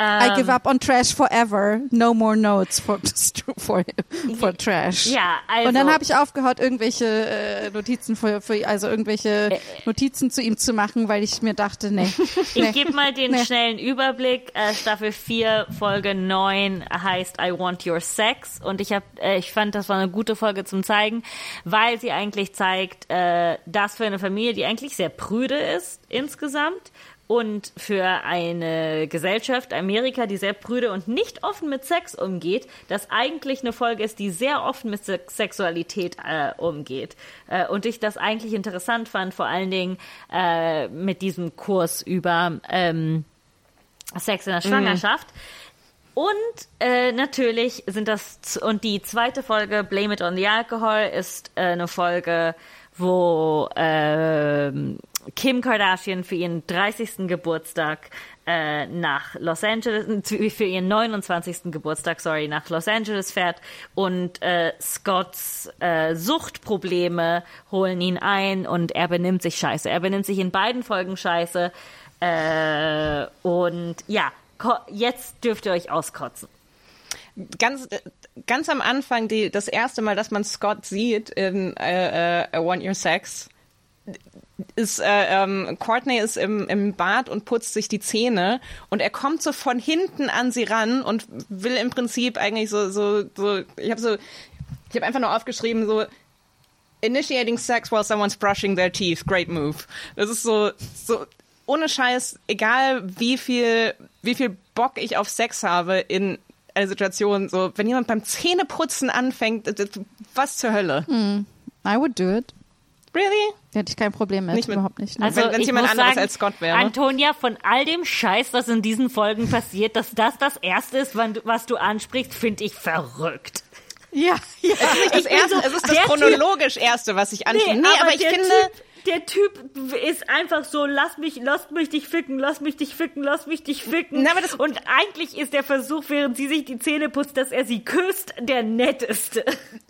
I give up on trash forever. No more notes for [LAUGHS] for, for trash. Ja, also. Und dann habe ich aufgehört, irgendwelche äh, Notizen für, für also irgendwelche äh, Notizen zu ihm zu machen, weil ich mir dachte, nee. [LAUGHS] Ich nee, gebe mal den nee. schnellen Überblick. Äh, Staffel 4, Folge 9 heißt I Want Your Sex und ich habe, äh, ich fand, das war eine gute Folge zum zeigen, weil sie eigentlich zeigt, äh, das für eine Familie, die eigentlich sehr prüde ist insgesamt und für eine Gesellschaft, Amerika, die sehr prüde und nicht offen mit Sex umgeht, das eigentlich eine Folge ist, die sehr offen mit Sexualität äh, umgeht. Äh, und ich das eigentlich interessant fand, vor allen Dingen äh, mit diesem Kurs über ähm, Sex in der mhm. Schwangerschaft. Mhm. Und äh, natürlich sind das, und die zweite Folge, Blame It on the Alcohol, ist äh, eine Folge, wo äh, Kim Kardashian für ihren 30. Geburtstag äh, nach Los Angeles, für ihren 29. Geburtstag, sorry, nach Los Angeles fährt und äh, Scotts äh, Suchtprobleme holen ihn ein und er benimmt sich scheiße. Er benimmt sich in beiden Folgen scheiße. Äh, und ja, jetzt dürft ihr euch auskotzen. Ganz, ganz am Anfang, die, das erste Mal, dass man Scott sieht in äh, äh, I Want Your Sex, ist äh, ähm, Courtney ist im, im Bad und putzt sich die Zähne und er kommt so von hinten an sie ran und will im Prinzip eigentlich so so so ich habe so ich habe einfach nur aufgeschrieben so initiating sex while someone's brushing their teeth great move das ist so so ohne Scheiß, egal wie viel, wie viel Bock ich auf Sex habe in einer Situation, so, wenn jemand beim Zähneputzen anfängt, was zur Hölle? Hm. I would do it. Really? Da hätte ich kein Problem mit, Nicht mit- überhaupt nicht. Also Wenn- wenn's ich jemand muss anderes sagen, als Scott wäre. Antonia, von all dem Scheiß, was in diesen Folgen passiert, dass das das Erste ist, was du ansprichst, finde ich verrückt. ja, ja. Das erste, so- es ist das chronologisch erste, was ich anspreche. Nee, aber, ich der finde, Typ, der Typ ist einfach so, lass mich, lass mich dich ficken, lass mich dich ficken, lass mich dich ficken. Na, aber das- Und eigentlich ist der Versuch, während sie sich die Zähne putzt, dass er sie küsst, der netteste.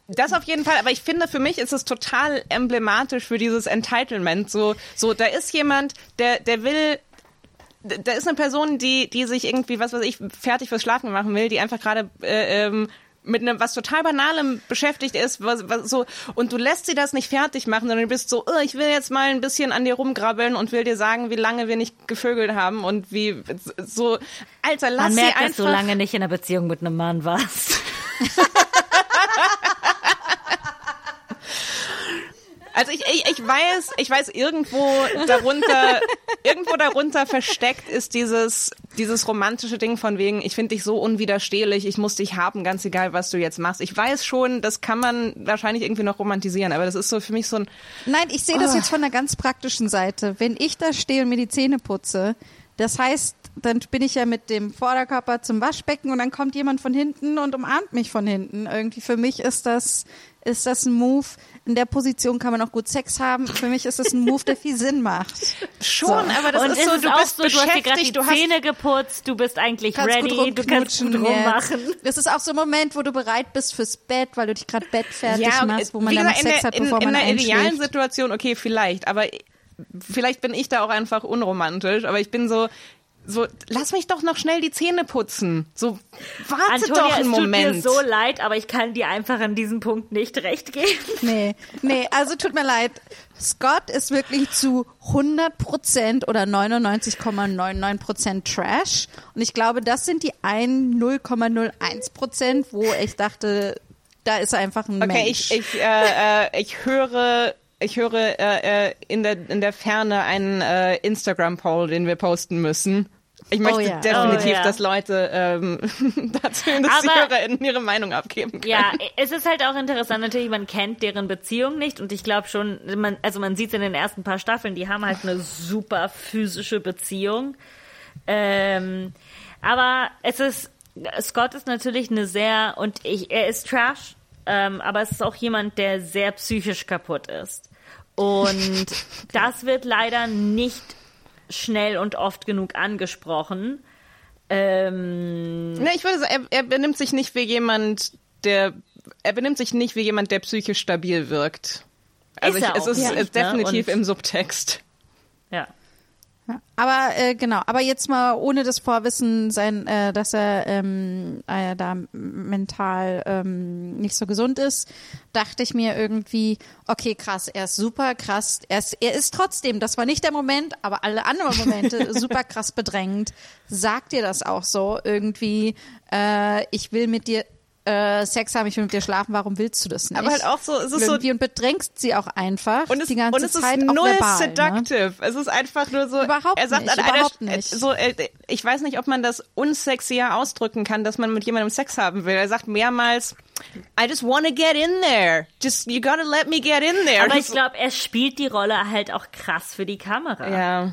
Das auf jeden Fall, aber ich finde, für mich ist es total emblematisch für dieses Entitlement. So, so, da ist jemand, der, der will, da ist eine Person, die, die sich irgendwie, was weiß ich, fertig fürs Schlafen machen will, die einfach gerade äh, ähm, mit einem was total Banalem beschäftigt ist, was, was so und du lässt sie das nicht fertig machen, sondern du bist so, oh, ich will jetzt mal ein bisschen an dir rumgrabbeln und will dir sagen, wie lange wir nicht gevögelt haben und wie so, Alter, lass Man sie merkt, einfach. dass du lange nicht in einer Beziehung mit einem Mann warst. [LAUGHS] [LAUGHS] Also ich, ich, ich weiß, ich weiß irgendwo darunter, irgendwo darunter versteckt ist dieses, dieses romantische Ding von wegen, ich finde dich so unwiderstehlich, ich muss dich haben, ganz egal, was du jetzt machst. Ich weiß schon, das kann man wahrscheinlich irgendwie noch romantisieren, aber das ist so für mich so ein, Nein, ich sehe das jetzt von der ganz praktischen Seite. Wenn ich da stehe und mir die Zähne putze, das heißt, dann bin ich ja mit dem Vorderkörper zum Waschbecken und dann kommt jemand von hinten und umarmt mich von hinten. Irgendwie für mich ist das, ist das ein Move. In der Position kann man auch gut Sex haben. Für mich ist das ein Move, der viel Sinn macht. schon, So. aber das und ist ist so, du auch bist so, du hast dir gerade die Zähne geputzt, du bist eigentlich kannst ready, gut du kannst gut rummachen. jetzt. Das ist auch so ein Moment, wo du bereit bist fürs Bett, weil du dich gerade bettfertig ja, machst, wo man dann in Sex der, hat, in, bevor in man einer idealen. Situation, okay, vielleicht, aber vielleicht bin ich da auch einfach unromantisch, aber ich bin so, so, lass mich doch noch schnell die Zähne putzen. So, warte Antonia, doch es einen tut Moment. mir so leid, aber ich kann dir einfach an diesem Punkt nicht recht geben. [LAUGHS] Nee, nee, also tut mir leid. Scott ist wirklich zu 100% oder 99,99% Trash. Und ich glaube, das sind die 1 0,01%, wo ich dachte, da ist einfach ein Okay, Mensch. ich, ich, äh, äh, ich höre, ich höre äh, äh, in, der, in der Ferne einen äh, Instagram-Poll, den wir posten müssen. Ich möchte ja. definitiv, Oh ja. dass Leute ähm, [LAUGHS] dazu dass HörerInnen ihre Meinung abgeben können. Ja, es ist halt auch interessant, natürlich, man kennt deren Beziehung nicht und ich glaube schon, man, also man sieht es in den ersten paar Staffeln, die haben halt eine super physische Beziehung. Ähm, aber es ist, Scott ist natürlich eine sehr, und ich, er ist Trash, ähm, aber es ist auch jemand, der sehr psychisch kaputt ist. Und das wird leider nicht schnell und oft genug angesprochen. Ähm, Ne, ich würde sagen, er, er benimmt sich nicht wie jemand, der er benimmt sich nicht wie jemand, der psychisch stabil wirkt. Also Ist er ich, es ist äh, ne? definitiv Und- im Subtext. ja. Ja, aber äh, genau, aber jetzt mal ohne das Vorwissen sein, äh, dass er ähm, äh, da mental ähm, nicht so gesund ist, dachte ich mir irgendwie, okay, krass, er ist super krass, er ist, er ist trotzdem, das war nicht der Moment, aber alle anderen Momente [LAUGHS] super krass bedrängend. Sagt dir das auch so irgendwie, äh, ich will mit dir äh, Sex haben, ich will mit dir schlafen, warum willst du das nicht? Aber halt auch so, es ist so und bedrängst sie auch einfach und es, die ganze und es ist Zeit auch null verbal, Ne? seductive. Es ist einfach nur so. Überhaupt er sagt nicht, an einer überhaupt St- nicht. so, äh, ich weiß nicht, ob man das unsexier ausdrücken kann, dass man mit jemandem Sex haben will. Er sagt mehrmals, I just want to get in there. Just you gotta let me get in there. Aber ich glaube, er spielt die Rolle halt auch krass für die Kamera. ja.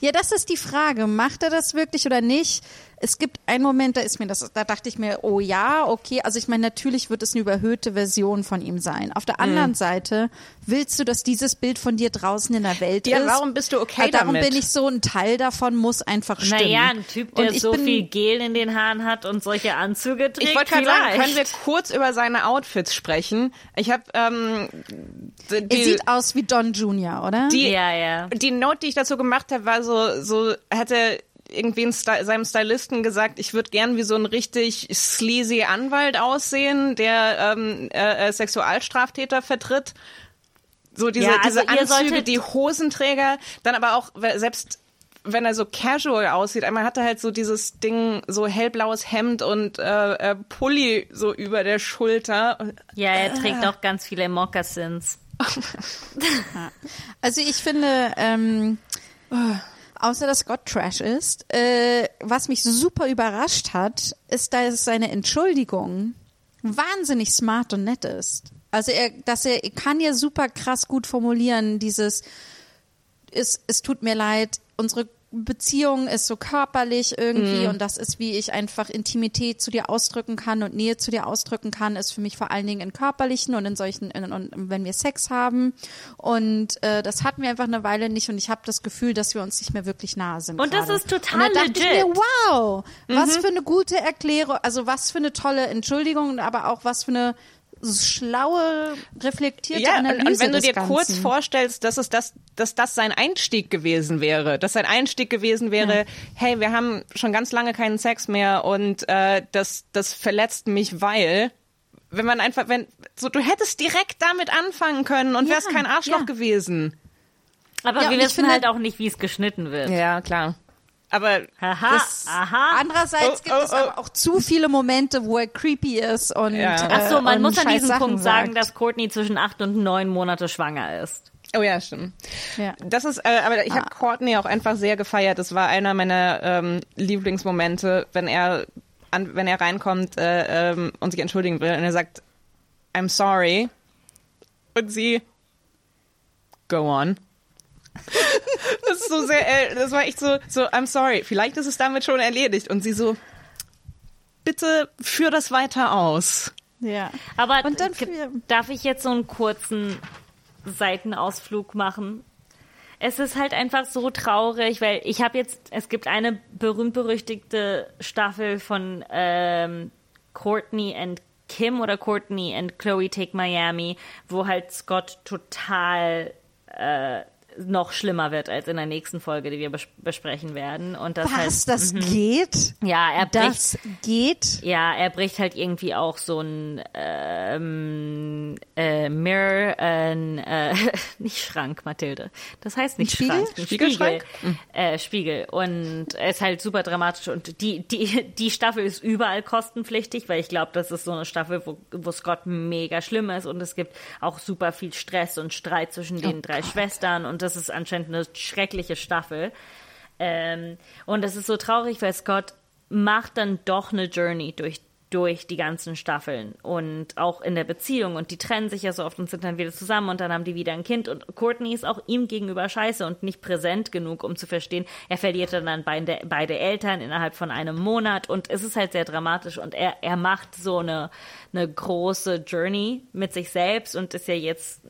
Ja, das ist die Frage. Macht er das wirklich oder nicht? Es gibt einen Moment, da ist mir das, da dachte ich mir, oh ja, okay. Also ich meine, natürlich wird es eine überhöhte Version von ihm sein. Auf der Mhm. anderen Seite willst du, dass dieses Bild von dir draußen in der Welt Ja, ist. warum bist du okay Äh, Darum damit? bin ich so, ein Teil davon muss einfach stimmen. Naja, ein Typ, der so bin, viel Gel in den Haaren hat und solche Anzüge trägt. Ich wollte gerade sagen, können wir kurz über seine Outfits sprechen? Ich habe ähm, die, Er sieht aus wie Don Junior, oder? die, Ja, ja. die Note, die ich dazu gemacht habe, war so, so hätte irgendwie Sty seinem Stylisten gesagt, ich würde gern wie so ein richtig sleazy Anwalt aussehen, der ähm, äh, äh, Sexualstraftäter vertritt. So diese, Ja, also diese Anzüge, solltet- die Hosenträger, dann aber auch selbst wenn er so casual aussieht, einmal hat er halt so dieses Ding, so hellblaues Hemd und äh, äh, Pulli so über der Schulter. Ja, er trägt auch ganz viele Moccasins. [LAUGHS] Also ich finde, ähm, außer dass Scott Trash ist. Äh, was mich super überrascht hat, ist, dass seine Entschuldigung wahnsinnig smart und nett ist. Also er, dass er, er kann ja super krass gut formulieren, dieses, es, es tut mir leid, unsere Beziehung ist so körperlich irgendwie Mhm. und das ist, wie ich einfach Intimität zu dir ausdrücken kann und Nähe zu dir ausdrücken kann, ist für mich vor allen Dingen in körperlichen und in solchen, in, und wenn wir Sex haben. Und äh, das hatten wir einfach eine Weile nicht und ich habe das Gefühl, dass wir uns nicht mehr wirklich nahe sind. Und das gerade. ist total und da dachte ich legit. mir, wow, Mhm. was für eine gute Erklärung, also was für eine tolle Entschuldigung, aber auch was für eine schlaue, reflektierte Ja, Analyse und, und wenn du dir kurz Ganzen. vorstellst, dass es das, dass das sein Einstieg gewesen wäre, dass sein Einstieg gewesen wäre, hey, wir haben schon ganz lange keinen Sex mehr und äh, das, das verletzt mich, weil wenn man einfach, wenn so, du hättest direkt damit anfangen können und Ja, wärst kein Arschloch ja. gewesen. Aber Ja, wir wissen finde- halt auch nicht, wie es geschnitten wird. Ja, klar. Aber Haha, Das- aha. Andererseits Oh, gibt oh, es oh. aber auch zu viele Momente, wo er creepy ist und Ja. äh, Ach so, man muss an diesem Sachen Punkt sagen, sagt. dass Courtney zwischen acht und neun Monate schwanger ist. Oh ja, stimmt. Ja. Das ist, äh, aber ich habe Courtney auch einfach sehr gefeiert. Das war einer meiner ähm, Lieblingsmomente, wenn er an, wenn er reinkommt äh, ähm, und sich entschuldigen will und er sagt, I'm sorry. Und sie, go on. Das ist so sehr, äh, das war echt so, so, I'm sorry. Vielleicht ist es damit schon erledigt. Und sie so, bitte führ das weiter aus. ja. Aber Und dann darf ich jetzt so einen kurzen Seitenausflug machen? Es ist halt einfach so traurig, weil ich habe jetzt, es gibt eine berühmt-berüchtigte Staffel von ähm, Courtney and Kim oder Courtney and Chloe Take Miami, wo halt Scott total äh, noch schlimmer wird als in der nächsten Folge, die wir bes besprechen werden. Und das Was, halt, das geht? ja, er bricht Das geht? ja, er bricht halt irgendwie auch so ein ähm, äh, Mirror, ein, äh, [LAUGHS] nicht Schrank, Mathilde. Das heißt nicht Spiegel? Schrank. Spiegelschrank? Spiegel. Äh, Spiegel. Und er ist halt super dramatisch und die, die, die Staffel ist überall kostenpflichtig, weil ich glaube, das ist so eine Staffel, wo, wo Scott mega schlimm ist und es gibt auch super viel Stress und Streit zwischen den drei Schwestern und das ist anscheinend eine schreckliche Staffel. Ähm, und das ist so traurig, weil Scott macht dann doch eine Journey durch, durch die ganzen Staffeln und auch in der Beziehung. Und die trennen sich ja so oft und sind dann wieder zusammen und dann haben die wieder ein Kind. Und Courtney ist auch ihm gegenüber scheiße und nicht präsent genug, um zu verstehen, er verliert dann beide, beide Eltern innerhalb von einem Monat. Und es ist halt sehr dramatisch und er, er macht so eine, eine große Journey mit sich selbst und ist ja jetzt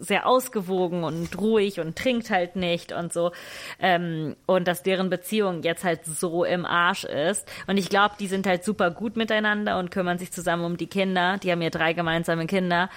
sehr ausgewogen und ruhig und trinkt halt nicht und so. Ähm, und dass deren Beziehung jetzt halt so im Arsch ist. Und ich glaube, die sind halt super gut miteinander und kümmern sich zusammen um die Kinder. Die haben ja drei gemeinsame Kinder.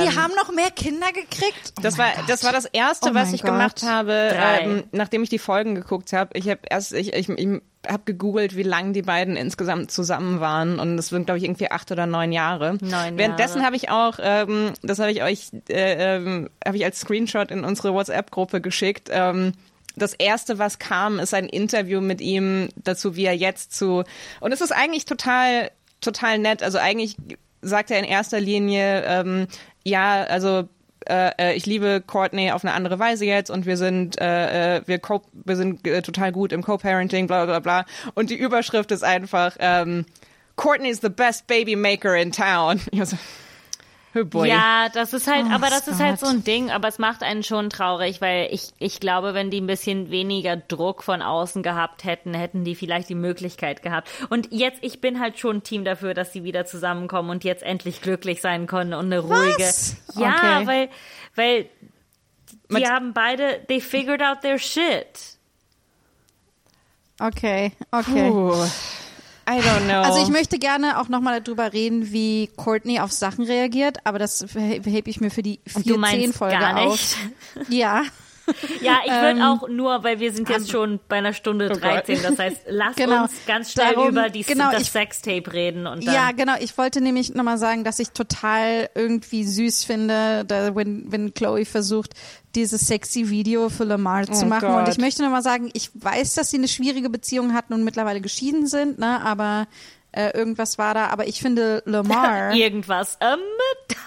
Die haben noch mehr Kinder gekriegt? Oh Das war Gott. das war das erste, Oh was ich Gott. gemacht habe, ähm, nachdem ich die Folgen geguckt habe. Ich habe erst ich ich, ich habe gegoogelt, wie lange die beiden insgesamt zusammen waren und das sind glaube ich irgendwie acht oder neun Jahre. Neun Währenddessen habe ich auch, ähm, das habe ich euch, äh, ähm, habe ich als Screenshot in unsere WhatsApp-Gruppe geschickt. Ähm, das erste, was kam, ist ein Interview mit ihm dazu, wie er jetzt zu und es ist eigentlich total total nett. Also eigentlich sagt er in erster Linie, ähm, ja, also äh, äh, ich liebe Courtney auf eine andere Weise jetzt und wir sind äh, äh, wir co wir sind äh, total gut im Co-Parenting, bla bla bla. Und die Überschrift ist einfach ähm, Courtney is the best baby maker in town. [LAUGHS] Ich so, boy. Ja, das ist halt, Oh, aber das ist halt so ein Ding, aber es macht einen schon traurig, weil ich, ich glaube, wenn die ein bisschen weniger Druck von außen gehabt hätten, hätten die vielleicht die Möglichkeit gehabt. Und jetzt, ich bin halt schon ein Team dafür, dass sie wieder zusammenkommen und jetzt endlich glücklich sein können und eine ruhige. Ja, Okay. weil, weil die Mit- haben beide, they figured out their shit. Okay, okay. Puh. I don't know. Also ich möchte gerne auch nochmal darüber reden, wie Courtney auf Sachen reagiert, aber das hebe ich mir für die Und du meinst 410-Folge gar auf. Ja, [LAUGHS] Ja, ich würde Ähm, auch nur, weil wir sind jetzt schon bei einer Stunde Oh Gott. 13. Das heißt, [LAUGHS] lass Genau. uns ganz schnell Darum- über die, genau, das ich- Sextape reden und dann. ja, genau. Ich wollte nämlich nochmal sagen, dass ich total irgendwie süß finde, da, wenn, wenn Chloe versucht, dieses sexy Video für Lamar zu Oh machen. Gott. Und ich möchte nochmal sagen, ich weiß, dass sie eine schwierige Beziehung hatten und mittlerweile geschieden sind, ne, aber Äh, irgendwas war da, aber ich finde Lamar. [LAUGHS] irgendwas. Ähm,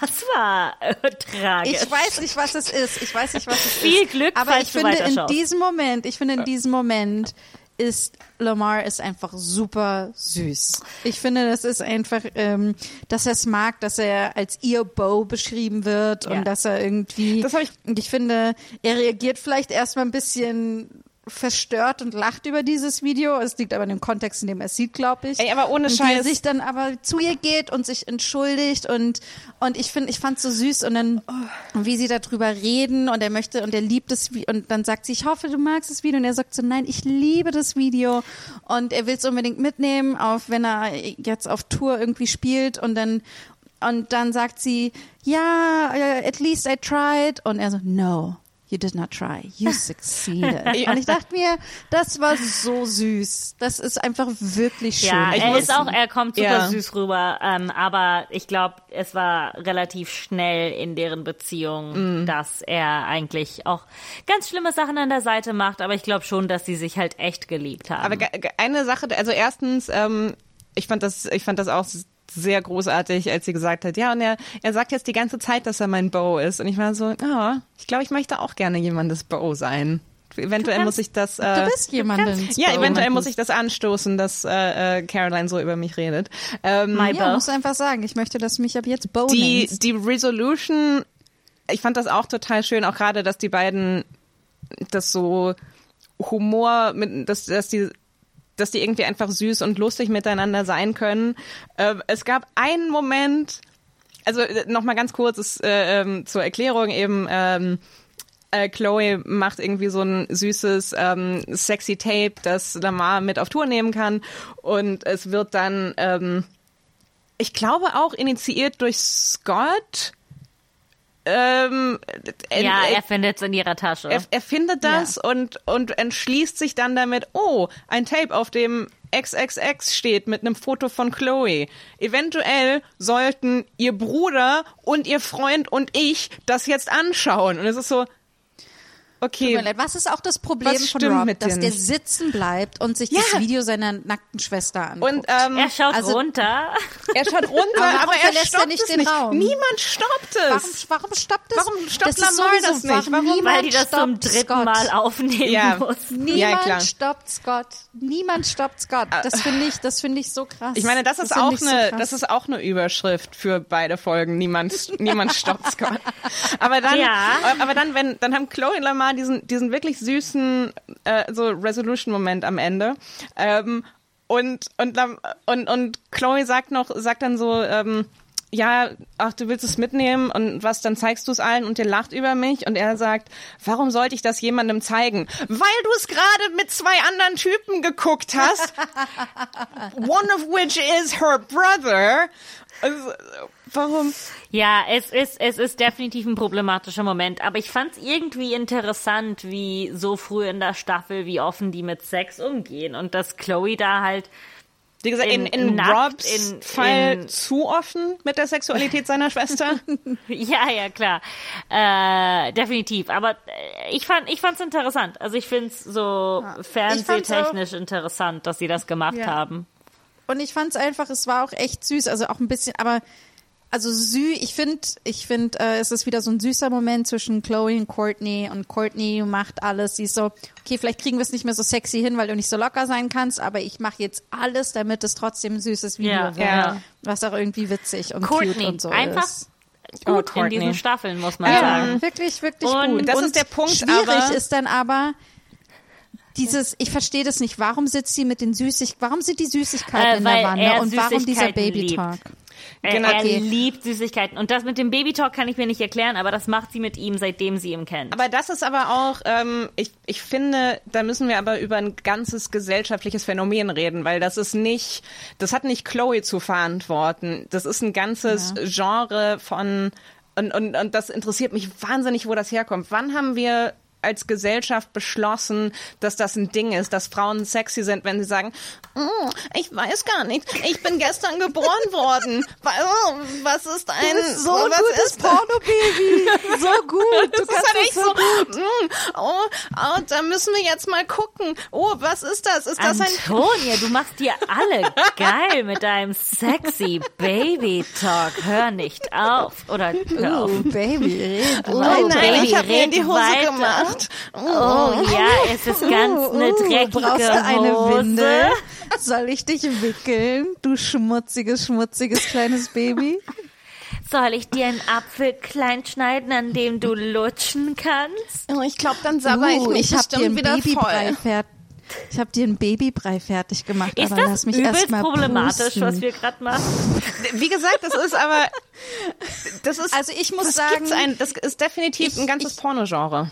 das war äh, tragisch. Ich weiß nicht, was es ist. Ich weiß nicht, was es Viel ist. Glück, aber falls ich du finde in diesem Moment, ich finde in diesem Moment ist Lamar ist einfach super süß. Ich finde, das ist einfach, ähm, dass er es mag, dass er als ihr Beau beschrieben wird Ja. und dass er irgendwie. Das hab ich- und ich finde, er reagiert vielleicht erstmal ein bisschen verstört und lacht über dieses Video. Es liegt aber in dem Kontext, in dem er es sieht, glaube ich. Ey, aber ohne und er Scheiß. sich dann aber zu ihr geht und sich entschuldigt und und ich finde, ich fand's so süß und dann wie sie darüber reden und er möchte und er liebt das Vi- und dann sagt sie, ich hoffe, du magst das Video und er sagt so, nein, ich liebe das Video und er will es unbedingt mitnehmen, auf wenn er jetzt auf Tour irgendwie spielt und dann und dann sagt sie, ja, uh, at least I tried und er so, no. You did not try. You succeeded. [LAUGHS] und ich dachte mir, das war so süß. Das ist einfach wirklich schön. Ja, Ich er ist auch, er kommt super Ja. süß rüber, ähm, aber ich glaube, es war relativ schnell in deren Beziehung, Mhm. dass er eigentlich auch ganz schlimme Sachen an der Seite macht, aber ich glaube schon, dass sie sich halt echt geliebt haben. Aber eine Sache, also erstens, ähm, ich fand das, ich fand das auch sehr großartig, als sie gesagt hat, ja, und er, er sagt jetzt die ganze Zeit, dass er mein Beau ist. Und ich war so, ja, ich glaube, ich möchte auch gerne jemandes Beau sein. Eventuell muss ich das. Äh, du bist jemanden. ja, eventuell muss ich das anstoßen, dass äh, äh, Caroline so über mich redet. Ähm, My Ja, Beau. musst du einfach sagen. Ich möchte, dass du mich ab jetzt Bo die, nennst. die Resolution, ich fand das auch total schön, auch gerade, dass die beiden das so Humor mit, dass, dass die dass die irgendwie einfach süß und lustig miteinander sein können. Ähm, es gab einen Moment, also noch mal ganz kurz ist, äh, ähm, zur Erklärung eben. Ähm, äh, Chloe macht irgendwie so ein süßes ähm, sexy Tape, das Lamar mit auf Tour nehmen kann und es wird dann ähm, ich glaube auch initiiert durch Scott. Ähm, äh, ja, er findet es in ihrer Tasche. er, er findet das und, und entschließt sich dann damit, oh, ein Tape, auf dem XXX steht mit einem Foto von Chloe. Eventuell sollten ihr Bruder und ihr Freund und ich das jetzt anschauen. Und es ist so, okay. Was ist auch das Problem von Rob, mit dass der sitzen bleibt und sich Ja. das Video seiner nackten Schwester anguckt? und ähm, er schaut also- runter. er schaut runter, Aber aber er verlässt er stoppt nicht es den nicht. Raum? Niemand stoppt es. warum, warum stoppt das? Warum stoppt das Lamar das nicht? Warum, Warum? niemand weil die das zum stoppt dritten Scott. Mal aufnehmen Ja. muss. Niemand Ja, stoppt Scott. Niemand stoppt Scott. Das finde ich, das finde ich so krass. Ich meine, das ist finde auch so eine, krass. das ist auch eine Überschrift für beide Folgen. Niemand, niemand stoppt Scott. [LAUGHS] Aber dann, Ja. aber dann, wenn, dann haben Chloe und Lamar diesen, diesen wirklich süßen, äh, so Resolution-Moment am Ende. Ähm, und, und, und, und Chloe sagt noch, sagt dann so, ähm, ja, ach, du willst es mitnehmen und was, dann zeigst du es allen und ihr lacht über mich und er sagt, warum sollte ich das jemandem zeigen? Weil du es gerade mit zwei anderen Typen geguckt hast [LAUGHS] one of which is her brother. Also, warum? Ja, es ist, es ist definitiv ein problematischer Moment, aber ich fand es irgendwie interessant, wie so früh in der Staffel, wie offen die mit Sex umgehen und dass Chloe da halt Wie gesagt, in, In- in, Robs in- Fall in- zu offen mit der Sexualität [LAUGHS] seiner Schwester. Ja, ja, klar. Äh, definitiv. Aber äh, ich fand ich fand's interessant. Also ich find's so fernsehtechnisch interessant, dass sie das gemacht Ja. haben. Und ich fand es einfach, es war auch echt süß, also auch ein bisschen, aber also süß, ich finde, ich finde, äh, es ist wieder so ein süßer Moment zwischen Chloe und Courtney und Courtney macht alles, sie ist so, okay, vielleicht kriegen wir es nicht mehr so sexy hin, weil du nicht so locker sein kannst, aber ich mache jetzt alles, damit es trotzdem ein süßes Video Ja, wird, ja. was auch irgendwie witzig und cute Courtney, und so einfach ist. Oh, gut in Courtney. diesen Staffeln, muss man Ja, sagen. wirklich, wirklich Und gut. das und ist der Punkt, Schwierig aber- ist dann aber dieses, ich verstehe das nicht. Warum sitzt sie mit den Süßig, warum sind die Süßigkeiten Äh, in der Wanne und warum dieser Baby liebt. Talk? Er, Genau. er Okay. liebt Süßigkeiten. Und das mit dem Babytalk kann ich mir nicht erklären, aber das macht sie mit ihm, seitdem sie ihn kennt. Aber das ist aber auch, ähm, ich, ich finde, da müssen wir aber über ein ganzes gesellschaftliches Phänomen reden, weil das ist nicht, das hat nicht Chloe zu verantworten. Das ist ein ganzes Genre von, und, und, und das interessiert mich wahnsinnig, wo das herkommt. Wann haben wir als Gesellschaft beschlossen, dass das ein Ding ist, dass Frauen sexy sind, wenn sie sagen, mm, ich weiß gar nicht, ich bin gestern geboren worden. Was ist ein so ein gutes Porno-Baby? So gut. Du [LAUGHS] das ist halt echt so, so mm, oh, oh, da müssen wir jetzt mal gucken. Oh, was ist das? Ist das ein Antonia, du machst dir alle [LAUGHS] geil mit deinem sexy Baby Talk. Hör nicht auf oder hör auf. Uh, Baby, red oh, nein, Baby, ich habe mir in die Hose weiter. gemacht. Oh. oh ja, es ist ganz eine dreckige Brauchst du eine Hose. Winde? Soll ich dich wickeln, du schmutziges, schmutziges kleines Baby? Soll ich dir einen Apfel klein schneiden, an dem du lutschen kannst? Oh, ich glaube, dann sabber uh, ich mich ich hab dir ein wieder Babybrei voll. Ich habe dir einen Babybrei fertig gemacht, ist aber das lass mich übelst erst problematisch, pusten. was wir gerade machen? Wie gesagt, das ist aber [LAUGHS] das ist also ich muss das sagen, ein, das ist definitiv ich, ein ganzes Pornogenre.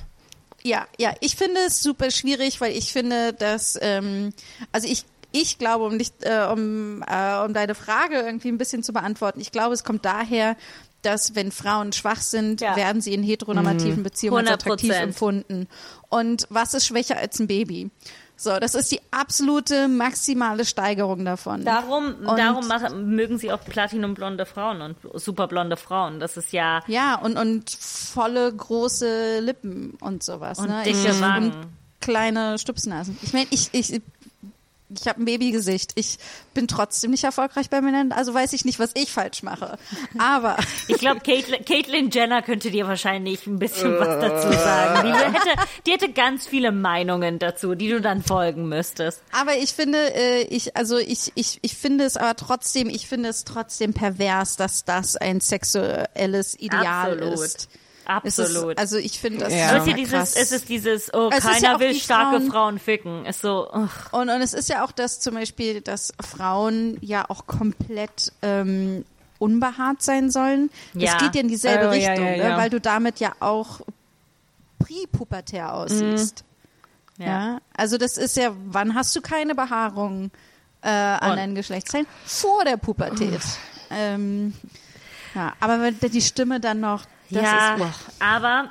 Ja, ja, ich finde es super schwierig, weil ich finde, dass ähm, also ich ich glaube, um, dich, äh, um, äh, um deine Frage irgendwie ein bisschen zu beantworten, ich glaube, es kommt daher, dass wenn Frauen schwach sind, ja. werden sie in heteronormativen mhm. Beziehungen als attraktiv empfunden. Und was ist schwächer als ein Baby? So, das ist die absolute maximale Steigerung davon. Darum, und darum machen, mögen sie auch platinumblonde Frauen und superblonde Frauen. Das ist ja. Ja, und, und volle große Lippen und sowas. Und ne? dicke ich, Wangen. Und kleine Stupsnasen. Ich meine, ich, ich ich habe ein Babygesicht. Ich bin trotzdem nicht erfolgreich bei Männern, also weiß ich nicht, was ich falsch mache. Aber [LAUGHS] ich glaube, Caitlyn Jenner könnte dir wahrscheinlich ein bisschen was dazu sagen. Die hätte, die hätte ganz viele Meinungen dazu, die du dann folgen müsstest. Aber ich finde, äh, ich also ich ich ich finde es aber trotzdem, ich finde es trotzdem pervers, dass das ein sexuelles Ideal Absolut. ist. Absolut. Ist, also ich finde das ja. ist ja dieses, es ist dieses, oh, es keiner ja will starke Frauen, Frauen, ficken. Ist so. Und, und es ist ja auch das zum Beispiel, dass Frauen ja auch komplett ähm, unbehaart sein sollen. Das ja. geht ja in dieselbe oh, Richtung, ja, ne? weil du damit ja auch präpubertär aussiehst. Mhm. Ja. Also das ist ja, wann hast du keine Behaarung äh, an deinen Geschlechtsteilen? Vor der Pubertät. Ähm, ja, aber wenn die Stimme dann noch das ja, ist, aber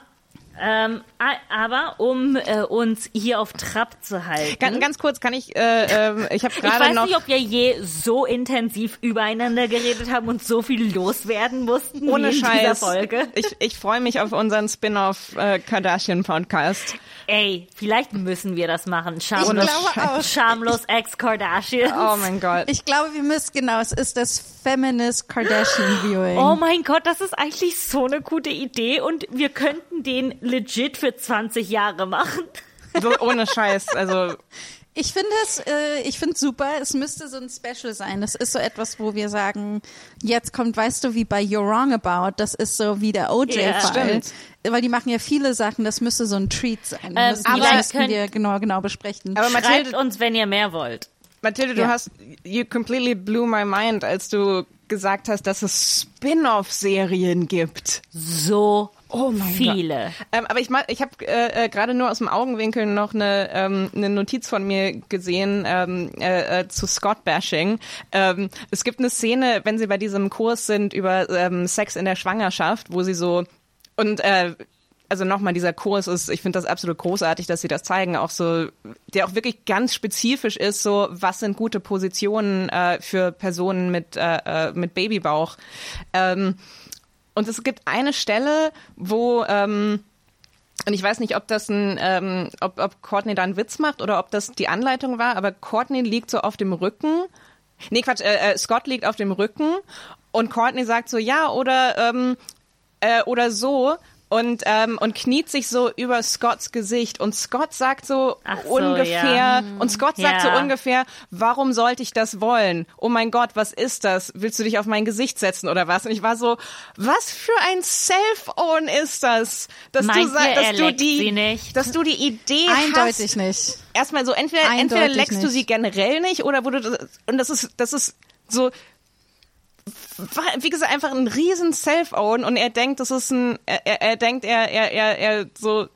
ähm, aber um äh, uns hier auf Trab zu halten. Ganz, ganz kurz kann ich, äh, äh, ich habe gerade noch. Ich weiß nicht, ob wir je so intensiv übereinander geredet haben und so viel loswerden mussten Ohne Scheiß. dieser Folge. Ich, ich freue mich auf unseren Spin-off äh, Kardashian Podcast. Ey, vielleicht müssen wir das machen. Schamlos, Schamlos ex-Kardashian. Oh mein Gott. Ich glaube, wir müssen, genau, es ist das Feminist Kardashian [GASPS] Viewing. Oh mein Gott, das ist eigentlich so eine gute Idee und wir könnten den legit für 20 Jahre machen. So, ohne Scheiß, also. Ich finde es, äh, ich finde super. Es müsste so ein Special sein. Das ist so etwas, wo wir sagen, jetzt kommt, weißt du, wie bei You're Wrong About, das ist so wie der OJ-Fall. Ja, Weil die machen ja viele Sachen, das müsste so ein Treat sein. Ähm, das aber müssten wir genau, genau besprechen. Aber Schreibt Mathilde, uns, wenn ihr mehr wollt. Mathilde, du Ja. hast, you completely blew my mind, als du gesagt hast, dass es Spin-off-Serien gibt. So Oh mein viele. Ähm, aber ich, ich habe äh, äh, gerade nur aus dem Augenwinkel noch eine, ähm, eine Notiz von mir gesehen ähm, äh, äh, zu Scott-Bashing. Ähm, es gibt eine Szene, wenn sie bei diesem Kurs sind über ähm, Sex in der Schwangerschaft, wo sie so und äh, also nochmal, dieser Kurs ist, ich finde das absolut großartig, dass sie das zeigen, auch so, der auch wirklich ganz spezifisch ist, so, was sind gute Positionen äh, für Personen mit, äh, äh, mit Babybauch. Ähm, und es gibt eine Stelle, wo, ähm, und ich weiß nicht, ob das ein, ähm, ob, ob Courtney da einen Witz macht oder ob das die Anleitung war, aber Courtney liegt so auf dem Rücken. Nee, Quatsch, äh, äh, Scott liegt auf dem Rücken und Courtney sagt so, ja, oder, ähm, äh, oder so. Und, ähm, und kniet sich so über Scotts Gesicht. Und Scott sagt so, so, ungefähr, ja. und Scott sagt Ja. so ungefähr, warum sollte ich das wollen? Oh mein Gott, was ist das? Willst du dich auf mein Gesicht setzen oder was? Und ich war so, was für ein Self-Own ist das? Dass Meint du sagst, dass du die, dass du die Idee Eindeutig hast. nicht. Erstmal so, entweder, entweder leckst du nicht. sie generell nicht oder wurde das, und das ist, das ist so, wie gesagt, einfach ein riesen Self-Own und er denkt, das ist ein, er, er, denkt, er, er, er, er so,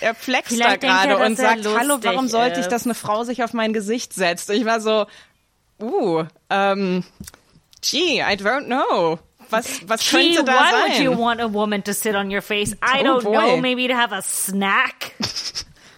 er flext da er, gerade und sagt, hallo, warum sollte ich, ist." dass eine Frau sich auf mein Gesicht setzt? Ich war so, uh, ähm, gee, I don't know. Was, was Gee, könnte da why would sein? you want a woman to sit on your face? I Oh, don't boy. know. Maybe to have a snack.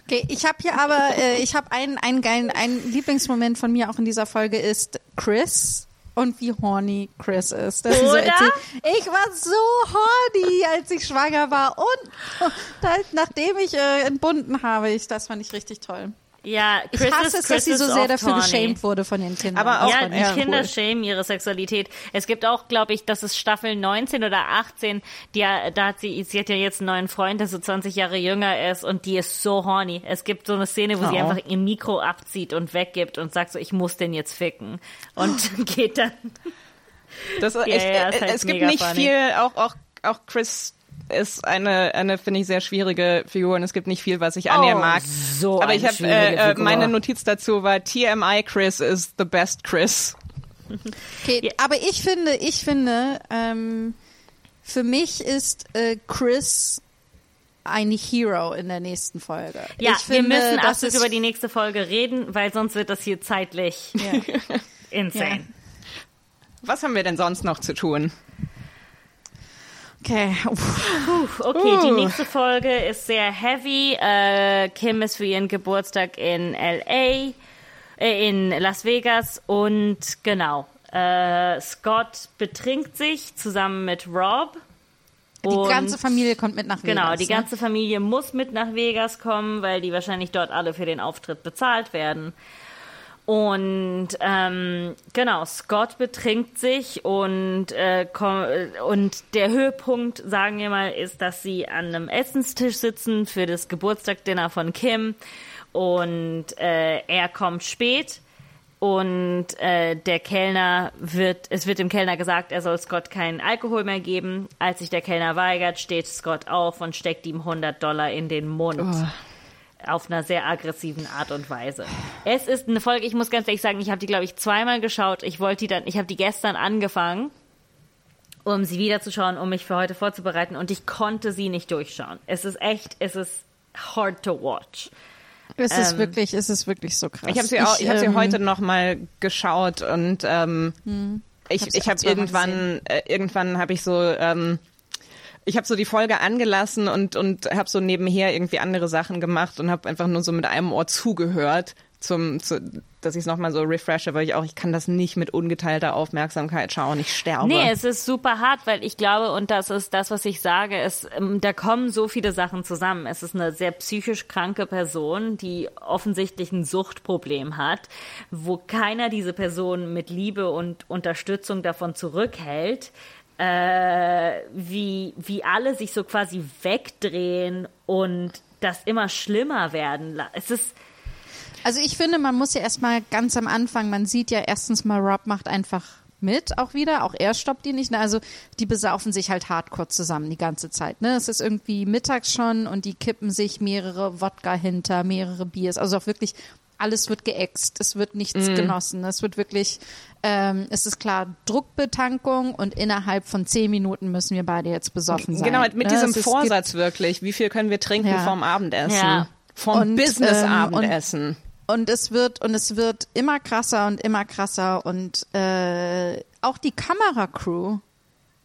Okay, ich habe hier aber, äh, ich habe einen, einen geilen, ein Lieblingsmoment von mir auch in dieser Folge ist Chris und wie horny Chris ist. So Oder? erzählt, ich war so horny, als ich schwanger war und [LAUGHS] halt, nachdem ich äh, entbunden habe, ich, das fand ich richtig toll. Ja, Ich Chris hasse ist, es, Chris dass sie so sehr dafür horny. geschämt wurde von den Kindern. Aber auch- Ja, die ich Kinder cool. schämen ihre Sexualität. Es gibt auch, glaube ich, das ist Staffel 19 oder 18, die, da hat sie, sie hat ja jetzt einen neuen Freund, der so 20 Jahre jünger ist und die ist so horny. Es gibt so eine Szene, wo sie Oh. einfach ihr Mikro abzieht und weggibt und sagt so, ich muss den jetzt ficken. Und [LAUGHS] geht dann. Das ist Ja, echt, ja, ist äh, halt es gibt nicht funny. viel, auch, auch, auch Chris ist eine, eine finde ich, sehr schwierige Figur und es gibt nicht viel, was ich an ihr Oh, mag. so Aber ich habe äh, äh, meine Notiz dazu war TMI Chris is the best Chris. Okay, Ja. aber ich finde, ich finde, ähm, für mich ist äh, Chris ein Hero in der nächsten Folge. Ja, ich finde, wir müssen das absolut über die nächste Folge reden, weil sonst wird das hier zeitlich Ja. [LAUGHS] insane. Was haben wir denn sonst noch zu tun? Okay. Uff. Okay, die nächste Folge ist sehr heavy. Äh, Kim ist für ihren Geburtstag in LA, äh, in Las Vegas und genau. Äh, Scott betrinkt sich zusammen mit Rob. Die ganze Familie kommt mit nach Vegas. Genau, die ne? ganze Familie muss mit nach Vegas kommen, weil die wahrscheinlich dort alle für den Auftritt bezahlt werden. Und ähm, genau, Scott betrinkt sich und, äh, komm, äh, und der Höhepunkt, sagen wir mal, ist, dass sie an einem Essenstisch sitzen für das Geburtstagdinner von Kim und äh, er kommt spät und äh, der Kellner wird, es wird dem Kellner gesagt, er soll Scott keinen Alkohol mehr geben. Als sich der Kellner weigert, steht Scott auf und steckt ihm 100 Dollar in den Mund. Auf einer sehr aggressiven Art und Weise. Es ist eine Folge, ich muss ganz ehrlich sagen, ich habe die, glaube ich, zweimal geschaut. Ich wollte die dann, ich habe die gestern angefangen, um sie wiederzuschauen, um mich für heute vorzubereiten und ich konnte sie nicht durchschauen. Es ist echt, es ist hard to watch. Es ist ähm, wirklich, es ist wirklich so krass. Ich habe sie, auch, ich hab sie ähm, heute noch mal geschaut und ähm, ich, Hab sie ich auch habe irgendwann, äh, irgendwann habe ich so, ähm, ich habe so die Folge angelassen und und habe so nebenher irgendwie andere Sachen gemacht und habe einfach nur so mit einem Ohr zugehört, zum, zu, dass ich es noch mal so refreshe, weil ich auch, ich kann das nicht mit ungeteilter Aufmerksamkeit schauen, ich sterbe. Nee, es ist super hart, weil ich glaube, und das ist das, was ich sage, es, ähm, da kommen so viele Sachen zusammen. Es ist eine sehr psychisch kranke Person, die offensichtlich ein Suchtproblem hat, wo keiner diese Person mit Liebe und Unterstützung davon zurückhält. Äh, wie, wie alle sich so quasi wegdrehen und das immer schlimmer werden. Es ist, Also ich finde, man muss ja erstmal ganz am Anfang, man sieht ja erstens mal, Rob macht einfach mit auch wieder, auch er stoppt die nicht. Ne? Also die besaufen sich halt hardcore zusammen die ganze Zeit. Ne? Es ist irgendwie mittags schon und die kippen sich mehrere Wodka hinter, mehrere Biers. Also auch wirklich, alles wird geäxt, es wird nichts genossen. Es wird wirklich, ähm, es ist klar, Druckbetankung und innerhalb von zehn Minuten müssen wir beide jetzt besoffen sein. Genau, mit ne? diesem Es Vorsatz wirklich. Wie viel können wir trinken Ja. vorm Abendessen? Ja. Vom Business-Abendessen. Und es wird und es wird immer krasser und immer krasser und äh, auch die Kameracrew.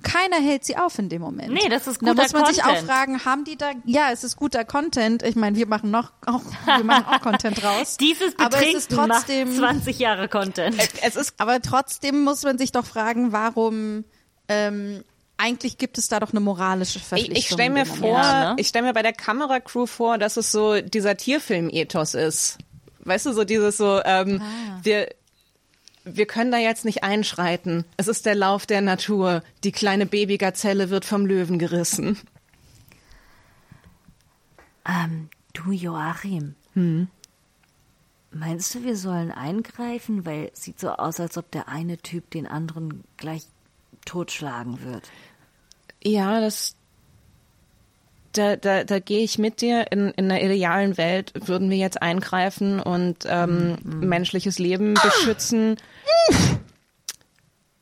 Keiner hält sie auf in dem Moment. Nee, das ist Da guter muss man sich auch Content. fragen, haben die da? Ja, es ist guter Content. Ich meine, wir machen noch auch, wir machen auch Content raus. [LAUGHS] dieses aber es Betrinken ist trotzdem, macht 20 Jahre Content. Es ist aber trotzdem muss man sich doch fragen, warum ähm, eigentlich gibt es da doch eine moralische Ich, Verpflichtung. ich stelle mir vor. Ja, ne? ich stelle mir bei der Kameracrew vor, dass es so dieser Tierfilm-Ethos ist. Weißt du, so dieses so, ähm, Ah. wir, wir können da jetzt nicht einschreiten. Es ist der Lauf der Natur. Die kleine Babygazelle wird vom Löwen gerissen. Ähm, du Joachim. Hm. Meinst du, wir sollen eingreifen? Weil es sieht so aus, als ob der eine Typ den anderen gleich totschlagen wird. Ja, das, da, da, da gehe ich mit dir. In, in einer idealen Welt würden wir jetzt eingreifen und ähm, menschliches Leben beschützen.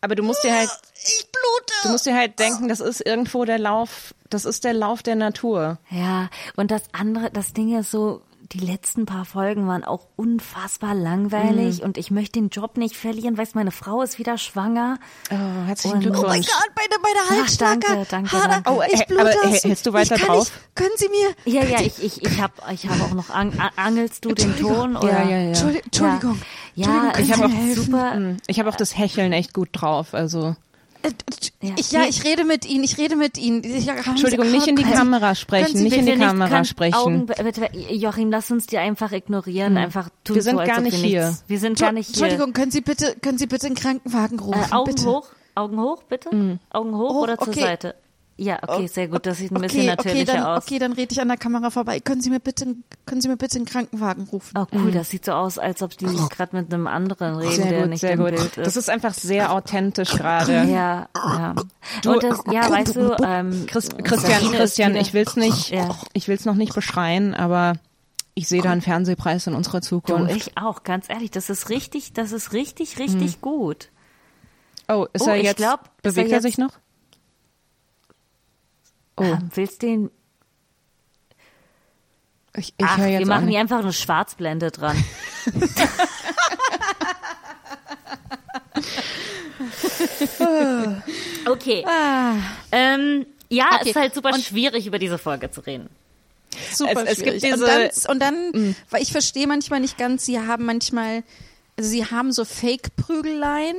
Aber du musst dir halt, Ich blute. du musst dir halt denken, das ist irgendwo der Lauf, das ist der Lauf der Natur. Ja, und das andere, das Ding ist so, die letzten paar Folgen waren auch unfassbar langweilig mhm. und ich möchte den Job nicht verlieren, weil meine Frau ist wieder schwanger. Oh, herzlichen Glückwunsch. Oh mein Gott, meine, meine Halsschlacke. Danke, danke, danke. Oh, ich blute aber hältst du weiter drauf? Nicht, können Sie mir? Ja, ja, ich, ich, ich habe ich hab auch noch, an, angelst du den Ton? Oder? Ja, ja, ja. Entschuldigung. Ja, ich habe auch super. Ich habe auch das Hecheln echt gut drauf, also. Äh, ich, ja, ich rede mit Ihnen, ich rede mit Ihnen. Entschuldigung, nicht in die Kamera sprechen, nicht in die Kamera sprechen. Augen, bitte, Joachim, lass uns die einfach ignorieren, hm. einfach tun Wir sind so, gar nicht hier. Nichts. Wir sind gar nicht hier. Entschuldigung, können Sie bitte, können Sie bitte einen Krankenwagen rufen? Äh, Augen bitte? hoch, Augen hoch, bitte. Mhm. Augen hoch, hoch, oder zur okay. Seite? Ja, okay, sehr gut. Das sieht ein okay, bisschen natürlicher okay, dann, aus. Okay, dann rede ich an der Kamera vorbei. Können Sie mir bitte, können Sie mir bitte einen Krankenwagen rufen? Oh cool, mhm. das sieht so aus, als ob die oh. gerade mit einem anderen reden, sehr der gut, nicht sehr im gut. Bild ist. Das ist einfach sehr authentisch gerade. Ja, ja. Du, Und das, ja, weißt du, ähm, Chris, Christian, Christian, ich will's nicht, ja. ich will's noch nicht beschreien, aber ich sehe da einen Fernsehpreis in unserer Zukunft. Du, ich auch, ganz ehrlich, das ist richtig, das ist richtig, richtig hm. gut. Oh, ist oh, er jetzt, glaub, bewegt er, jetzt, er sich noch? Oh. Ähm, willst den? Ich, ich Ach, wir machen hier einfach eine Schwarzblende dran. [LAUGHS] [LAUGHS] okay. Ah. Ähm, ja, okay. es ist halt super und schwierig, über diese Folge zu reden. Super es, es schwierig. Gibt diese und dann, und dann mhm. weil ich verstehe manchmal nicht ganz, sie haben manchmal, also sie haben so Fake-Prügeleien,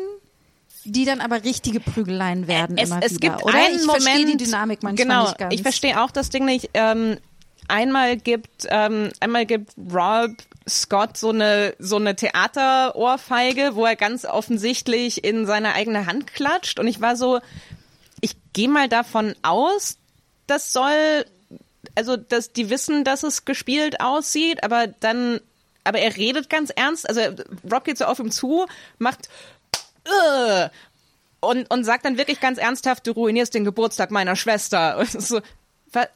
die dann aber richtige Prügeleien werden es, immer es wieder. gibt Oder einen ich Moment, verstehe die Dynamik manchmal genau, nicht ganz. Ich verstehe auch das Ding nicht. Ähm, einmal gibt ähm, einmal gibt Rob Scott so eine so eine Theaterohrfeige, wo er ganz offensichtlich in seine eigene Hand klatscht und ich war so, ich gehe mal davon aus, das soll also dass die wissen, dass es gespielt aussieht, aber dann aber er redet ganz ernst, also Rob geht so auf ihm zu, macht uh, und, und sagt dann wirklich ganz ernsthaft, du ruinierst den Geburtstag meiner Schwester. [LAUGHS] Und so, was,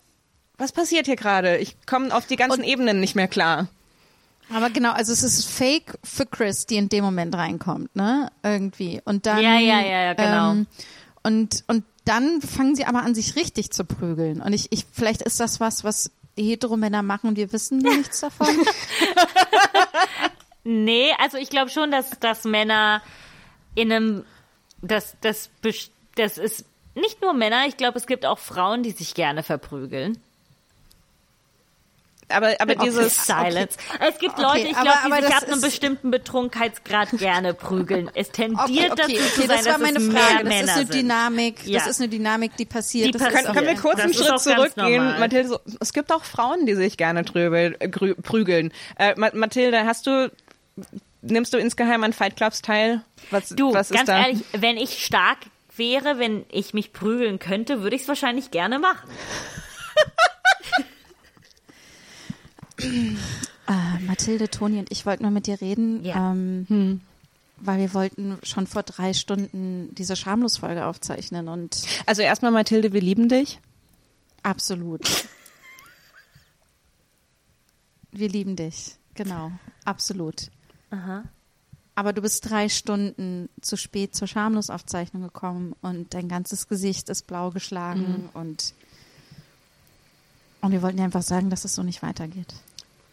was passiert hier gerade? Ich komme auf die ganzen und, Ebenen nicht mehr klar. Aber genau, also es ist Fake für Chris, die in dem Moment reinkommt, ne? Irgendwie. Und dann. Ja, ja, ja, ja genau. Ähm, und, und dann fangen sie aber an, sich richtig zu prügeln. Und ich, ich, vielleicht ist das was, was Heteromänner machen und wir wissen nichts davon. [LAUGHS] nee, also ich glaube schon, dass, dass Männer in einem, das, das, das ist nicht nur Männer, ich glaube, es gibt auch Frauen, die sich gerne verprügeln. Aber, aber okay, dieses Silence. Okay. Es gibt Leute, ich glaube, die sich ab einem bestimmten Betrunkenheitsgrad gerne prügeln. Es tendiert dazu zu sein, das war meine dass Frage. es mehr das ist eine Dynamik. Ja. Das ist eine Dynamik, die passiert. Die das können, können wir kurz einen Schritt zurückgehen, Mathilde? Es gibt auch Frauen, die sich gerne tröbel, prügeln. Äh, Mathilde, hast du nimmst du insgeheim an Fight Clubs teil? Was, du, was ganz ehrlich, wenn ich stark wäre, wenn ich mich prügeln könnte, würde ich es wahrscheinlich gerne machen. äh, Mathilde, Toni und ich wollten mal mit dir reden. Ja. Ähm, hm. Weil wir wollten schon vor drei Stunden diese Schamlos-Folge aufzeichnen und. Also erstmal, Mathilde, wir lieben dich. Absolut. wir lieben dich. Genau. Absolut. Aha. Aber du bist drei Stunden zu spät zur Schamlos-Aufzeichnung gekommen und dein ganzes Gesicht ist blau geschlagen mhm. und, und wir wollten dir einfach sagen, dass es so nicht weitergeht.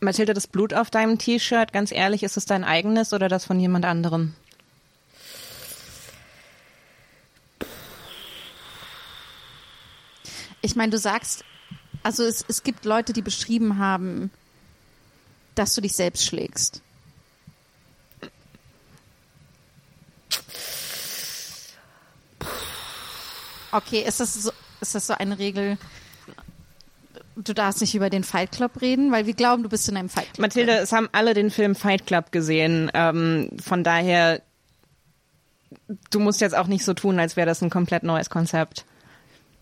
Mathilde, das Blut auf deinem T-Shirt, ganz ehrlich, ist es dein eigenes oder das von jemand anderem? Ich meine, du sagst, also es, es gibt Leute, die beschrieben haben, dass du dich selbst schlägst. Okay, ist das so, ist das so eine Regel? Du darfst nicht über den Fight Club reden, weil wir glauben, du bist in einem Fight Club. Mathilde, drin. es haben alle den Film Fight Club gesehen. Ähm, von daher, du musst jetzt auch nicht so tun, als wäre das ein komplett neues Konzept.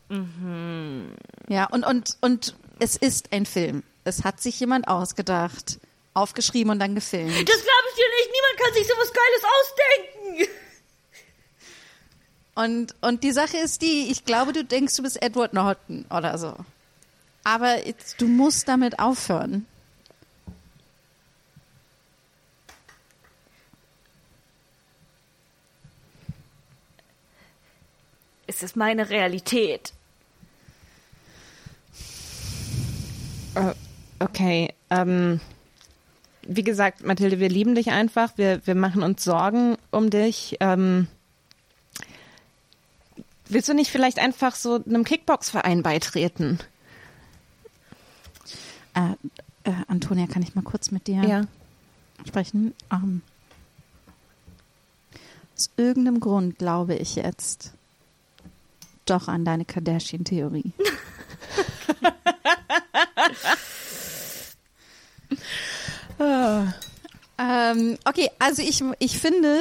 Mhm. Ja, und, und, und es ist ein Film. Es hat sich jemand ausgedacht, aufgeschrieben und dann gefilmt. Das glaube ich dir nicht. Niemand kann sich sowas Geiles ausdenken. Und, und die Sache ist die, ich glaube, du denkst, du bist Edward Norton oder so. Aber jetzt, du musst damit aufhören. Es ist meine Realität. Uh, okay, ähm. wie gesagt, Mathilde, wir lieben dich einfach. Wir, wir machen uns Sorgen um dich. Ähm, willst du nicht vielleicht einfach so einem Kickbox-Verein beitreten? Äh, äh, Antonia, kann ich mal kurz mit dir Ja. sprechen? Ähm, aus irgendeinem Grund glaube ich jetzt doch an deine Kardashian-Theorie. [LAUGHS] ähm, okay, also ich, ich finde,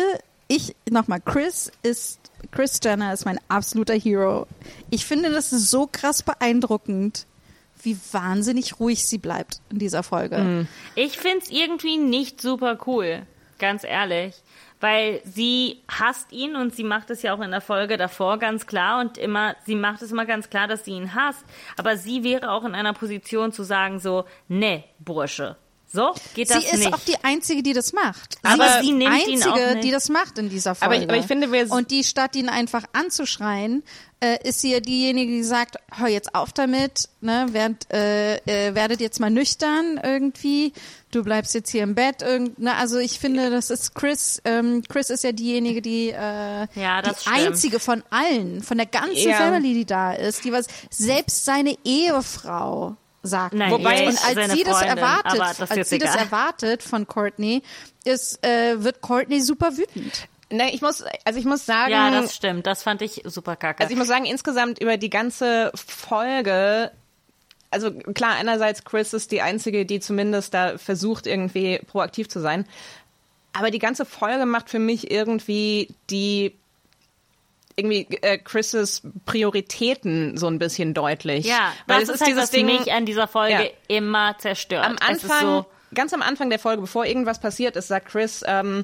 ich, nochmal, Chris ist, Chris Jenner ist mein absoluter Hero. Ich finde, das so krass beeindruckend, wie wahnsinnig ruhig sie bleibt in dieser Folge. Ich find's irgendwie nicht super cool, ganz ehrlich. Weil sie hasst ihn und sie macht es ja auch in der Folge davor ganz klar und immer, sie macht es immer ganz klar, dass sie ihn hasst. Aber sie wäre auch in einer Position zu sagen so, ne, Bursche. So geht das Sie ist nicht. auch die Einzige, die das macht. Aber sie ist die Einzige, nicht. die das macht in dieser Aber Folge. ich- aber ich finde, wir- Und die, statt ihn einfach anzuschreien, äh, ist sie ja diejenige, die sagt, hör jetzt auf damit, ne, werd, äh, äh, werdet jetzt mal nüchtern irgendwie, du bleibst jetzt hier im Bett. Irgend, ne, also ich finde, das ist Chris, ähm, Chris ist ja diejenige, die, äh, Ja, das die stimmt. einzige von allen, von der ganzen Ja. Family, die da ist, die was, selbst seine Ehefrau sagt. Nein, Wobei- und als seine sie das Freundin, erwartet, das als sie das egal. erwartet von Courtney, ist, äh, wird Courtney super wütend. Ne, ich muss, also ich muss sagen, ja, das stimmt. Das fand ich super kacke. Also ich muss sagen, insgesamt über die ganze Folge, also klar, einerseits Chris ist die Einzige, die zumindest da versucht, irgendwie proaktiv zu sein. Aber die ganze Folge macht für mich irgendwie die irgendwie äh, Chris' Prioritäten so ein bisschen deutlich. ja, weil das es ist halt, dieses was Ding mich an dieser Folge Ja. immer zerstört. am Anfang, so, ganz am Anfang der Folge, bevor irgendwas passiert ist, sagt Chris, ähm,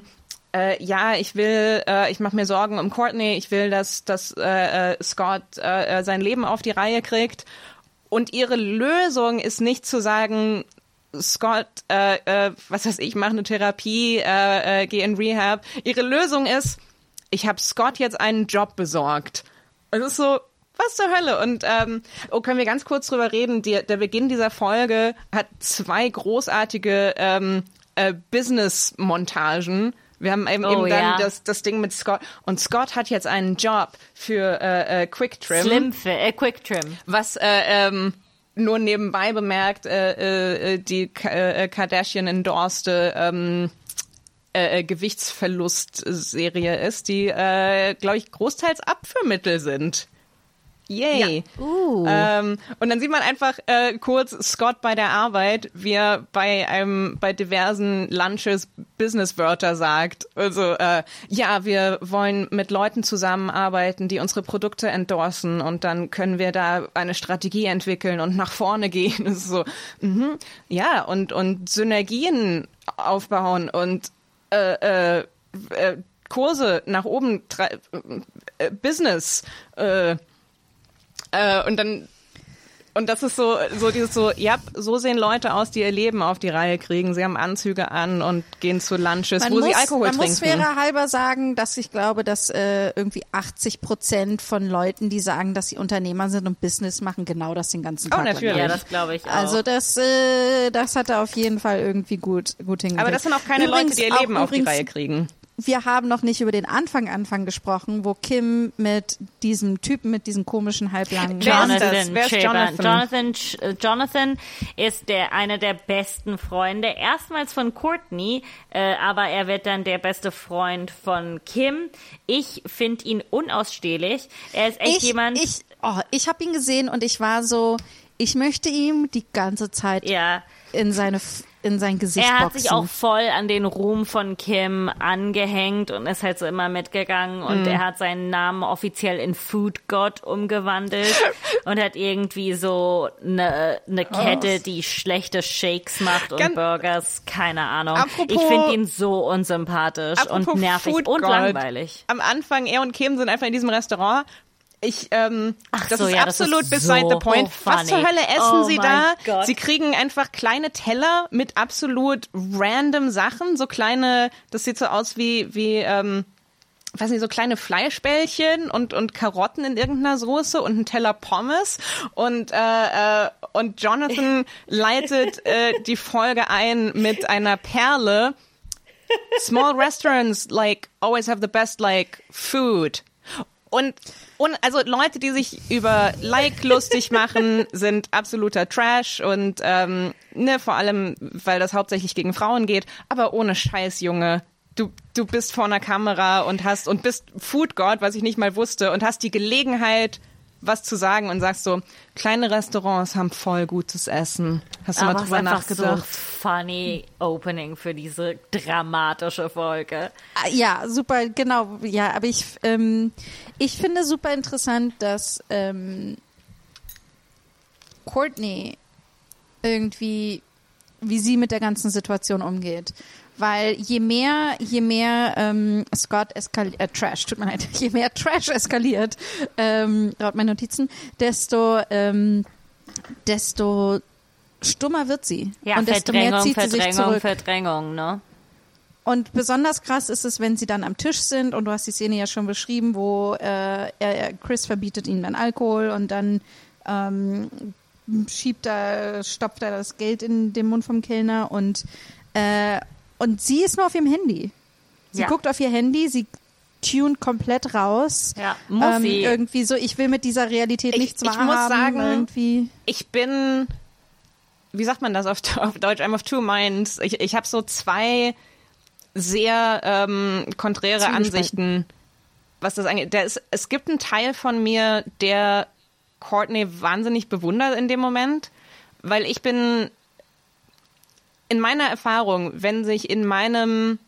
äh, ja, ich will, äh, ich mache mir Sorgen um Courtney, ich will, dass, dass äh, äh, Scott äh, äh, sein Leben auf die Reihe kriegt. Und ihre Lösung ist nicht zu sagen, Scott, was weiß ich, mach eine Therapie, geh in Rehab. Ihre Lösung ist, ich habe Scott jetzt einen Job besorgt. Es ist so, was zur Hölle? Und ähm, oh, können wir ganz kurz drüber reden? Die, der Beginn dieser Folge hat zwei großartige ähm, äh, Business-Montagen. Wir haben eben, Oh, eben dann ja. das, das Ding mit Scott. Und Scott hat jetzt einen Job für äh, äh, Quick Trim Slim Fit, äh, Quick Trim. was äh, ähm, nur nebenbei bemerkt äh, äh, die Ka äh, Kardashian endorste ähm, äh, äh, Gewichtsverlustserie ist, die, äh, glaube ich, großteils Abführmittel sind. Yay. Uh. Ähm, und dann sieht man einfach äh, kurz Scott bei der Arbeit, wie er bei einem bei diversen Lunches Businesswörter sagt. Also äh, ja, wir wollen mit Leuten zusammenarbeiten, die unsere Produkte endorsen und dann können wir da eine Strategie entwickeln und nach vorne gehen. [LAUGHS] Das ist so, mhm, ja und und Synergien aufbauen und äh, äh, äh, Kurse nach oben, äh, Business. Und dann und das ist so, so dieses so, ja, so sehen Leute aus, die ihr Leben auf die Reihe kriegen. Sie haben Anzüge an und gehen zu Lunches, Man wo muss, sie Alkohol man muss trinken. fairer halber sagen, dass ich glaube, dass äh, irgendwie 80 Prozent von Leuten, die sagen, dass sie Unternehmer sind und Business machen, genau das den ganzen Oh, Tag lang natürlich. Ja, das glaube ich auch. Also das, äh, das hat er auf jeden Fall irgendwie gut, gut hingekriegt. Aber das sind auch keine Übrigens Leute, die ihr Leben auf die Reihe kriegen. Wir haben noch nicht über den Anfang Anfang gesprochen, wo Kim mit diesem Typen mit diesem komischen halblangen Wer ist Namen- das? Jonathan Wer ist Chapin. Jonathan? Jonathan, äh, Jonathan ist der einer der besten Freunde, erstmals von Courtney, äh, aber er wird dann der beste Freund von Kim. Ich finde ihn unausstehlich. Er ist echt ich, jemand. ich, oh, ich habe ihn gesehen und ich war so, ich möchte ihm die ganze Zeit ja, in seine in sein Gesicht er hat boxen. sich auch voll an den Ruhm von Kim angehängt und ist halt so immer mitgegangen und Mhm. er hat seinen Namen offiziell in Food God umgewandelt [LAUGHS] und hat irgendwie so eine ne Kette, die schlechte Shakes macht und Ganz- Burgers, keine Ahnung. Apropos- ich finde ihn so unsympathisch und nervig Food und God. langweilig. Am Anfang, er und Kim sind einfach in diesem Restaurant. Ich, ähm, Ach das so, ist ja, das absolut ist beside so the point. Was zur funny. Hölle essen Oh sie da? Gott. Sie kriegen einfach kleine Teller mit absolut random Sachen, so kleine, das sieht so aus wie, wie, ähm, weiß nicht, so kleine Fleischbällchen und, und Karotten in irgendeiner Soße und ein Teller Pommes und, äh, äh, und Jonathan [LAUGHS] leitet äh, die Folge ein mit einer Perle. Small restaurants like always have the best like food. Und, und also Leute, die sich über Like lustig machen, [LAUGHS] sind absoluter Trash und ähm, ne, vor allem, weil das hauptsächlich gegen Frauen geht, aber ohne Scheiß, Junge du, du bist vor einer Kamera und hast und bist Food God, was ich nicht mal wusste, und hast die Gelegenheit, was zu sagen und sagst so, kleine Restaurants haben voll gutes Essen. Hast du Aber mal drüber einfach so nachgedacht? funny Opening für diese dramatische Folge. Ah, Ja, super, genau. Ja, aber ich, ähm, ich finde super interessant, dass ähm, Courtney irgendwie, wie sie mit der ganzen Situation umgeht. Weil je mehr, je mehr ähm, Scott eskaliert, äh, Trash, tut mir leid, [LAUGHS] je mehr Trash eskaliert, ähm, laut meinen Notizen, desto, ähm, desto stummer wird sie. Ja, und desto mehr zieht sie sich Verdrängung, zurück. Verdrängung, ne? Und besonders krass ist es, wenn sie dann am Tisch sind und du hast die Szene ja schon beschrieben, wo äh, er, Chris verbietet ihnen dann Alkohol und dann ähm, schiebt er, stopft er das Geld in den Mund vom Kellner und äh, und sie ist nur auf ihrem Handy. Sie Ja. guckt auf ihr Handy, sie tunt komplett raus. Ja, muss ähm, sie. Irgendwie so, ich will mit dieser Realität Ich- nichts ich wahrhaben. muss sagen, irgendwie. ich bin, wie sagt man das auf, [LAUGHS] auf Deutsch? I'm of two minds. Ich, ich habe so zwei sehr ähm, konträre. Ansichten, was das angeht. Der ist, es gibt einen Teil von mir, der Courtney wahnsinnig bewundert in dem Moment, weil ich bin in meiner Erfahrung, wenn sich in meinem,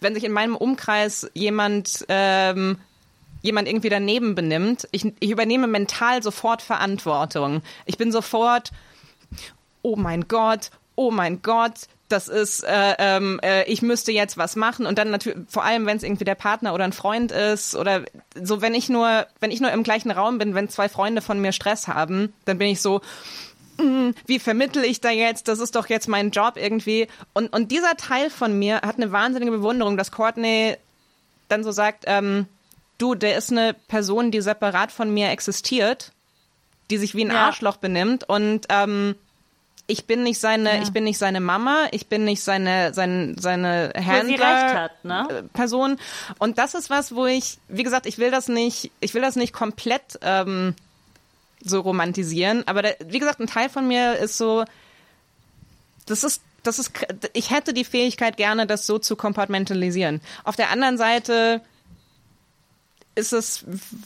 wenn sich in meinem Umkreis jemand ähm, jemand irgendwie daneben benimmt, ich, ich übernehme mental sofort Verantwortung. Ich bin sofort, oh mein Gott, oh mein Gott, das ist, äh, ähm, äh, ich müsste jetzt was machen und dann natürlich, vor allem wenn es irgendwie der Partner oder ein Freund ist oder so, wenn ich nur, wenn ich nur im gleichen Raum bin, wenn zwei Freunde von mir Stress haben, dann bin ich so, "Mm, wie vermittel ich da jetzt? Das ist doch jetzt mein Job irgendwie. Und, und dieser Teil von mir hat eine wahnsinnige Bewunderung, dass Courtney dann so sagt, ähm, du, der ist eine Person, die separat von mir existiert, die sich wie ein Ja. Arschloch benimmt und ähm, ich bin nicht seine, Ja. ich bin nicht seine Mama, ich bin nicht seine, seine, seine Händler, ne? äh, Person. Und das ist was, wo ich, wie gesagt, ich will das nicht, ich will das nicht komplett ähm, so romantisieren, aber der, wie gesagt, ein Teil von mir ist so, das ist, das ist, ich hätte die Fähigkeit gerne, das so zu kompartmentalisieren. Auf der anderen Seite ist es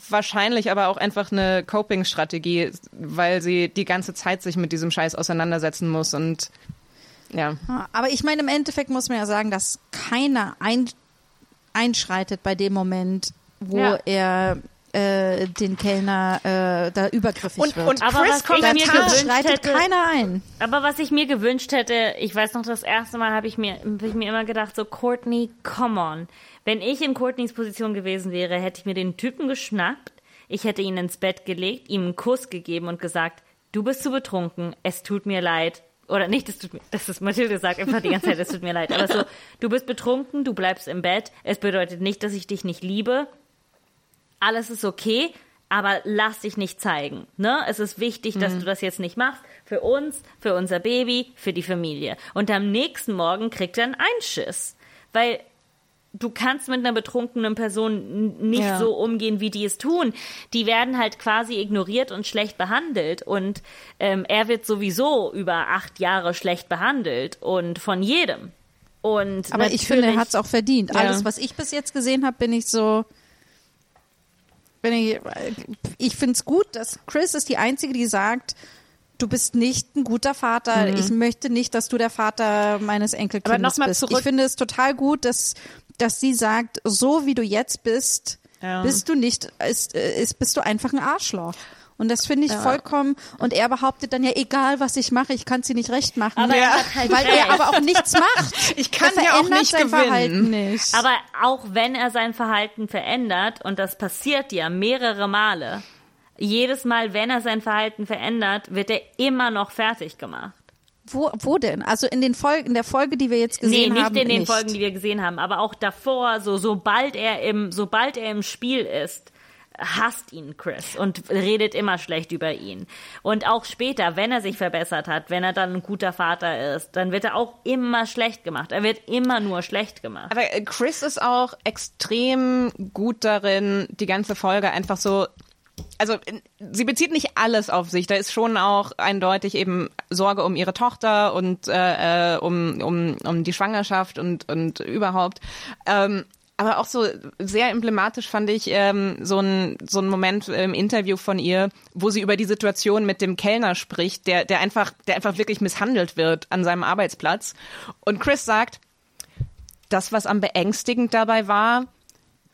wahrscheinlich aber auch einfach eine Coping-Strategie, weil sie die ganze Zeit sich mit diesem Scheiß auseinandersetzen muss und. Ja, Aber ich meine, im Endeffekt muss man ja sagen, dass keiner ein, einschreitet bei dem Moment, wo Ja. er äh, den Kellner äh, da übergriffig Und, wird. und Aber Chris was ich Kommentar. mir gewünscht hätte- keiner ein. Aber was ich mir gewünscht hätte, ich weiß noch, das erste Mal habe ich mir, hab ich mir immer gedacht, so Courtney, come on. Wenn ich in Courtneys Position gewesen wäre, hätte ich mir den Typen geschnappt, ich hätte ihn ins Bett gelegt, ihm einen Kuss gegeben und gesagt, du bist zu betrunken, es tut mir leid. Oder nicht, es tut mir, das ist Mathilde sagt einfach die ganze Zeit, es tut mir leid. Aber so, du bist betrunken, du bleibst im Bett. Es bedeutet nicht, dass ich dich nicht liebe. Alles ist okay, aber lass dich nicht zeigen. Ne? Es ist wichtig, dass du das jetzt nicht machst. Für uns, für unser Baby, für die Familie. Und am nächsten Morgen kriegt er einen Einschiss. Weil du kannst mit einer betrunkenen Person nicht Ja. so umgehen, wie die es tun. Die werden halt quasi ignoriert und schlecht behandelt. Und ähm, er wird sowieso über acht Jahre schlecht behandelt. Und von jedem. Und Aber ich finde, er hat es auch verdient. Ja. Alles, was ich bis jetzt gesehen habe, bin ich so. Bin ich ich finde es gut, dass Chris ist die Einzige, die sagt, du bist nicht ein guter Vater. Ich möchte nicht, dass du der Vater meines Mhm. Aber Enkelkindes noch mal bist. zurück- Ich finde es total gut, dass, dass sie sagt, so wie du jetzt bist, Ja. bist du nicht, ist, ist, bist du einfach ein Arschloch. Und das finde ich vollkommen. Und er behauptet dann ja, egal was ich mache, ich kann es dir nicht recht machen. Aber Ja. er hat halt weil recht. er aber auch nichts macht. [LAUGHS] Ich kann er ja auch nicht sein gewinnen. Verhalten nicht. Aber auch wenn er sein Verhalten verändert, und das passiert ja mehrere Male, jedes Mal, wenn er sein Verhalten verändert, wird er immer noch fertig gemacht. Wo, wo denn? Also in den Folgen, in der Folge, die wir jetzt gesehen nee, nicht haben. in den nicht. Folgen, die wir gesehen haben, aber auch davor, so sobald er im, sobald er im Spiel ist, hasst ihn Chris und redet immer schlecht über ihn. Und auch später, wenn er sich verbessert hat, wenn er dann ein guter Vater ist, dann wird er auch immer schlecht gemacht. Er wird immer nur schlecht gemacht. Aber äh, Chris ist auch extrem gut darin, die ganze Folge einfach so also sie bezieht nicht alles auf sich. Da ist schon auch eindeutig eben Sorge um ihre Tochter und äh, äh um, um, um die Schwangerschaft und, und überhaupt. Ähm, aber auch so sehr emblematisch fand ich ähm, so ein so ein Moment im Interview von ihr, wo sie über die Situation mit dem Kellner spricht, der der einfach der einfach wirklich misshandelt wird an seinem Arbeitsplatz. Und Chris sagt, das was am beängstigend dabei war,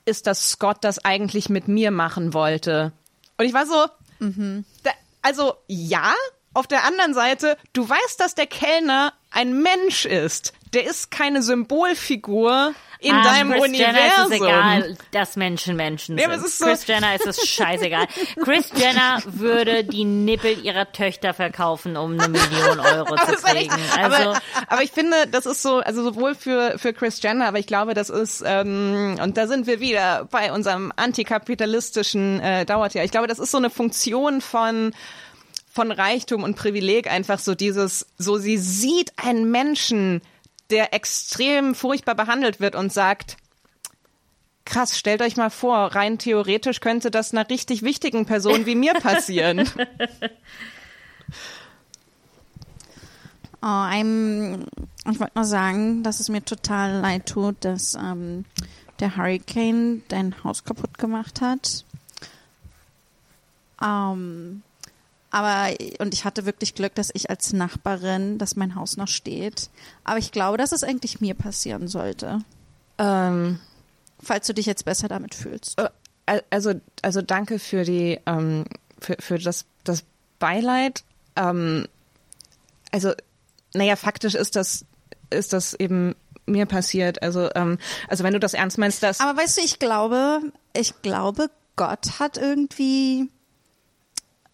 ist, dass Scott das eigentlich mit mir machen wollte. Und ich war so, mhm. da, also ja. Auf der anderen Seite, du weißt, dass der Kellner ein Mensch ist. Der ist keine Symbolfigur in ah, deinem Chris Universum. Jenner ist es egal, dass Menschen Menschen ja, sind. So Chris Jenner ist es scheißegal. Chris Jenner würde die Nippel ihrer Töchter verkaufen, um eine Million Euro [LAUGHS] zu kriegen. Also, aber, aber, ich finde, das ist so, also sowohl für, für Chris Jenner, aber ich glaube, das ist, ähm, und da sind wir wieder bei unserem antikapitalistischen äh, Dauertier. Ich glaube, das ist so eine Funktion von von Reichtum und Privileg einfach so dieses, so sie sieht einen Menschen, der extrem furchtbar behandelt wird und sagt, krass, stellt euch mal vor, rein theoretisch könnte das einer richtig wichtigen Person wie mir passieren. [LAUGHS] Oh, I'm, ich wollte nur sagen, dass es mir total leid tut, dass ähm, der Hurricane dein Haus kaputt gemacht hat. Ähm, aber, und ich hatte wirklich Glück, dass ich als Nachbarin, dass mein Haus noch steht. Aber ich glaube, dass es eigentlich mir passieren sollte. Ähm, falls du dich jetzt besser damit fühlst. Äh, also, also danke für die, ähm, für, für das, das Beileid. Ähm, also, naja, faktisch ist das, ist das eben mir passiert. Also, ähm, also wenn du das ernst meinst, dass. Aber weißt du, ich glaube, ich glaube, Gott hat irgendwie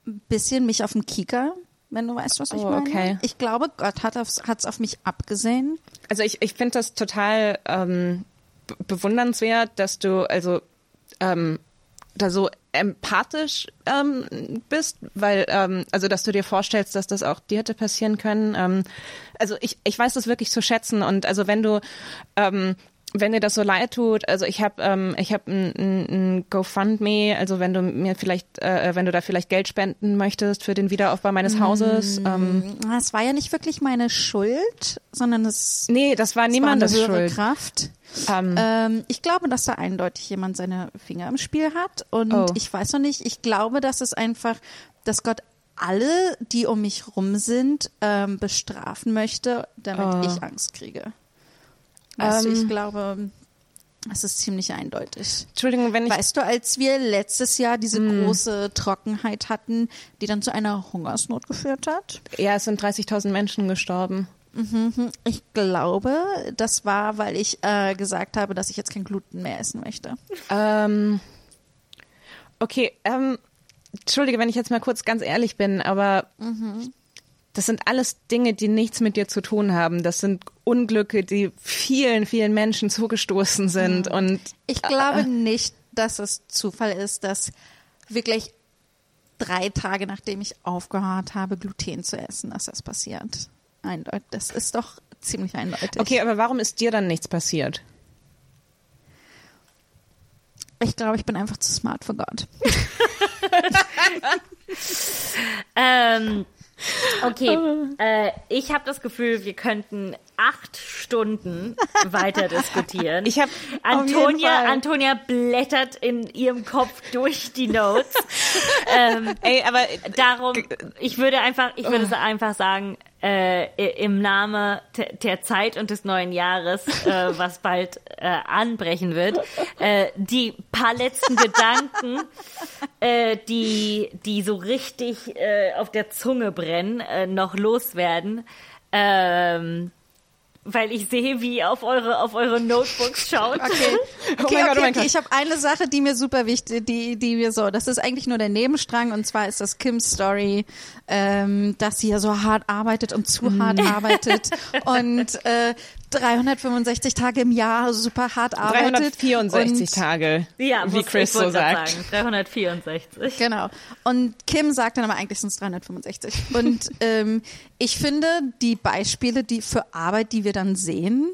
bisschen mich auf den Kieker, wenn du weißt, was ich oh, meine. Okay. Ich glaube, Gott hat es auf, auf mich abgesehen. Also ich, ich finde das total ähm, bewundernswert, dass du also ähm, da so empathisch ähm, bist, weil ähm, also dass du dir vorstellst, dass das auch dir hätte passieren können. Ähm, also ich, ich weiß das wirklich zu schätzen und also wenn du ähm, wenn dir das so leid tut, also ich habe ähm, ich habe ein, ein, GoFundMe, also wenn du mir vielleicht, äh, wenn du da vielleicht Geld spenden möchtest für den Wiederaufbau meines Hauses. Mm, ähm, es war ja nicht wirklich meine Schuld, sondern es nee, das war niemandes war Schuld. Kraft. Um. Ähm, ich glaube, dass da eindeutig jemand seine Finger im Spiel hat und oh. ich weiß noch nicht. Ich glaube, dass es einfach, dass Gott alle, die um mich rum sind, ähm, bestrafen möchte, damit oh. ich Angst kriege. Weißt ähm, ich glaube, es ist ziemlich eindeutig. Entschuldigung, wenn ich. Weißt du, als wir letztes Jahr diese mm. große Trockenheit hatten, die dann zu einer Hungersnot geführt hat? Ja, es sind 30.000 Menschen gestorben. Mhm, ich glaube, das war, weil ich äh, gesagt habe, dass ich jetzt kein Gluten mehr essen möchte. Ähm, okay, ähm, entschuldige, wenn ich jetzt mal kurz ganz ehrlich bin, aber mhm. Das sind alles Dinge, die nichts mit dir zu tun haben. Das sind Unglücke, die vielen, vielen Menschen zugestoßen sind. Mhm. Und ich glaube äh, nicht, dass es Zufall ist, dass wirklich drei Tage nachdem ich aufgehört habe, Gluten zu essen, dass das passiert. Eindeutig. Das ist doch ziemlich eindeutig. Okay, aber warum ist dir dann nichts passiert? Ich glaube, ich bin einfach zu smart für Gott. [LAUGHS] ähm, Okay, [LAUGHS] äh, ich habe das Gefühl, wir könnten acht Stunden weiter [LAUGHS] diskutieren. Ich habe Antonia, Antonia blättert in ihrem Kopf durch die Notes. [LAUGHS] ähm, Ey, aber darum, ich würde einfach, ich würde oh. einfach sagen, äh, im Namen der Zeit und des neuen Jahres, äh, [LAUGHS] was bald äh, anbrechen wird, äh, die paar letzten Gedanken, äh, die, die so richtig äh, auf der Zunge brennen, noch loswerden. Ähm, weil ich sehe, wie ihr auf eure, auf eure Notebooks schaut. Okay, [LAUGHS] okay, oh okay, oh okay. ich habe eine Sache, die mir super wichtig, die, die mir so, das ist eigentlich nur der Nebenstrang und zwar ist das Kims Story, ähm, dass sie ja so hart arbeitet und zu hart mhm. arbeitet [LAUGHS] und äh, 365 Tage im Jahr super hart arbeitet. 364 und, Tage, ja, wie Chris so sagt. Sagen, 364. Genau. Und Kim sagt dann aber eigentlich sind es 365. Und [LAUGHS] ähm, ich finde, die Beispiele, die für Arbeit, die wir dann sehen,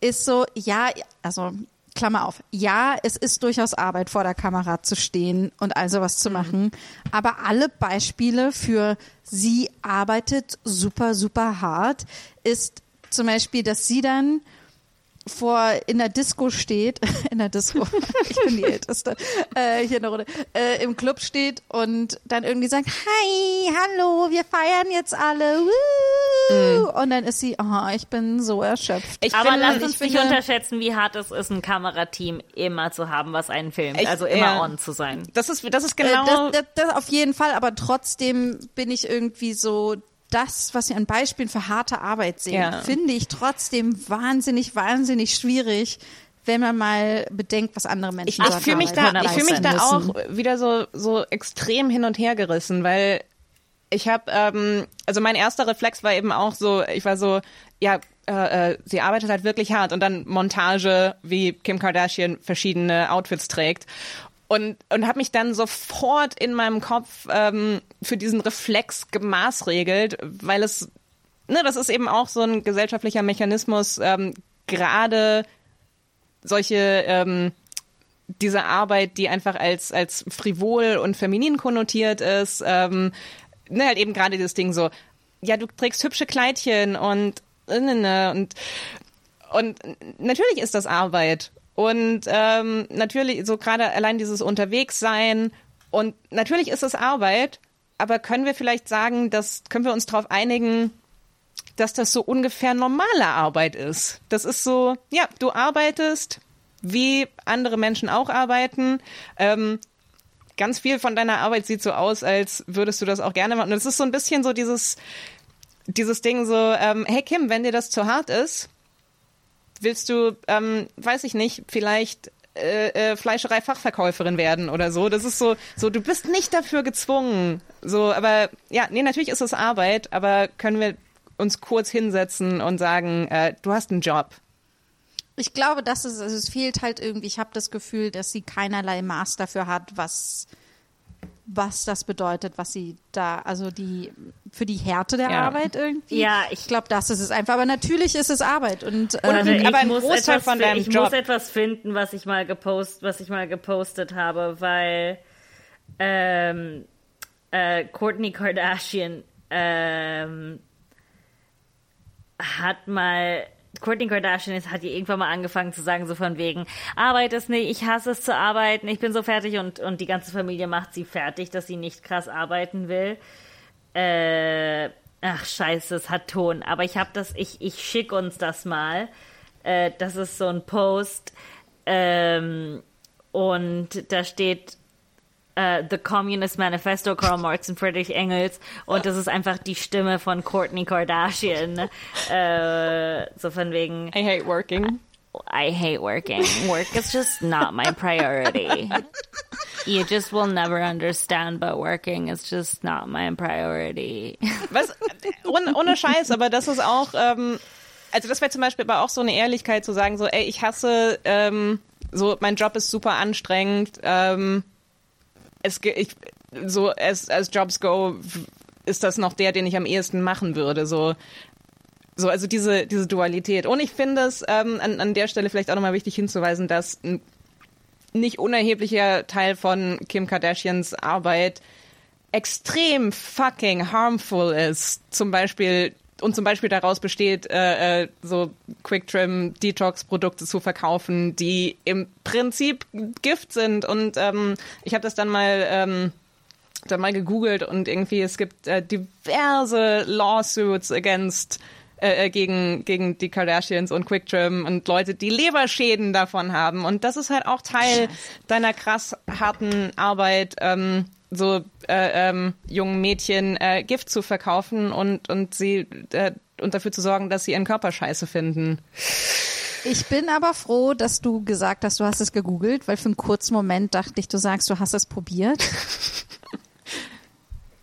ist so, ja, also Klammer auf, ja, es ist durchaus Arbeit, vor der Kamera zu stehen und all sowas zu mhm. machen. Aber alle Beispiele für sie arbeitet super, super hart ist zum Beispiel, dass sie dann vor in der Disco steht, [LAUGHS] in der Disco, [LAUGHS] ich bin die Älteste, äh, hier in der Runde, äh, im Club steht und dann irgendwie sagt, hi, hallo, wir feiern jetzt alle! Mm. und dann ist sie, oh, ich bin so erschöpft. Ich Aber lass uns nicht unterschätzen, wie hart es ist, ein Kamerateam immer zu haben, was einen filmt, ich, also immer ja. on zu sein. Das ist, das ist genau... Äh, das, das, das auf jeden Fall, aber trotzdem bin ich irgendwie so, das, was wir an Beispielen für harte Arbeit sehen, ja. finde ich trotzdem wahnsinnig, wahnsinnig schwierig, wenn man mal bedenkt, was andere Menschen ich, ich fühle mich da, ich fühle mich da auch wieder so so extrem hin und her gerissen, weil ich habe, ähm, also mein erster Reflex war eben auch so, ich war so, ja, äh, äh, sie arbeitet halt wirklich hart und dann Montage, wie Kim Kardashian verschiedene Outfits trägt und, und habe mich dann sofort in meinem Kopf ähm, für diesen Reflex gemaßregelt, weil es, ne, das ist eben auch so ein gesellschaftlicher Mechanismus, ähm, gerade solche ähm, diese Arbeit, die einfach als als frivol und feminin konnotiert ist, ähm, ne, halt eben gerade das Ding so, ja, du trägst hübsche Kleidchen und ne, ne, ne, und und natürlich ist das Arbeit und ähm, natürlich, so gerade allein dieses Unterwegssein und natürlich ist es Arbeit, aber können wir vielleicht sagen, dass können wir uns darauf einigen, dass das so ungefähr normale Arbeit ist? Das ist so, ja, du arbeitest, wie andere Menschen auch arbeiten. Ähm, ganz viel von deiner Arbeit sieht so aus, als würdest du das auch gerne machen. Und es ist so ein bisschen so dieses, dieses Ding so, ähm, hey Kim, wenn dir das zu hart ist, willst du, ähm, weiß ich nicht, vielleicht äh, äh, Fleischerei-Fachverkäuferin werden oder so. Das ist so, so, du bist nicht dafür gezwungen. So, aber ja, nee, natürlich ist es Arbeit, aber können wir uns kurz hinsetzen und sagen, äh, du hast einen Job. Ich glaube, das ist, also es fehlt halt irgendwie, ich habe das Gefühl, dass sie keinerlei Maß dafür hat, was was das bedeutet, was sie da, also die für die Härte der ja. Arbeit irgendwie. Ja, ich glaube, das ist es einfach. Aber natürlich ist es Arbeit und, und ähm, aber ein Großteil von deinem ich Job. muss etwas finden, was ich mal gepostet, was ich mal gepostet habe, weil ähm, äh, Courtney Kardashian ähm, hat mal Courtney Kardashian hat die irgendwann mal angefangen zu sagen, so von wegen, arbeit es nicht, ich hasse es zu arbeiten, ich bin so fertig und, und die ganze Familie macht sie fertig, dass sie nicht krass arbeiten will. Äh, ach scheiße, es hat Ton, aber ich hab das, ich, ich schick uns das mal. Äh, das ist so ein Post ähm, und da steht uh, The Communist Manifesto, Karl Marx und Friedrich Engels. Und das ist einfach die Stimme von Courtney Kardashian. Uh, so von wegen. I hate working. I hate working. Work is just not my priority. You just will never understand, but working is just not my priority. Was, ohne, ohne Scheiß, aber das ist auch, ähm, also das wäre zum Beispiel aber auch so eine Ehrlichkeit zu sagen, so, ey, ich hasse, ähm, so, mein Job ist super anstrengend, ähm, es, ich, so as, as Jobs go ist das noch der, den ich am ehesten machen würde. So, so also diese diese Dualität. Und ich finde es ähm, an, an der Stelle vielleicht auch nochmal wichtig hinzuweisen, dass ein nicht unerheblicher Teil von Kim Kardashians Arbeit extrem fucking harmful ist. Zum Beispiel und zum Beispiel daraus besteht, äh, äh, so Quick Trim Detox Produkte zu verkaufen, die im Prinzip Gift sind. Und ähm, ich habe das dann mal ähm, dann mal gegoogelt und irgendwie es gibt äh, diverse Lawsuits against äh, äh gegen gegen die Kardashians und Quick Trim und Leute, die Leberschäden davon haben. Und das ist halt auch Teil Scheiße. deiner krass harten Arbeit. Ähm, so äh, ähm, jungen Mädchen äh, Gift zu verkaufen und und sie äh, und dafür zu sorgen, dass sie ihren Körper scheiße finden. Ich bin aber froh, dass du gesagt hast, du hast es gegoogelt, weil für einen kurzen Moment dachte ich, du sagst, du hast es probiert. [LAUGHS]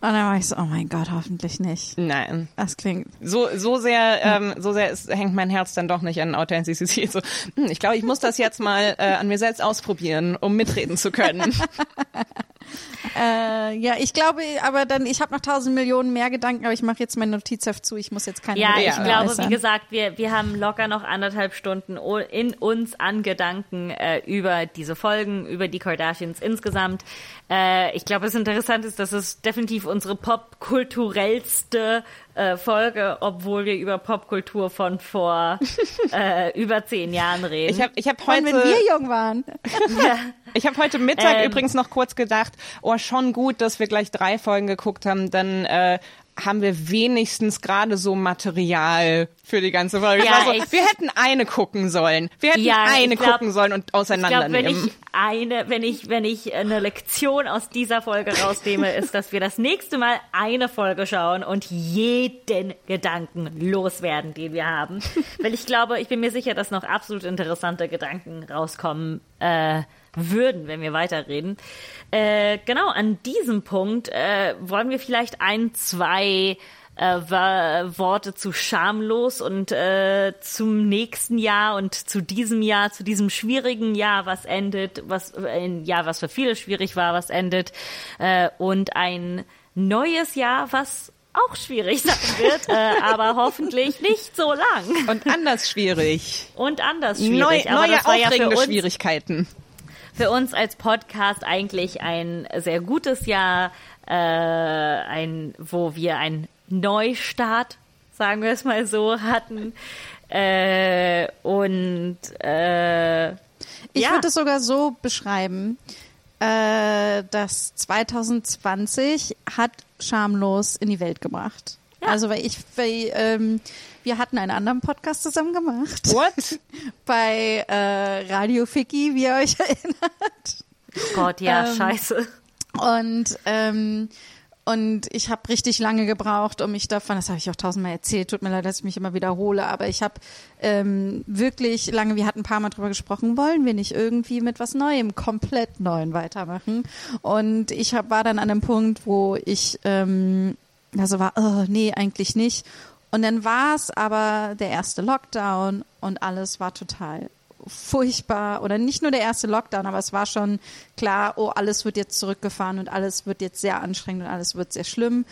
Und dann war ich so, oh mein Gott, hoffentlich nicht. Nein. Das klingt. So, so sehr, ähm, so sehr ist, hängt mein Herz dann doch nicht an Authentizität. [LAUGHS] So, hm, ich glaube, ich muss das jetzt mal äh, an mir selbst ausprobieren, um mitreden zu können. [LAUGHS] Äh, ja, ich glaube, aber dann, ich habe noch tausend Millionen mehr Gedanken, aber ich mache jetzt mein Notizheft zu. Ich muss jetzt keine Ja, Gedanken ich glaube, äußern. wie gesagt, wir, wir haben locker noch anderthalb Stunden in uns an Gedanken äh, über diese Folgen, über die Kardashians insgesamt. Äh, ich glaube, das Interessante ist, dass es definitiv unsere popkulturellste äh, Folge, obwohl wir über Popkultur von vor [LAUGHS] äh, über zehn Jahren reden. Ich habe ich hab Von heute, wenn wir jung waren. Ich hab heute Mittag Ähm. übrigens noch kurz gedacht, oh, schon gut, dass wir gleich drei Folgen geguckt haben, dann äh, haben wir wenigstens gerade so Material für die ganze Folge. Ja, ich- wir hätten eine gucken sollen. Wir hätten Ja, eine glaub- gucken sollen und Ich glaube, wenn auseinandernehmen. ich eine, wenn ich, wenn ich eine Lektion aus dieser Folge rausnehme, ist, dass wir das nächste Mal eine Folge schauen und jeden Gedanken loswerden, den wir haben. Weil ich glaube, ich bin mir sicher, dass noch absolut interessante Gedanken rauskommen äh, würden, wenn wir weiterreden. Äh, genau, an diesem Punkt äh, wollen wir vielleicht ein, zwei äh, Worte zu schamlos und äh, zum nächsten Jahr und zu diesem Jahr, zu diesem schwierigen Jahr, was endet, was äh, ein Jahr, was für viele schwierig war, was endet, äh, und ein neues Jahr, was auch schwierig sein wird, äh, [LAUGHS] aber hoffentlich nicht so lang Und anders schwierig. und anders Neu, schwierig. aber neue aufregende uns Schwierigkeiten. Für uns als Podcast eigentlich ein sehr gutes Jahr, äh, ein, wo wir einen Neustart, sagen wir es mal so, hatten. Äh, und äh, Ich Ja. würde es sogar so beschreiben, äh, dass 2020 hat schamlos in die Welt gebracht. Ja. Also weil ich, weil, ähm, wir hatten einen anderen Podcast zusammen gemacht What? [LAUGHS] bei äh, Radio Ficky, wie ihr euch [LAUGHS] erinnert. Gott, ja, Ähm, scheiße. Und ähm, und ich habe richtig lange gebraucht, um mich davon, das habe ich auch tausendmal erzählt, tut mir leid, dass ich mich immer wiederhole, aber ich habe ähm, wirklich lange, wir hatten ein paar Mal drüber gesprochen, wollen wir nicht irgendwie mit was Neuem, komplett Neuen weitermachen? Und ich hab, war dann an einem Punkt, wo ich ähm, also war, oh, nee, eigentlich nicht. Und dann war es aber der erste Lockdown und alles war total furchtbar oder nicht nur der erste Lockdown, aber es war schon klar, oh, alles wird jetzt zurückgefahren und alles wird jetzt sehr anstrengend und alles wird sehr schlimm.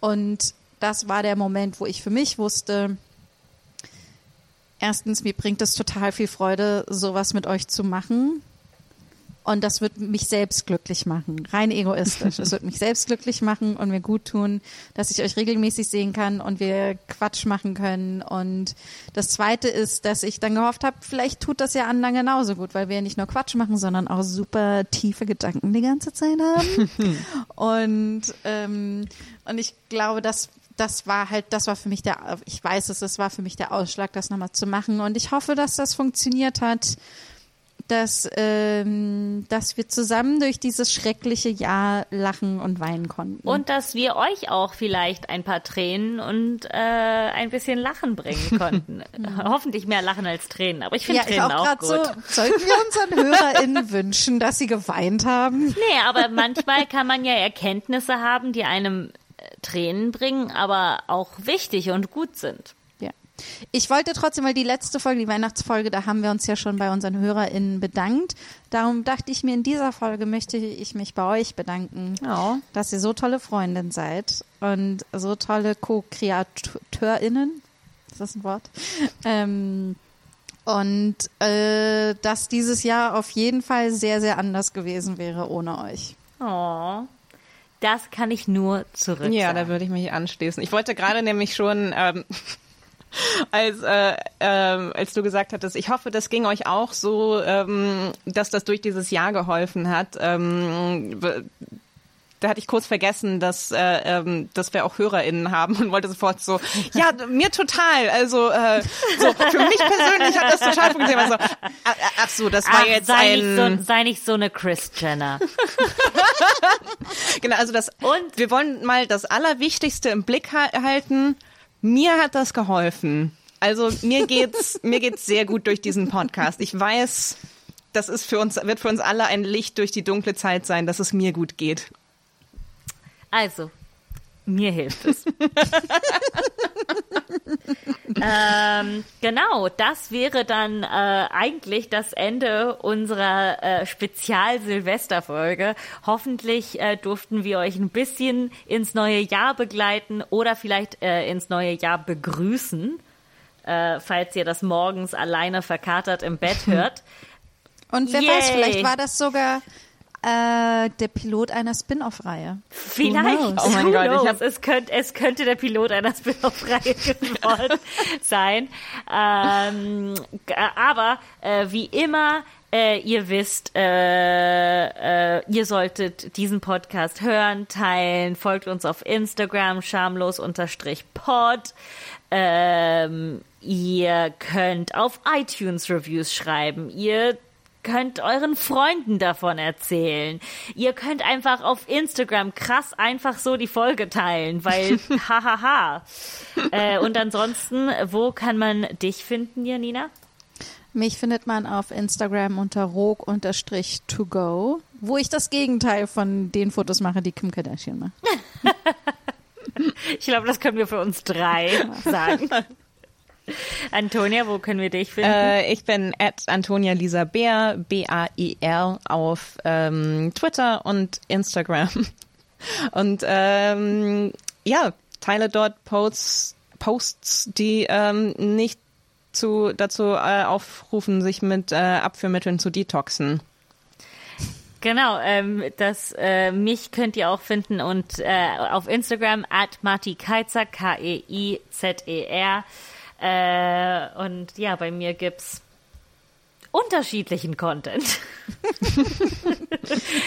Und das war der Moment, wo ich für mich wusste, erstens, mir bringt es total viel Freude, sowas mit euch zu machen. Und das wird mich selbst glücklich machen. Rein egoistisch. Es wird mich selbst glücklich machen und mir gut tun, dass ich euch regelmäßig sehen kann und wir Quatsch machen können. Und das zweite ist, dass ich dann gehofft habe, vielleicht tut das ja anderen genauso gut, weil wir ja nicht nur Quatsch machen, sondern auch super tiefe Gedanken die ganze Zeit haben. [LAUGHS] und, ähm, und ich glaube, dass das war halt, das war für mich der, ich weiß es, das war für mich der Ausschlag, das nochmal zu machen. Und ich hoffe, dass das funktioniert hat dass, ähm, dass wir zusammen durch dieses schreckliche Jahr lachen und weinen konnten. Und dass wir euch auch vielleicht ein paar Tränen und äh, ein bisschen Lachen bringen [LAUGHS] konnten. Hoffentlich mehr Lachen als Tränen, aber ich finde ja, ich Tränen auch auch, gerade gut. so, sollten wir unseren [LAUGHS] HörerInnen wünschen, dass sie geweint haben? Nee, aber manchmal kann man ja Erkenntnisse haben, die einem äh, Tränen bringen, aber auch wichtig und gut sind. Ich wollte trotzdem, weil die letzte Folge, die Weihnachtsfolge, da haben wir uns ja schon bei unseren HörerInnen bedankt. Darum dachte ich mir, in dieser Folge möchte ich mich bei euch bedanken, Ja. dass ihr so tolle Freundin seid und so tolle Co-KreateurInnen. Ist das ein Wort? Ähm, und äh, dass dieses Jahr auf jeden Fall sehr, sehr anders gewesen wäre ohne euch. Oh. Das kann ich nur zurück Ja, sagen. da würde ich mich anschließen. Ich wollte gerade nämlich schon, ähm, [LAUGHS] als, äh, ähm, als du gesagt hattest, ich hoffe, das ging euch auch so, ähm, dass das durch dieses Jahr geholfen hat. Ähm, da hatte ich kurz vergessen, dass, äh, ähm, dass wir auch HörerInnen haben und wollte sofort so, ja, mir total. Also äh, so, für mich persönlich hat das total funktioniert. Also, ach, so, das war Ach, jetzt sei, ein... nicht so, sei nicht so eine Chris Jenner. [LAUGHS] Genau, also das Und- wir wollen mal das Allerwichtigste im Blick ha- halten. Mir hat das geholfen. Also mir geht's [LAUGHS] mir geht's sehr gut durch diesen Podcast. Ich weiß, das ist für uns wird für uns alle ein Licht durch die dunkle Zeit sein, dass es mir gut geht. Also, mir hilft es. [LAUGHS] ähm, genau, das wäre dann äh, eigentlich das Ende unserer äh, Spezial-Silvester-Folge. Hoffentlich äh, durften wir euch ein bisschen ins neue Jahr begleiten oder vielleicht äh, ins neue Jahr begrüßen, äh, falls ihr das morgens alleine verkatert im Bett [LAUGHS] hört. Und wer Yay. weiß, vielleicht war das sogar äh, der Pilot einer Spin-off-Reihe. Vielleicht. Oh mein Gott, ich hab es, könnte, es könnte der Pilot einer Spin-off-Reihe [LAUGHS] geworden sein. Ähm, aber äh, wie immer, äh, ihr wisst, äh, äh, ihr solltet diesen Podcast hören, teilen, folgt uns auf Instagram, schamlos-pod. Ähm, ihr könnt auf iTunes Reviews schreiben. Ihr könnt euren Freunden davon erzählen. Ihr könnt einfach auf Instagram krass einfach so die Folge teilen, weil [LAUGHS] hahaha. äh, und ansonsten, wo kann man dich finden, Janina? Mich findet man auf Instagram unter rog-to-go, wo ich das Gegenteil von den Fotos mache, die Kim Kardashian macht. [LAUGHS] ich glaube, das können wir für uns drei [LAUGHS] sagen. [LAUGHS] Antonia, wo können wir dich finden? Äh, ich bin at Antonia Lisa Bär, B-A-I-R, auf ähm, Twitter und Instagram. [LAUGHS] Und ähm, ja, teile dort Posts, Posts, die ähm, nicht zu, dazu äh, aufrufen, sich mit äh, Abführmitteln zu detoxen. Genau, ähm, das äh, mich könnt ihr auch finden und äh, auf Instagram at Marti Keizer, K-E-I-Z-E-R. Äh, und ja, bei mir gibt's unterschiedlichen Content. [LAUGHS]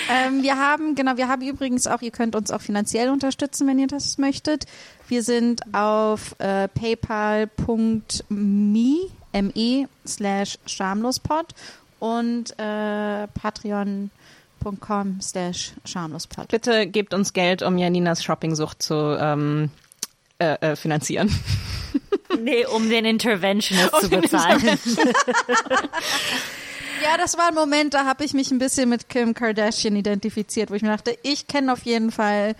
ähm, wir haben, genau, wir haben übrigens auch, ihr könnt uns auch finanziell unterstützen, wenn ihr das möchtet. Wir sind auf äh, paypal.me me slash schamlospod und äh, patreon.com slash schamlospod. Bitte gebt uns Geld, um Janinas Shoppingsucht zu ähm, äh, äh finanzieren. [LAUGHS] Nee, um den Interventionist um zu bezahlen. ja, das war ein Moment, da habe ich mich ein bisschen mit Kim Kardashian identifiziert, wo ich mir dachte, ich kenne auf jeden Fall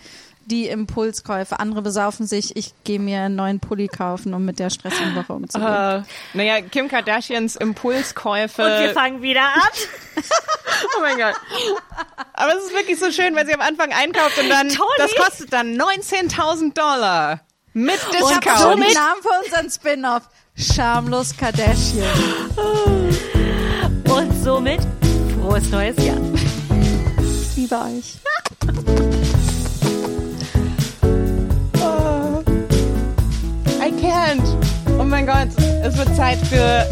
die Impulskäufe. Andere besaufen sich, ich gehe mir einen neuen Pulli kaufen, um mit der stressigen Woche umzugehen. Uh, naja, Kim Kardashians Impulskäufe. Und wir fangen wieder an. [LAUGHS] oh mein Gott. Aber es ist wirklich so schön, wenn sie am Anfang einkauft und dann, Tony. das kostet dann 19.000 Dollar. Mit Discount. Ich habe so den Namen für unseren Spin-off. Schamlos Kardashian. Und somit frohes neues Jahr. Ich liebe euch. oh. I can't. Oh mein Gott, es wird Zeit für.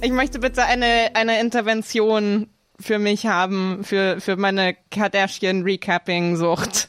Ich möchte bitte eine, eine Intervention für mich haben, für, für meine Kardashian-Recapping-Sucht.